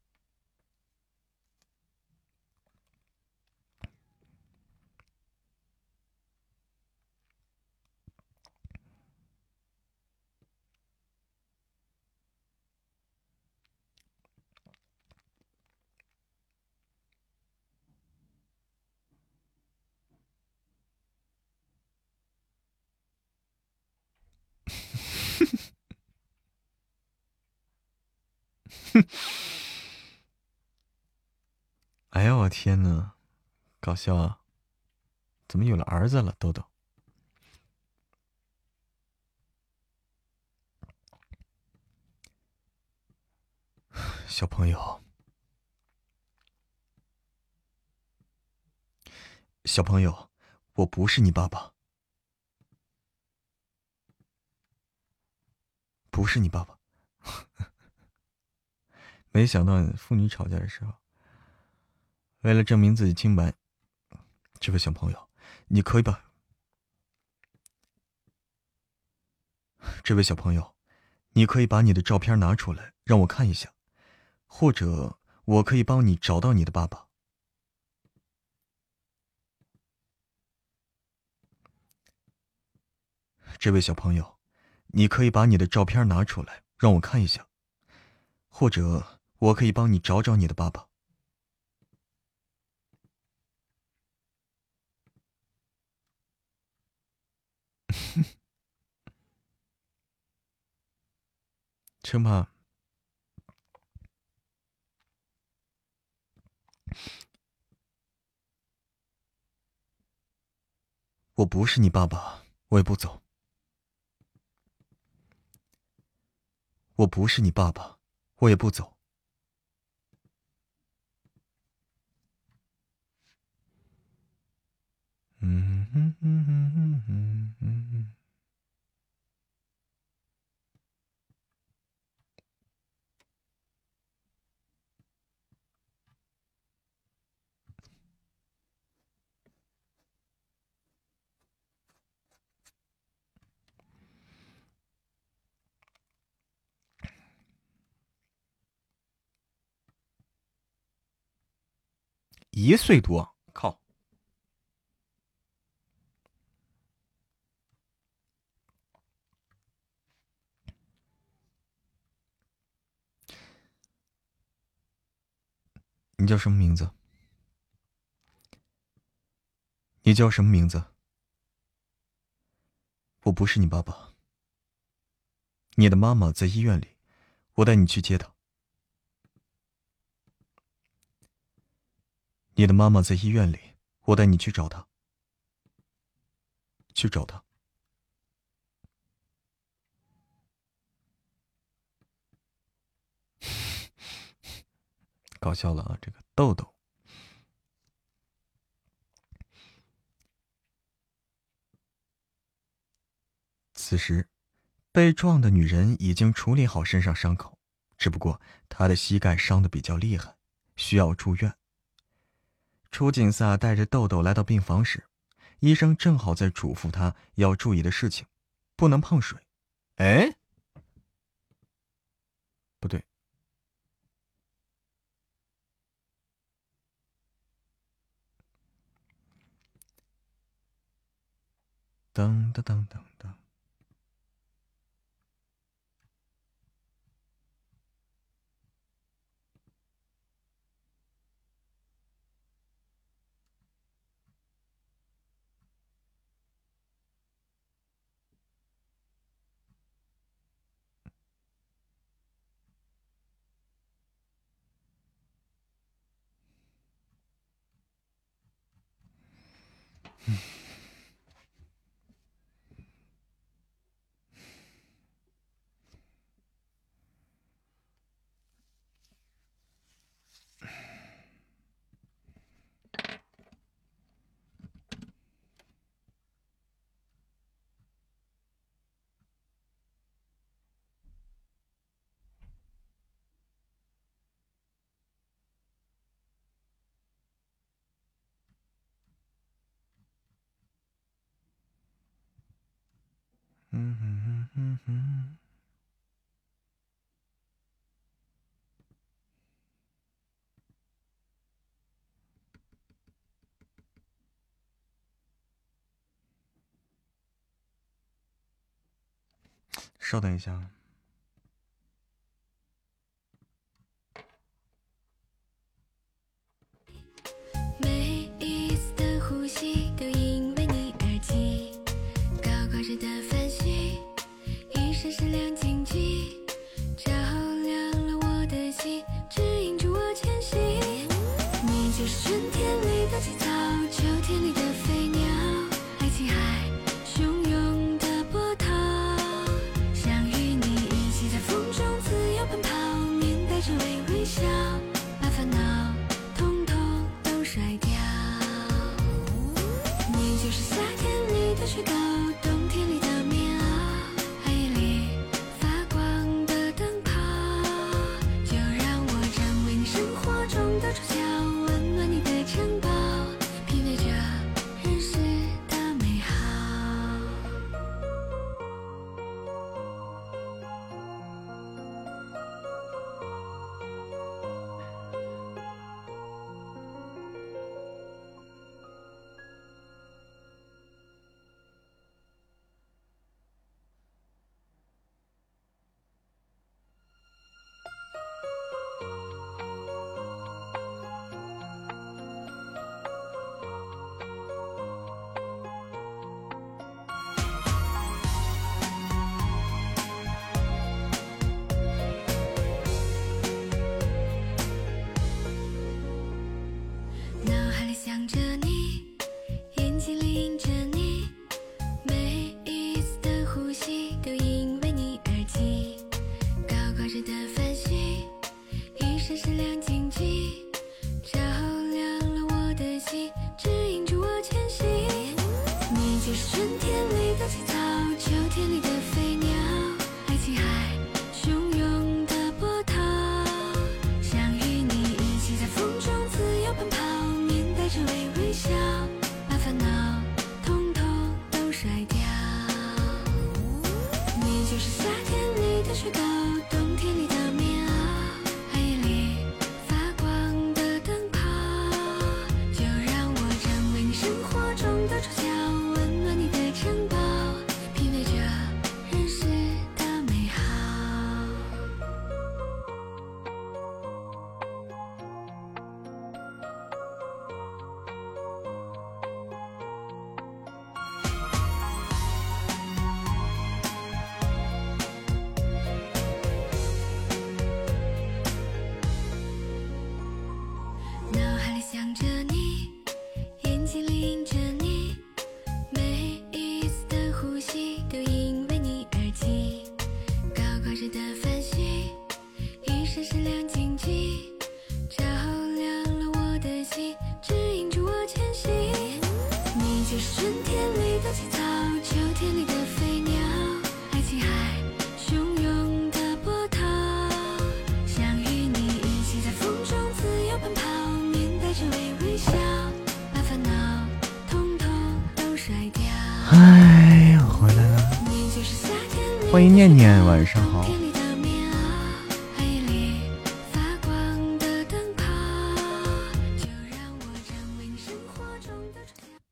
哎呀，我天呐，搞笑啊！怎么有了儿子了，豆豆？小朋友，小朋友，我不是你爸爸，不是你爸爸。没想到父女吵架的时候，为了证明自己清白，这位小朋友，你可以把这位小朋友，你可以把你的照片拿出来让我看一下，或者我可以帮你找到你的爸爸。这位小朋友，你可以把你的照片拿出来让我看一下，或者。我可以帮你找找你的爸爸。称吧，我不是你爸爸，我也不走。我不是你爸爸，我也不走。嗯嗯嗯嗯嗯嗯嗯一岁多靠。你叫什么名字？你叫什么名字？我不是你爸爸。你的妈妈在医院里，我带你去接她。你的妈妈在医院里，我带你去找她。去找她。搞笑了啊！这个豆豆。此时，被撞的女人已经处理好身上伤口，只不过她的膝盖伤的比较厉害，需要住院。楚景萨带着豆豆来到病房时，医生正好在嘱咐他要注意的事情，不能碰水。哎，不对。噔噔噔噔。嗯嗯嗯嗯，稍等一下啊。欢迎念念，晚上好。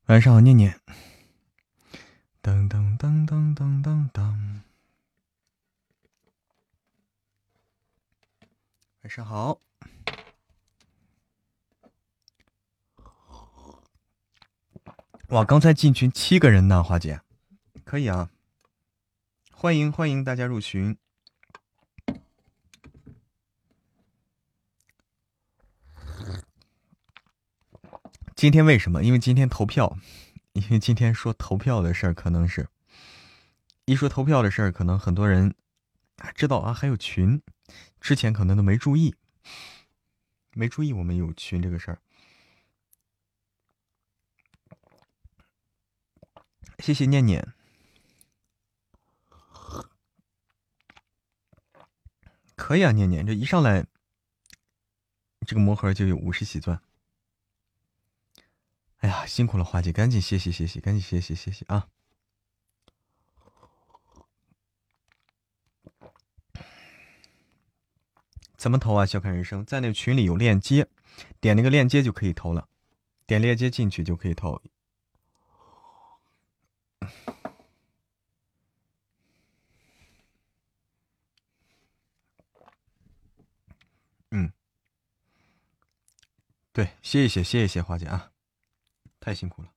晚上好，念念。噔噔噔噔噔噔噔。晚上好。哇，刚才进群七个人呢，花姐，可以啊。欢迎欢迎大家入群。今天为什么？因为今天投票，因为今天说投票的事儿，可能是，一说投票的事儿，可能很多人知道啊，还有群，之前可能都没注意，没注意我们有群这个事儿。谢谢念念。可以啊，念念，这一上来，这个魔盒就有五十喜钻。哎呀，辛苦了，花姐，赶紧歇息歇息，赶紧歇息歇息啊！怎么投啊？笑看人生，在那个群里有链接，点那个链接就可以投了，点链接进去就可以投。对，歇一歇，歇一歇，花姐啊，太辛苦了。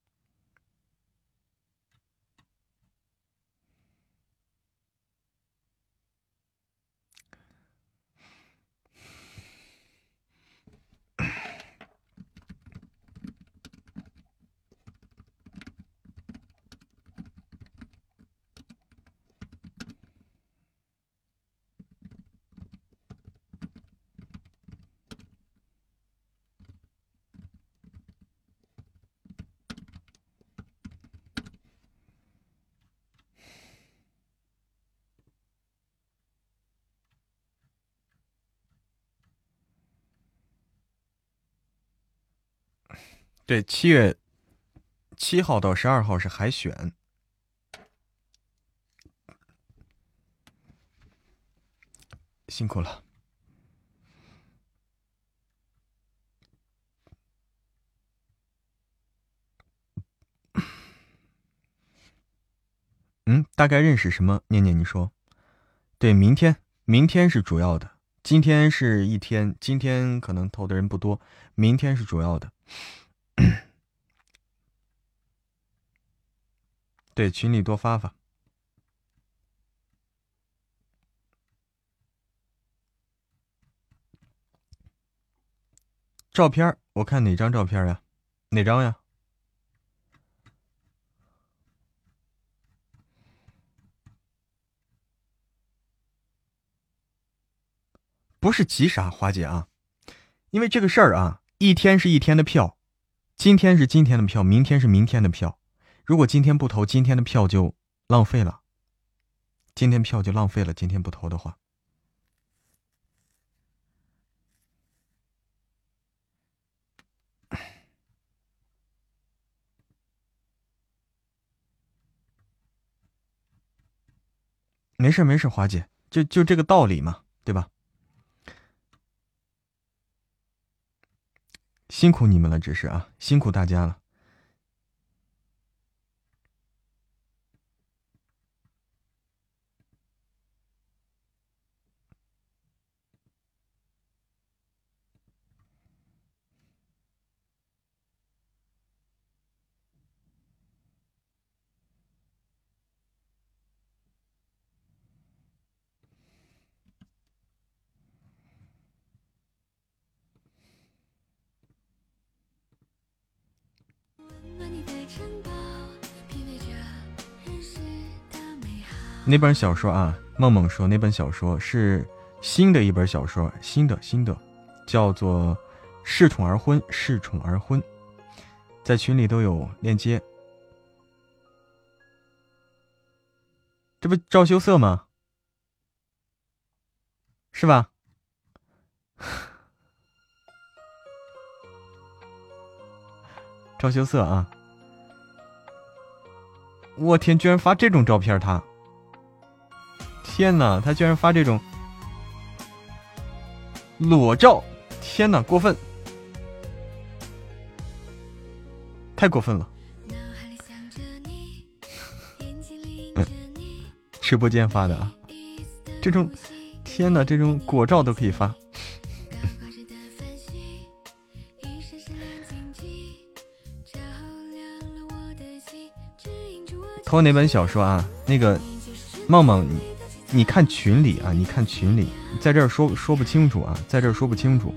对，七月七号到十二号是海选，辛苦了。嗯，大概认识什么？念念，你说。对，明天，明天是主要的，今天是一天，今天可能投的人不多，明天是主要的。对，群里多发发照片我看哪张照片呀？哪张呀？不是急啥，华姐啊，因为这个事儿啊，一天是一天的票。今天是今天的票，明天是明天的票。如果今天不投，今天的票就浪费了。今天票就浪费了。今天不投的话，没事没事，华姐，就就这个道理嘛，对吧？辛苦你们了，只是啊，辛苦大家了。那本小说啊，梦梦说那本小说是新的一本小说，新的新的，叫做《恃宠而婚》，恃宠而婚，在群里都有链接。这不赵羞涩吗？是吧？赵羞涩啊！我天，居然发这种照片，他！天哪，他居然发这种裸照！天哪，过分，太过分了！直播间发的啊，这种天哪，这种果照都可以发。偷哪本小说啊？那个梦梦。你看群里啊，你看群里，在这儿说说不清楚啊，在这儿说不清楚，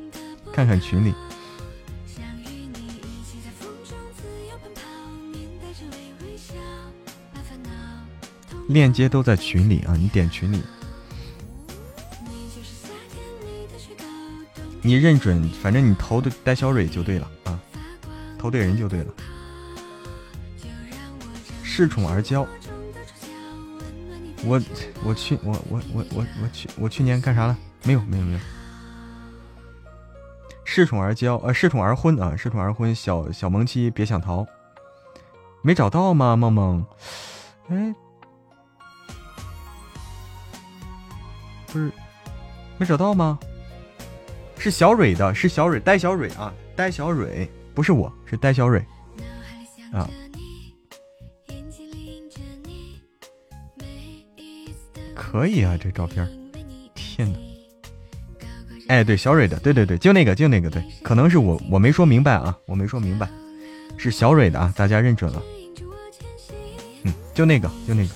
看看群里，链接都在群里啊，你点群里，你认准，反正你投的戴小蕊就对了啊，投对人就对了，恃宠而骄。我我去我我我我我去我去年干啥了？没有没有没有。恃宠而骄，呃，恃宠而婚啊，恃宠而婚，小小萌妻别想逃。没找到吗？梦梦，哎，不是，没找到吗？是小蕊的，是小蕊，呆小蕊啊，呆小蕊，不是我，是呆小蕊啊。可以啊，这照片，天哪！哎，对，小蕊的，对对对，就那个，就那个，对，可能是我我没说明白啊，我没说明白，是小蕊的啊，大家认准了。嗯，就那个，就那个。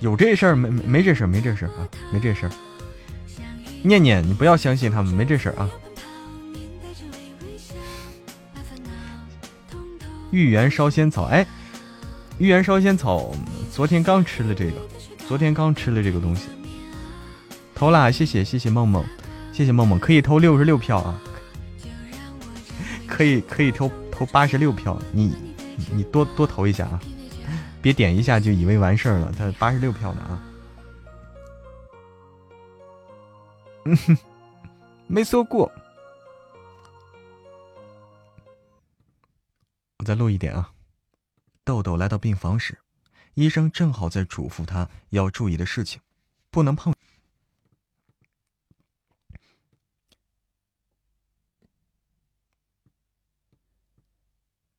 有这事儿没没这事儿没这事儿啊，没这事儿。念念，你不要相信他们，没这事儿啊。芋圆烧仙草，哎，芋圆烧仙草，昨天刚吃了这个，昨天刚吃了这个东西，投啦，谢谢谢谢梦梦，谢谢梦梦，可以投六十六票啊，可以可以投投八十六票，你你多多投一下啊。别点一下就以为完事儿了，他八十六票呢啊！嗯哼，没说过。我再录一点啊。豆豆来到病房时，医生正好在嘱咐他要注意的事情，不能碰。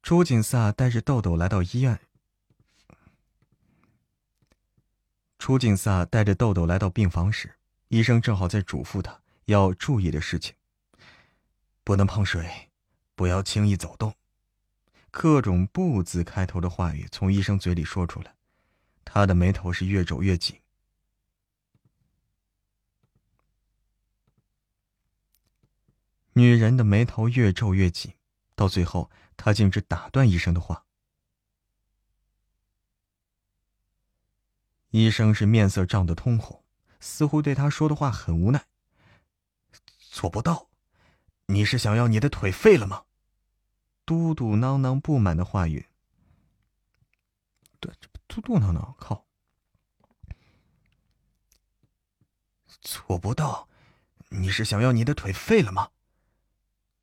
朱景萨带着豆豆来到医院。楚景萨带着豆豆来到病房时，医生正好在嘱咐他要注意的事情：不能碰水，不要轻易走动。各种“不”字开头的话语从医生嘴里说出来，他的眉头是越皱越紧。女人的眉头越皱越紧，到最后，她竟只打断医生的话。医生是面色涨得通红，似乎对他说的话很无奈。做不到，你是想要你的腿废了吗？嘟嘟囔囔不满的话语。对，嘟嘟囔囔，靠！做不到，你是想要你的腿废了吗？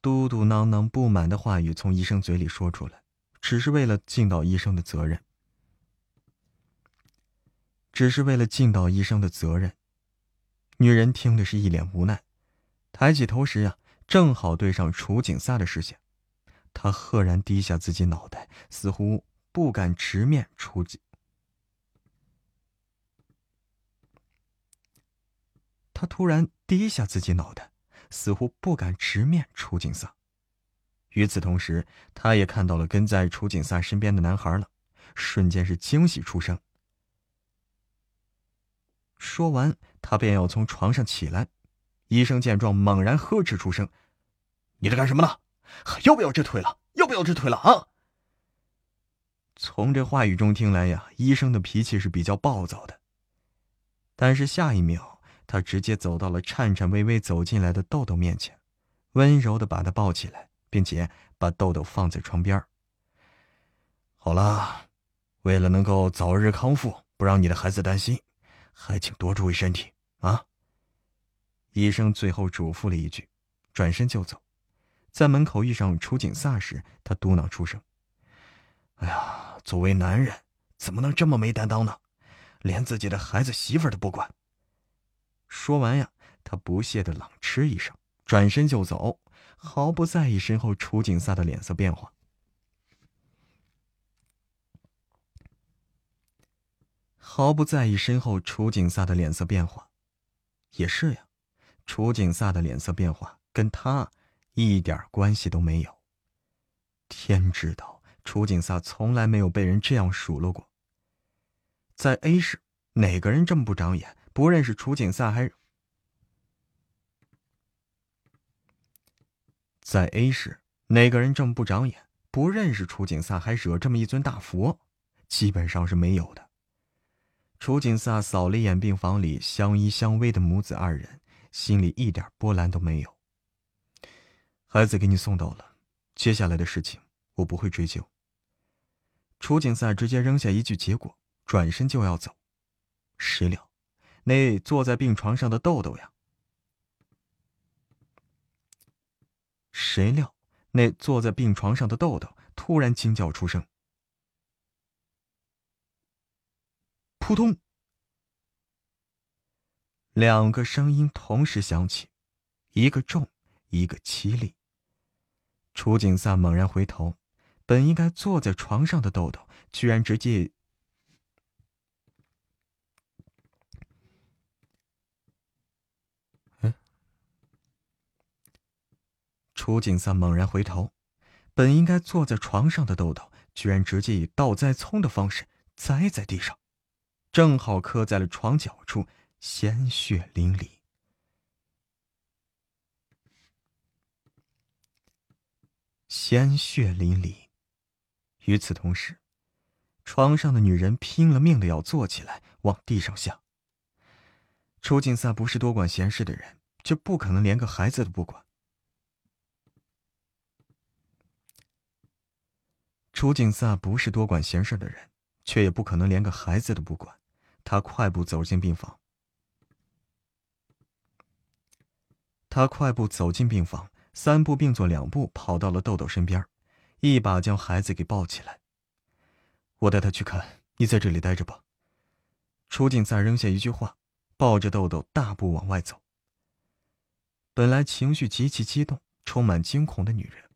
嘟嘟囔囔不满的话语从医生嘴里说出来，只是为了尽到医生的责任。只是为了尽到医生的责任。女人听的是一脸无奈，抬起头时呀，正好对上楚景撒的视线。他赫然低下自己脑袋，似乎不敢直面楚景。他突然低下自己脑袋，似乎不敢直面楚景撒。与此同时，他也看到了跟在楚景撒身边的男孩了，瞬间是惊喜出声。说完，他便要从床上起来。医生见状，猛然呵斥出声：“你在干什么呢？还要不要这腿了？要不要这腿了啊？”从这话语中听来呀，医生的脾气是比较暴躁的。但是下一秒，他直接走到了颤颤巍巍走进来的豆豆面前，温柔的把他抱起来，并且把豆豆放在床边好了，为了能够早日康复，不让你的孩子担心。还请多注意身体啊！医生最后嘱咐了一句，转身就走。在门口遇上楚景萨时，他嘟囔出声：“哎呀，作为男人，怎么能这么没担当呢？连自己的孩子媳妇都不管。”说完呀，他不屑的冷嗤一声，转身就走，毫不在意身后楚景萨的脸色变化。毫不在意身后楚景萨的脸色变化，也是呀，楚景萨的脸色变化跟他一点关系都没有。天知道，楚景萨从来没有被人这样数落过。在 A 市，哪个人这么不长眼，不认识楚景萨还？在 A 市，哪个人这么不长眼，不认识楚景萨还惹这么一尊大佛？基本上是没有的。楚景萨扫了一眼病房里相依相偎的母子二人，心里一点波澜都没有。孩子给你送到了，接下来的事情我不会追究。楚景萨直接扔下一句结果，转身就要走。谁料，那坐在病床上的豆豆呀？谁料，那坐在病床上的豆豆突然惊叫出声。扑通！两个声音同时响起，一个重，一个凄厉。楚景瑟猛然回头，本应该坐在床上的豆豆，居然直接。楚景瑟猛然回头，本应该坐在床上的豆豆，居然直接以倒栽葱的方式栽在地上，正好磕在了床角处，鲜血淋漓。鲜血淋漓。与此同时，床上的女人拼了命的要坐起来，往地上下。楚景萨不是多管闲事的人，就不可能连个孩子都不管。楚景萨不是多管闲事的人，却也不可能连个孩子都不管。他快步走进病房。他快步走进病房，三步并作两步跑到了豆豆身边，一把将孩子给抱起来。我带他去看，你在这里待着吧。楚景再扔下一句话。抱着豆豆大步往外走。本来情绪极其激动、充满惊恐的女人，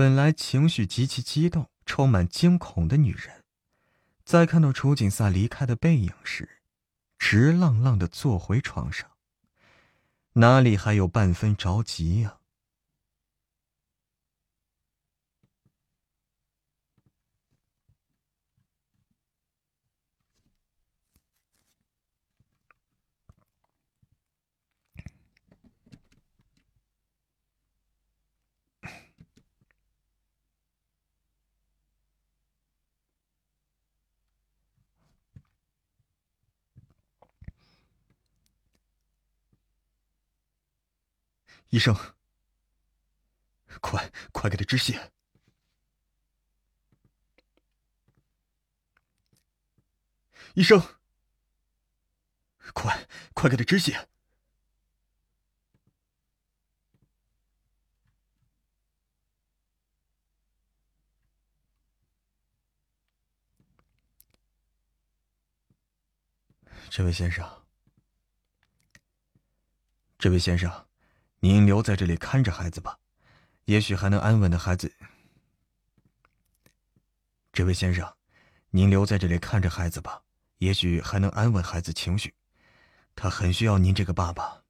本来情绪极其激动、充满惊恐的女人，在看到楚景萨离开的背影时。直愣愣的坐回床上，哪里还有半分着急呀？医生，快快给他止血！医生，快快给他止血！这位先生，这位先生。您留在这里看着孩子吧，也许还能安稳的孩子。这位先生，您留在这里看着孩子吧，也许还能安稳孩子情绪，他很需要您这个爸爸。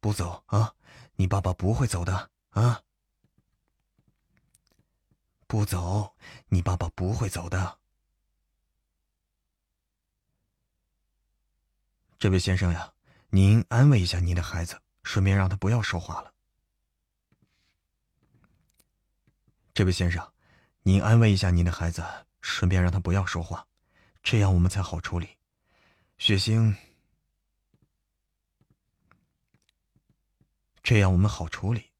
不走啊！你爸爸不会走的啊！不走，你爸爸不会走的。这位先生呀，您安慰一下您的孩子，顺便让他不要说话了。这位先生，您安慰一下您的孩子，顺便让他不要说话，这样我们才好处理。血腥。这样我们好处理，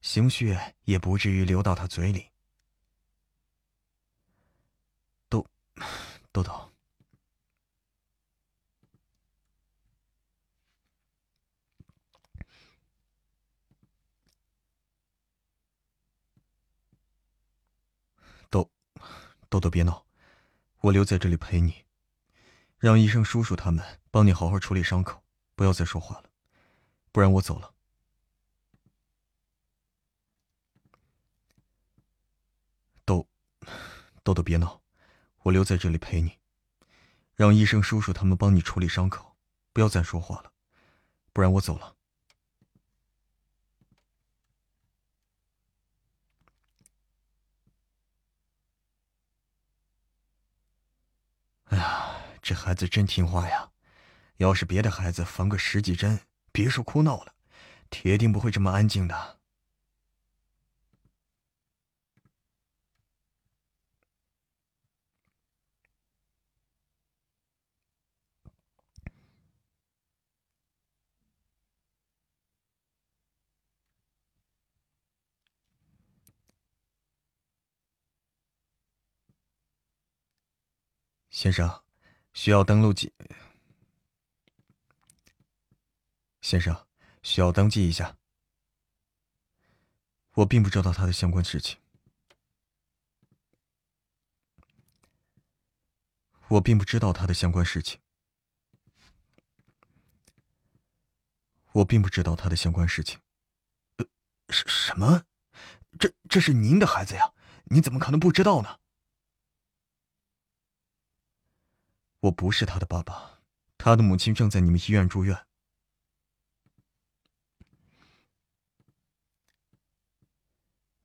鲜血也不至于流到他嘴里。豆豆，豆豆豆别闹，我留在这里陪你，让医生叔叔他们帮你好好处理伤口，不要再说话了，不然我走了。豆豆，别闹，我留在这里陪你，让医生叔叔他们帮你处理伤口，不要再说话了，不然我走了。哎呀，这孩子真听话呀！要是别的孩子缝个十几针，别说哭闹了，铁定不会这么安静的。先生，需要登录记。先生，需要登记一下。我并不知道他的相关事情。我并不知道他的相关事情。我并不知道他的相关事情。呃，什什么？这这是您的孩子呀！你怎么可能不知道呢？我不是他的爸爸，他的母亲正在你们医院住院。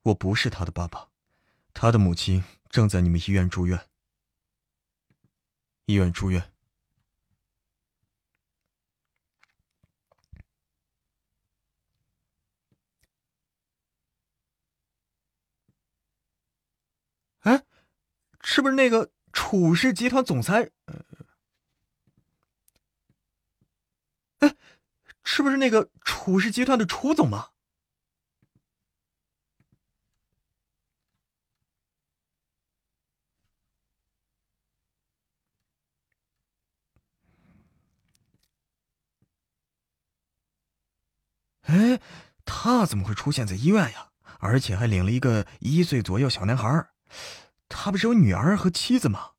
我不是他的爸爸，他的母亲正在你们医院住院。医院住院。哎，是不是那个楚氏集团总裁？哎，是不是那个楚氏集团的楚总吗？哎，他怎么会出现在医院呀？而且还领了一个一岁左右小男孩。他不是有女儿和妻子吗？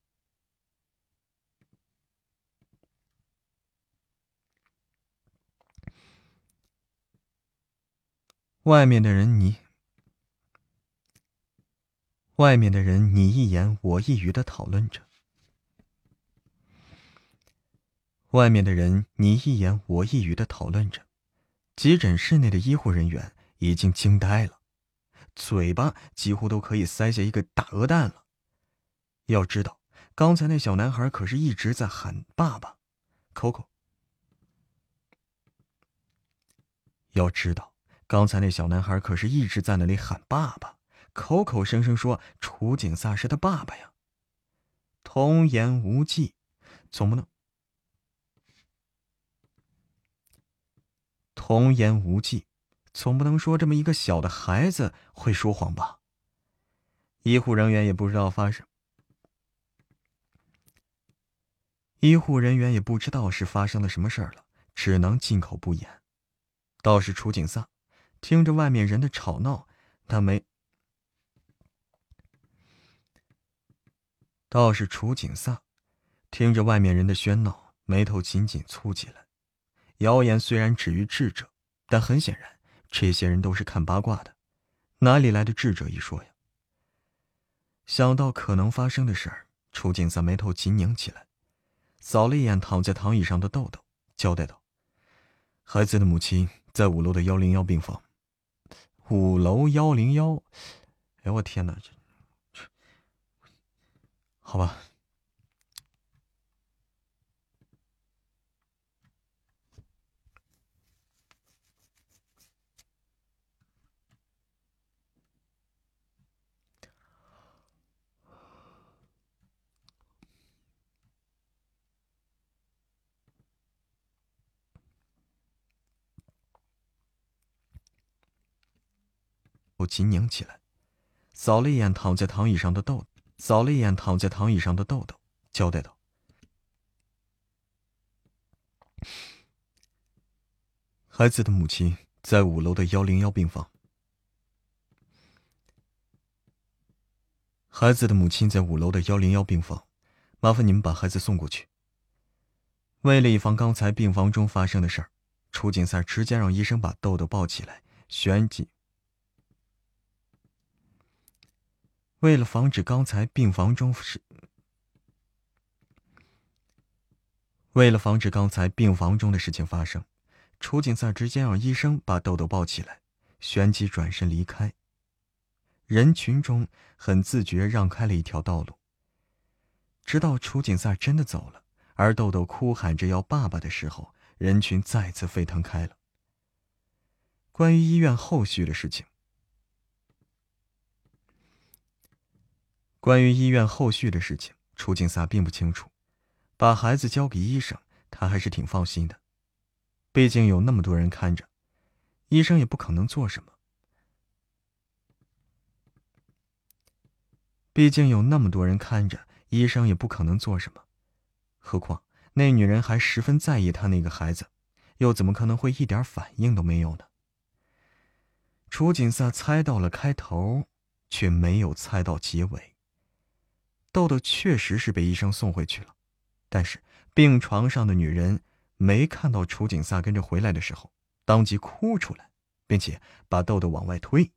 外面的人你，外面的人你一言我一语的讨论着。外面的人你一言我一语的讨论着，急诊室内的医护人员已经惊呆了。嘴巴几乎都可以塞下一个大鹅蛋了。要知道，刚才那小男孩可是一直在喊爸爸，Coco。要知道，刚才那小男孩可是一直在那里喊爸爸，口口声声说楚景萨是他爸爸呀。童言无忌，总不能。童言无忌。总不能说这么一个小的孩子会说谎吧？医护人员也不知道发生，医护人员也不知道是发生了什么事儿了，只能进口不言。倒是楚景萨，听着外面人的吵闹，他没；倒是楚景萨，听着外面人的喧闹，眉头紧紧蹙起来。谣言虽然止于智者，但很显然。这些人都是看八卦的，哪里来的智者一说呀？想到可能发生的事儿，楚景三眉头紧拧起来，扫了一眼躺在躺椅上的豆豆，交代道：“孩子的母亲在五楼的幺零幺病房。五楼幺零幺，哎，我天哪，这，好吧。”我紧拧起来，扫了一眼躺在躺椅上的豆，扫了一眼躺在躺椅上的豆豆，交代道：“孩子的母亲在五楼的幺零幺病房。孩子的母亲在五楼的幺零幺病房，麻烦你们把孩子送过去。”为了以防刚才病房中发生的事儿，楚景三直接让医生把豆豆抱起来，旋即。为了防止刚才病房中是，为了防止刚才病房中的事情发生，楚景赛直接让医生把豆豆抱起来，旋即转身离开。人群中很自觉让开了一条道路。直到楚景赛真的走了，而豆豆哭喊着要爸爸的时候，人群再次沸腾开了。关于医院后续的事情。关于医院后续的事情，楚景萨并不清楚。把孩子交给医生，他还是挺放心的。毕竟有那么多人看着，医生也不可能做什么。毕竟有那么多人看着，医生也不可能做什么。何况那女人还十分在意他那个孩子，又怎么可能会一点反应都没有呢？楚景萨猜到了开头，却没有猜到结尾。豆豆确实是被医生送回去了，但是病床上的女人没看到楚景萨跟着回来的时候，当即哭出来，并且把豆豆往外推。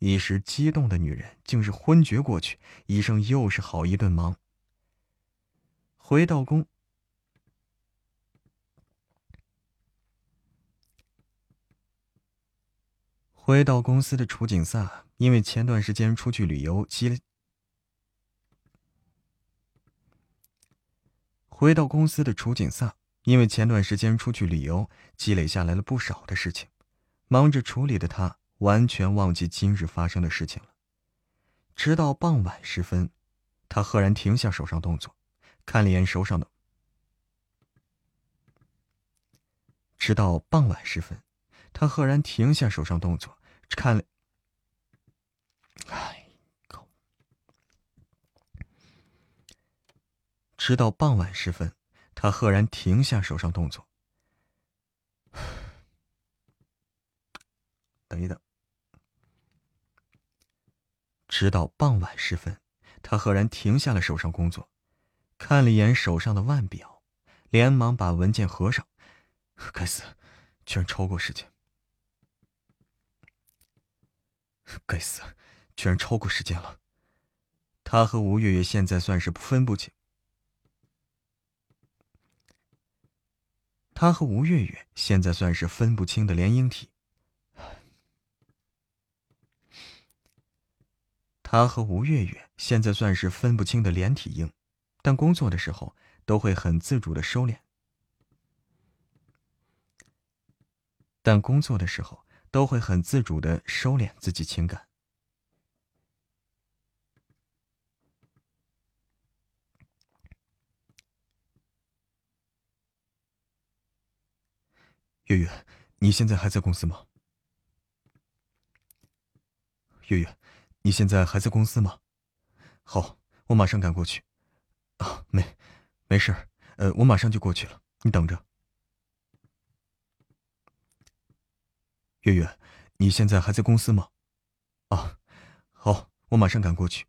一时激动的女人竟是昏厥过去，医生又是好一顿忙。回到公。回到公司的楚景萨，因为前段时间出去旅游积回到公司的楚景萨，因为前段时间出去旅游积累下来了不少的事情，忙着处理的他完全忘记今日发生的事情了。直到傍晚时分，他赫然停下手上动作，看了眼手上的。直到傍晚时分。他赫然停下手上动作，看了。哎，直到傍晚时分，他赫然停下手上动作。等一等。直到傍晚时分，他赫然停下了手上工作，看了一眼手上的腕表，连忙把文件合上。该死，居然超过时间！该死，居然超过时间了。他和吴月月现在算是分不清。他和吴月月现在算是分不清的联姻体。他和吴月月现在算是分不清的连体婴，但工作的时候都会很自主的收敛。但工作的时候。都会很自主的收敛自己情感。月月，你现在还在公司吗？月月，你现在还在公司吗？好，我马上赶过去。啊，没，没事呃，我马上就过去了，你等着。月月，你现在还在公司吗？啊，好，我马上赶过去。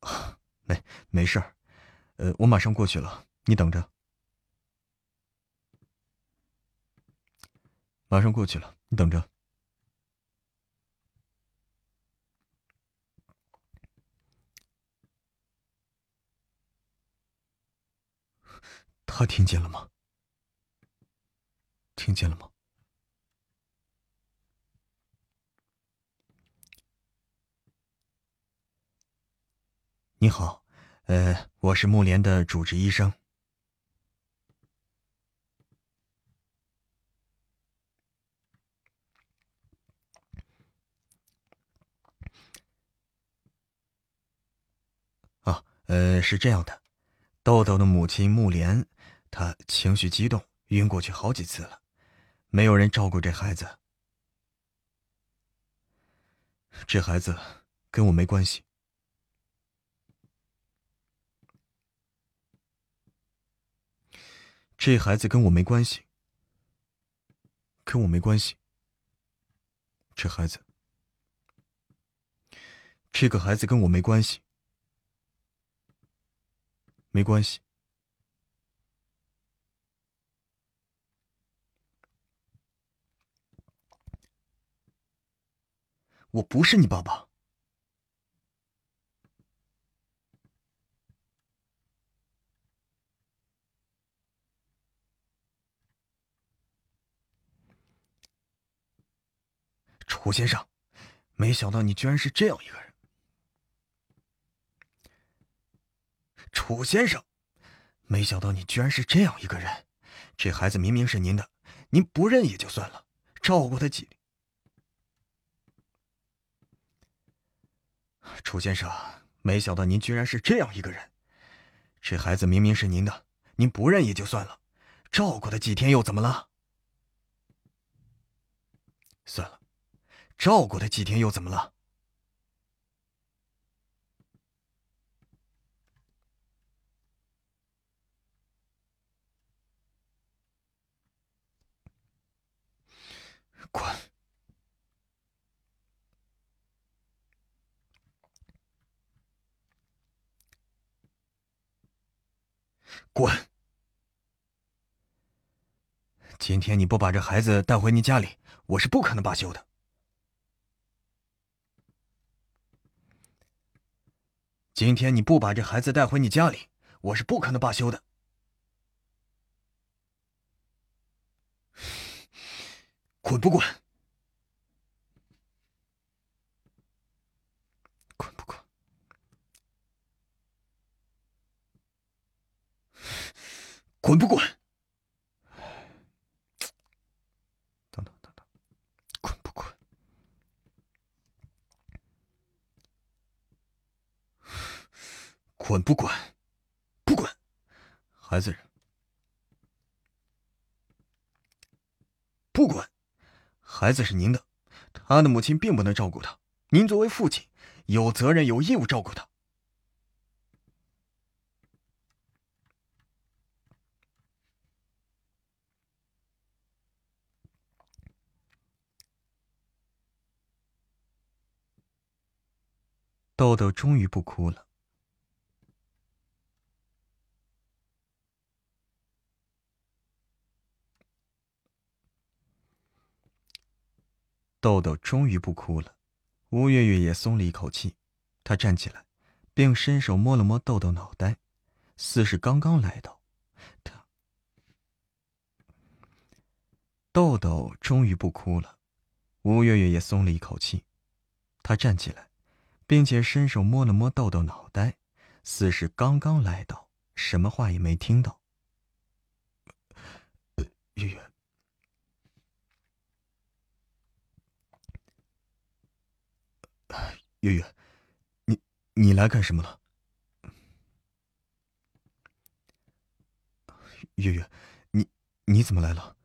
啊没，没事儿，呃，我马上过去了，你等着。马上过去了，你等着。他听见了吗？听见了吗？你好，呃，我是木莲的主治医生。啊，呃，是这样的，豆豆的母亲木莲，她情绪激动，晕过去好几次了，没有人照顾这孩子，这孩子跟我没关系。这孩子跟我没关系，跟我没关系。这孩子，这个孩子跟我没关系，没关系。我不是你爸爸。楚先生，没想到你居然是这样一个人。楚先生，没想到你居然是这样一个人。这孩子明明是您的，您不认也就算了，照顾他几。楚先生，没想到您居然是这样一个人。这孩子明明是您的，您不认也就算了，照顾他几天又怎么了？算了。照顾他几天又怎么了？滚！滚！今天你不把这孩子带回你家里，我是不可能罢休的。今天你不把这孩子带回你家里，我是不可能罢休的。滚不滚？滚不滚？滚不滚？等等等等，滚不滚？滚不滚？不滚！孩子，不滚！孩子是您的，他的母亲并不能照顾他，您作为父亲，有责任有义务照顾他。豆豆终于不哭了。豆豆终于不哭了，吴月月也松了一口气。她站起来，并伸手摸了摸豆豆脑袋，似是刚刚来到。他豆豆终于不哭了，吴月月也松了一口气。她站起来，并且伸手摸了摸豆豆脑袋，似是刚刚来到，什么话也没听到。月月。月月，你你来干什么了？月月，你你怎么来了？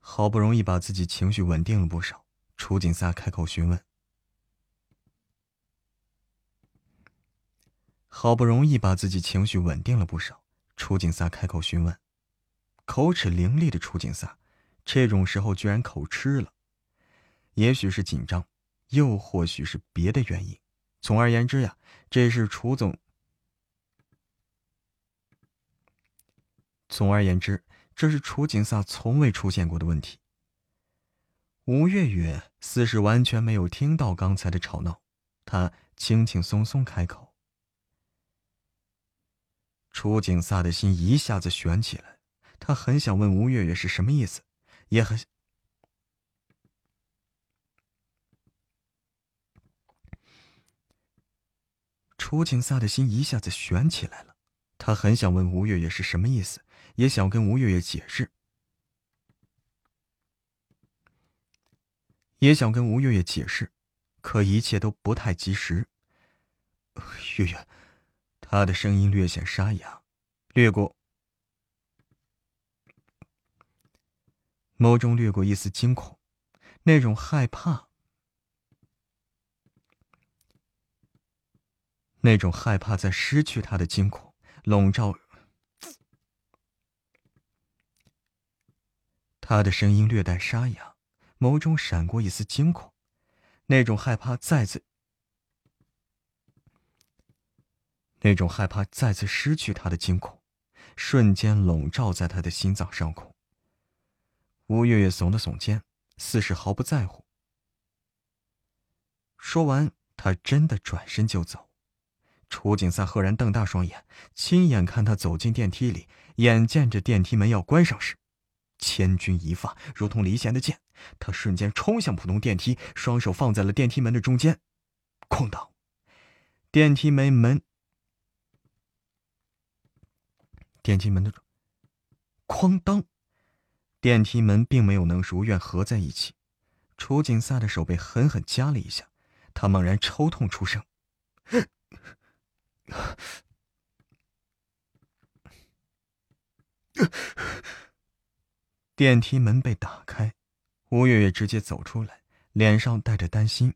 好不容易把自己情绪稳定了不少，楚景撒开口询问。好不容易把自己情绪稳定了不少，楚景撒开口询问。口齿伶俐的楚景撒，这种时候居然口吃了，也许是紧张。又或许是别的原因，总而言之呀，这是楚总。总而言之，这是楚景萨从未出现过的问题。吴月月似是完全没有听到刚才的吵闹，她轻轻松松开口。楚景萨的心一下子悬起来，他很想问吴月月是什么意思，也很。楚景萨的心一下子悬起来了，他很想问吴月月是什么意思，也想跟吴月月解释，也想跟吴月月解释，可一切都不太及时。月月，他的声音略显沙哑，掠过，眸中掠过一丝惊恐，那种害怕。那种害怕再失去他的惊恐笼罩，他的声音略带沙哑，眸中闪过一丝惊恐。那种害怕再次，那种害怕再次失去他的惊恐，瞬间笼罩在他的心脏上空。吴月月耸了耸肩，似是毫不在乎。说完，他真的转身就走。楚景三赫然瞪大双眼，亲眼看他走进电梯里，眼见着电梯门要关上时，千钧一发，如同离弦的箭，他瞬间冲向普通电梯，双手放在了电梯门的中间，哐当，电梯门门，电梯门的，哐当，电梯门并没有能如愿合在一起，楚景三的手被狠狠夹了一下，他猛然抽痛出声。电梯门被打开，吴月月直接走出来，脸上带着担心。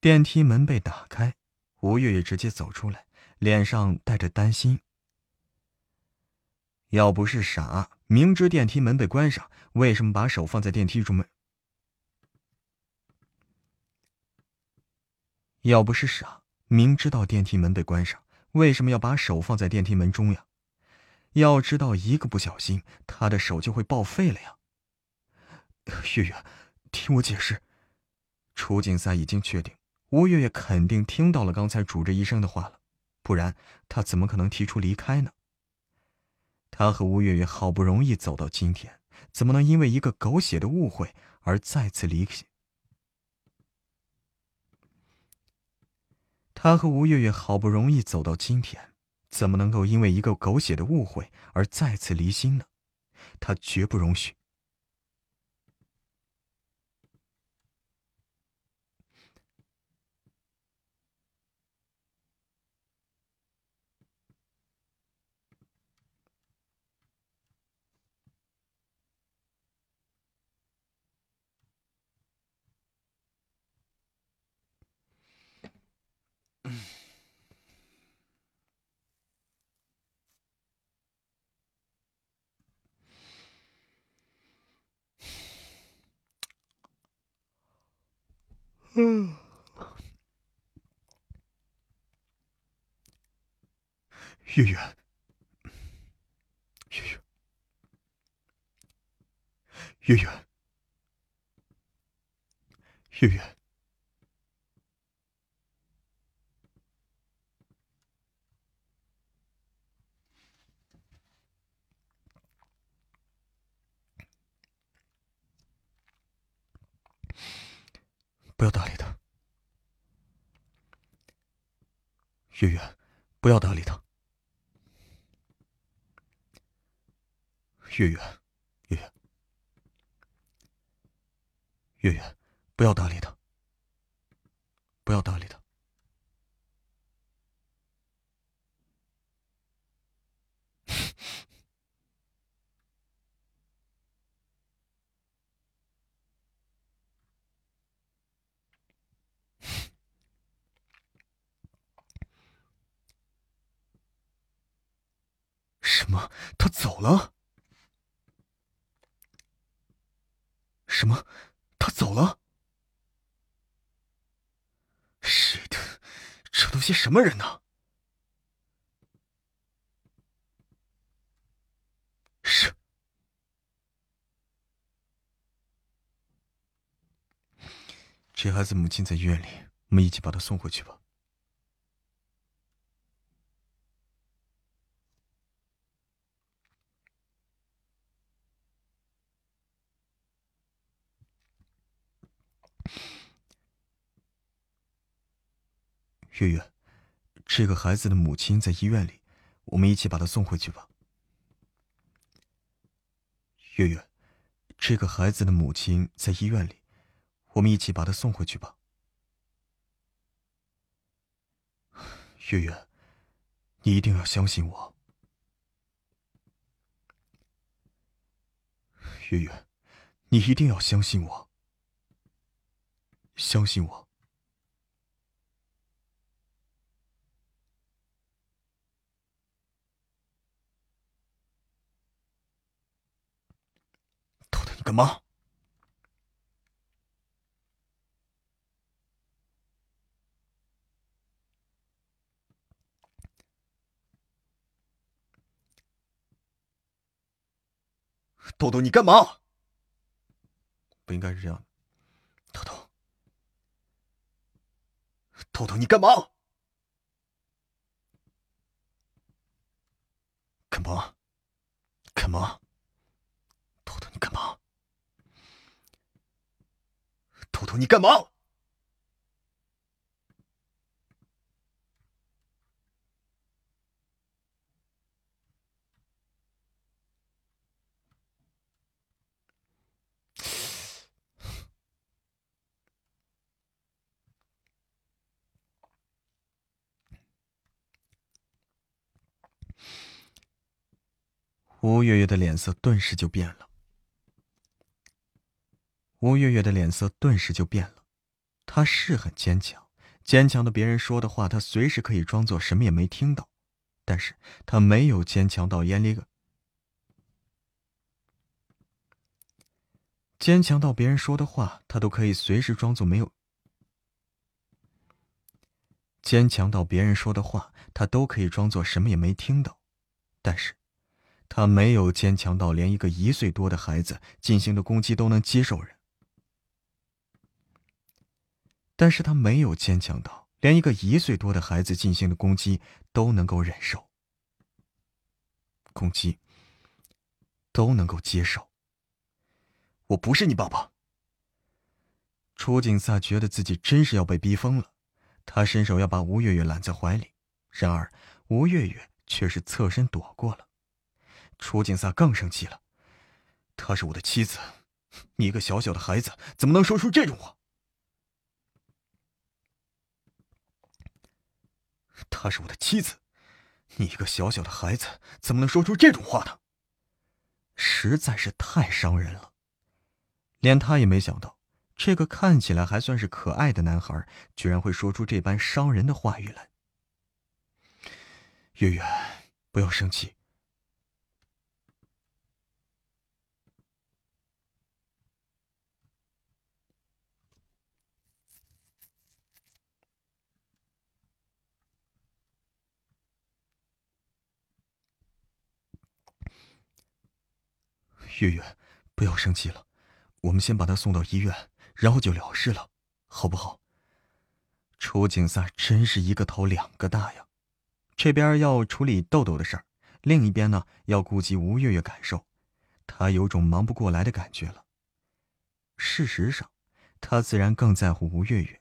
电梯门被打开，吴月月直接走出来，脸上带着担心。要不是傻，明知电梯门被关上，为什么把手放在电梯中门？要不是傻，明知道电梯门被关上，为什么要把手放在电梯门中呀？要知道，一个不小心，他的手就会报废了呀。月月，听我解释。楚景赛已经确定，吴月月肯定听到了刚才主治医生的话了，不然他怎么可能提出离开呢？他和吴月月好不容易走到今天，怎么能因为一个狗血的误会而再次离他和吴月月好不容易走到今天，怎么能够因为一个狗血的误会而再次离心呢？他绝不容许。嗯，月月，月月，月月，月月，不要搭理他，月月，不要搭理他，月月，月月，月月，不要搭理他，不要搭理他。什么？他走了？什么？他走了？是的？这都些什么人呢？是。这孩子母亲在医院里，我们一起把他送回去吧。月月，这个孩子的母亲在医院里，我们一起把她送回去吧。月月，这个孩子的母亲在医院里，我们一起把她送回去吧。月月，你一定要相信我。月月，你一定要相信我。相信我。干嘛？豆豆，你干嘛？不应该是这样的，豆豆，豆豆，你干嘛？干嘛？干嘛？豆豆，你干嘛？图图，你干嘛？吴月月的脸色顿时就变了。吴月月的脸色顿时就变了，她是很坚强，坚强的别人说的话，她随时可以装作什么也没听到，但是她没有坚强到眼里，坚强到别人说的话，她都可以随时装作没有，坚强到别人说的话，他都可以装作什么也没听到。但是，他没有坚强到连一个一岁多的孩子进行的攻击都能接受人。但是他没有坚强到连一个一岁多的孩子进行的攻击都能够忍受。攻击都能够接受。我不是你爸爸。楚景萨觉得自己真是要被逼疯了，他伸手要把吴月月揽在怀里，然而吴月月却是侧身躲过了。楚景萨更生气了，她是我的妻子，你一个小小的孩子怎么能说出这种话？她是我的妻子，你一个小小的孩子怎么能说出这种话呢？实在是太伤人了，连他也没想到。这个看起来还算是可爱的男孩，居然会说出这般伤人的话语来。月月，不要生气。月月，不要生气了，我们先把他送到医院。然后就了事了，好不好？楚景萨真是一个头两个大呀，这边要处理豆豆的事儿，另一边呢要顾及吴月月感受，他有种忙不过来的感觉了。事实上，他自然更在乎吴月月，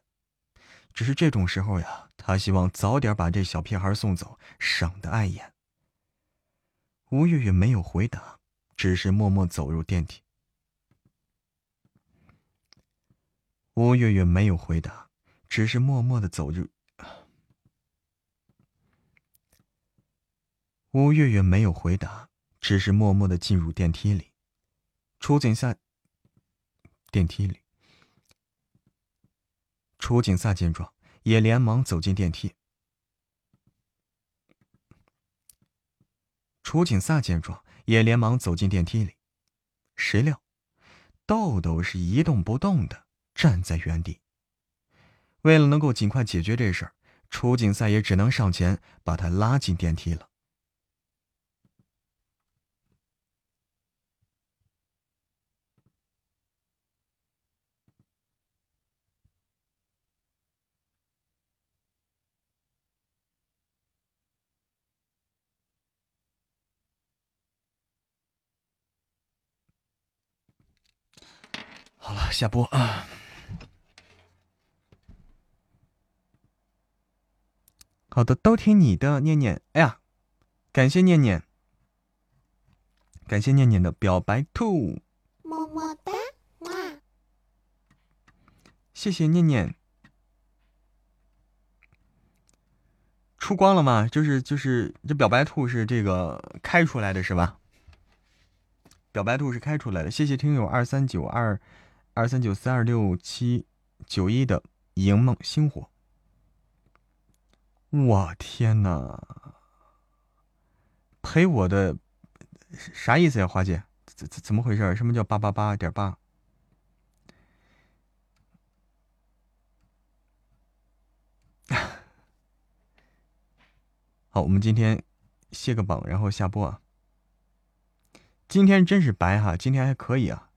只是这种时候呀，他希望早点把这小屁孩送走，省得碍眼。吴月月没有回答，只是默默走入电梯。吴月月没有回答，只是默默的走入。吴月月没有回答，只是默默的进入电梯里。楚景萨，电梯里。楚景萨见状，也连忙走进电梯。楚景萨见状，也连忙走进电梯里。谁料，豆豆是一动不动的。站在原地。为了能够尽快解决这事儿，楚景赛也只能上前把他拉进电梯了。下播啊。好的，都听你的，念念。哎呀，感谢念念，感谢念念的表白兔，么么哒，哇！谢谢念念。出光了吗？就是就是这表白兔是这个开出来的是吧？表白兔是开出来的。谢谢听友二三九二二三九三二六七九一的萤梦星火。我天哪！陪我的啥意思呀，花姐？怎怎怎么回事？什么叫八八八点八？好，我们今天卸个榜，然后下播啊。今天真是白哈，今天还可以啊。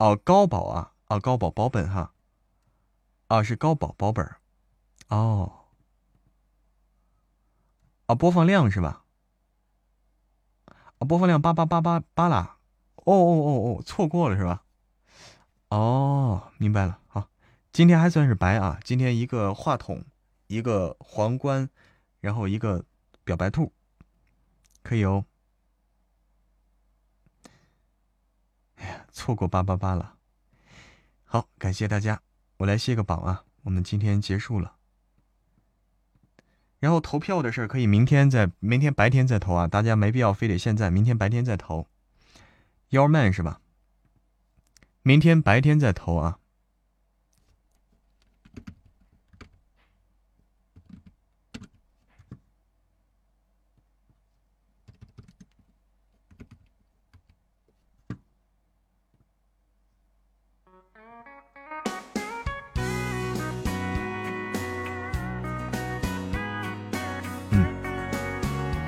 哦，高保啊，啊高保保本哈。啊，是高保保本哦。啊，播放量是吧？啊，播放量八八八八八啦！哦哦哦哦，错过了是吧？哦，明白了。好，今天还算是白啊。今天一个话筒，一个皇冠，然后一个表白兔，可以哦。哎呀，错过八八八了。好，感谢大家，我来卸个榜啊。我们今天结束了。然后投票的事儿可以明天再，明天白天再投啊，大家没必要非得现在，明天白天再投。Your man 是吧？明天白天再投啊。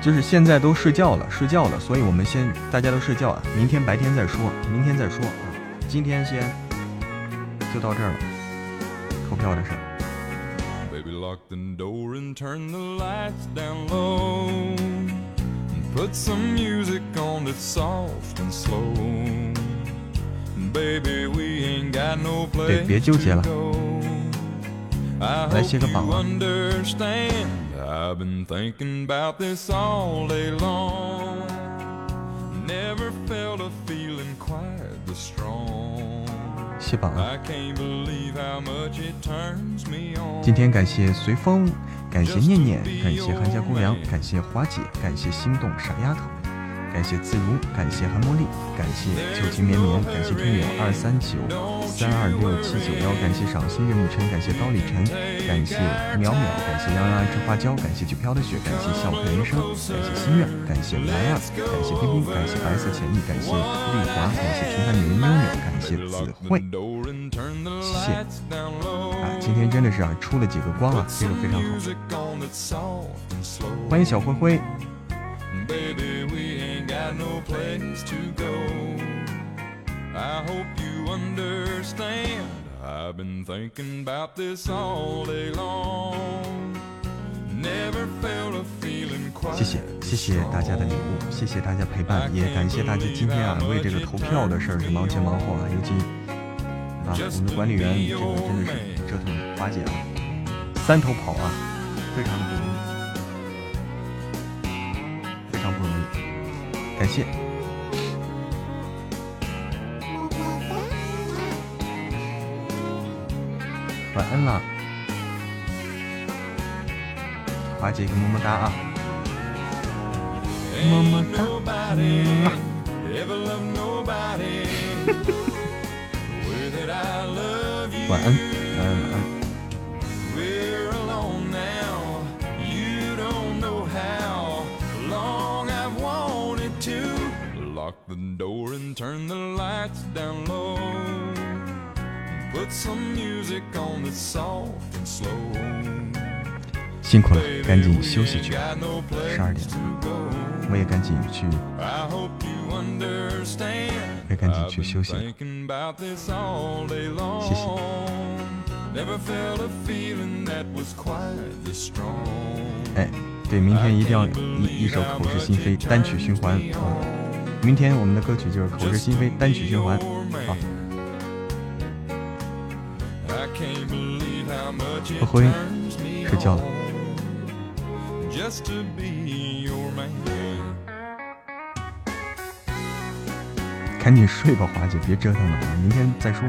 就是现在都睡觉了，睡觉了，所以我们先大家都睡觉啊，明天白天再说，明天再说啊，今天先就到这儿了，投票的事儿。对，别纠结了，来卸个榜。I've been thinking about this all day long. Never felt a feeling quite this strong. 谢榜了！今天感谢随风，感谢念念，感谢韩家姑娘，感谢花姐，感谢心动傻丫头。感谢自如，感谢韩茉莉，感谢旧情绵绵，感谢听友二三九三二六七九幺，感谢赏心悦目晨，感谢刀里晨，感谢淼淼，感谢幺幺爱吃花椒，感谢举飘的雪，感谢笑看人生，感谢心愿，感谢来啊，感谢冰冰，感谢白色浅意，感谢丽华，感谢平凡女人妞妞，感谢子慧，谢谢。啊，今天真的是啊出了几个光啊，这个非常好，欢迎小灰灰。No place to go. I hope you understand. I've been thinking about this all day long. Never felt a feeling quite 谢谢谢谢大家的礼物，谢谢大家陪伴，也感谢大家今天啊为这个投票的事儿是忙前忙后啊，尤其啊我们的管理员这个真的是折腾华姐啊，三头跑啊，非常的不感谢，晚安了，华姐一个么么哒啊，么么哒，晚安。The door and turn the lights down low. Put some music on that's soft and slow. 辛苦了，赶紧休息去。十二点了，我也赶紧去，我也赶紧去休息。谢谢。哎，对，明天一定要一一首口是心非单曲循环。嗯明天我们的歌曲就是《口是心非》单曲循环，好。灰灰睡觉了，赶紧睡吧，华姐，别折腾了，明天再说。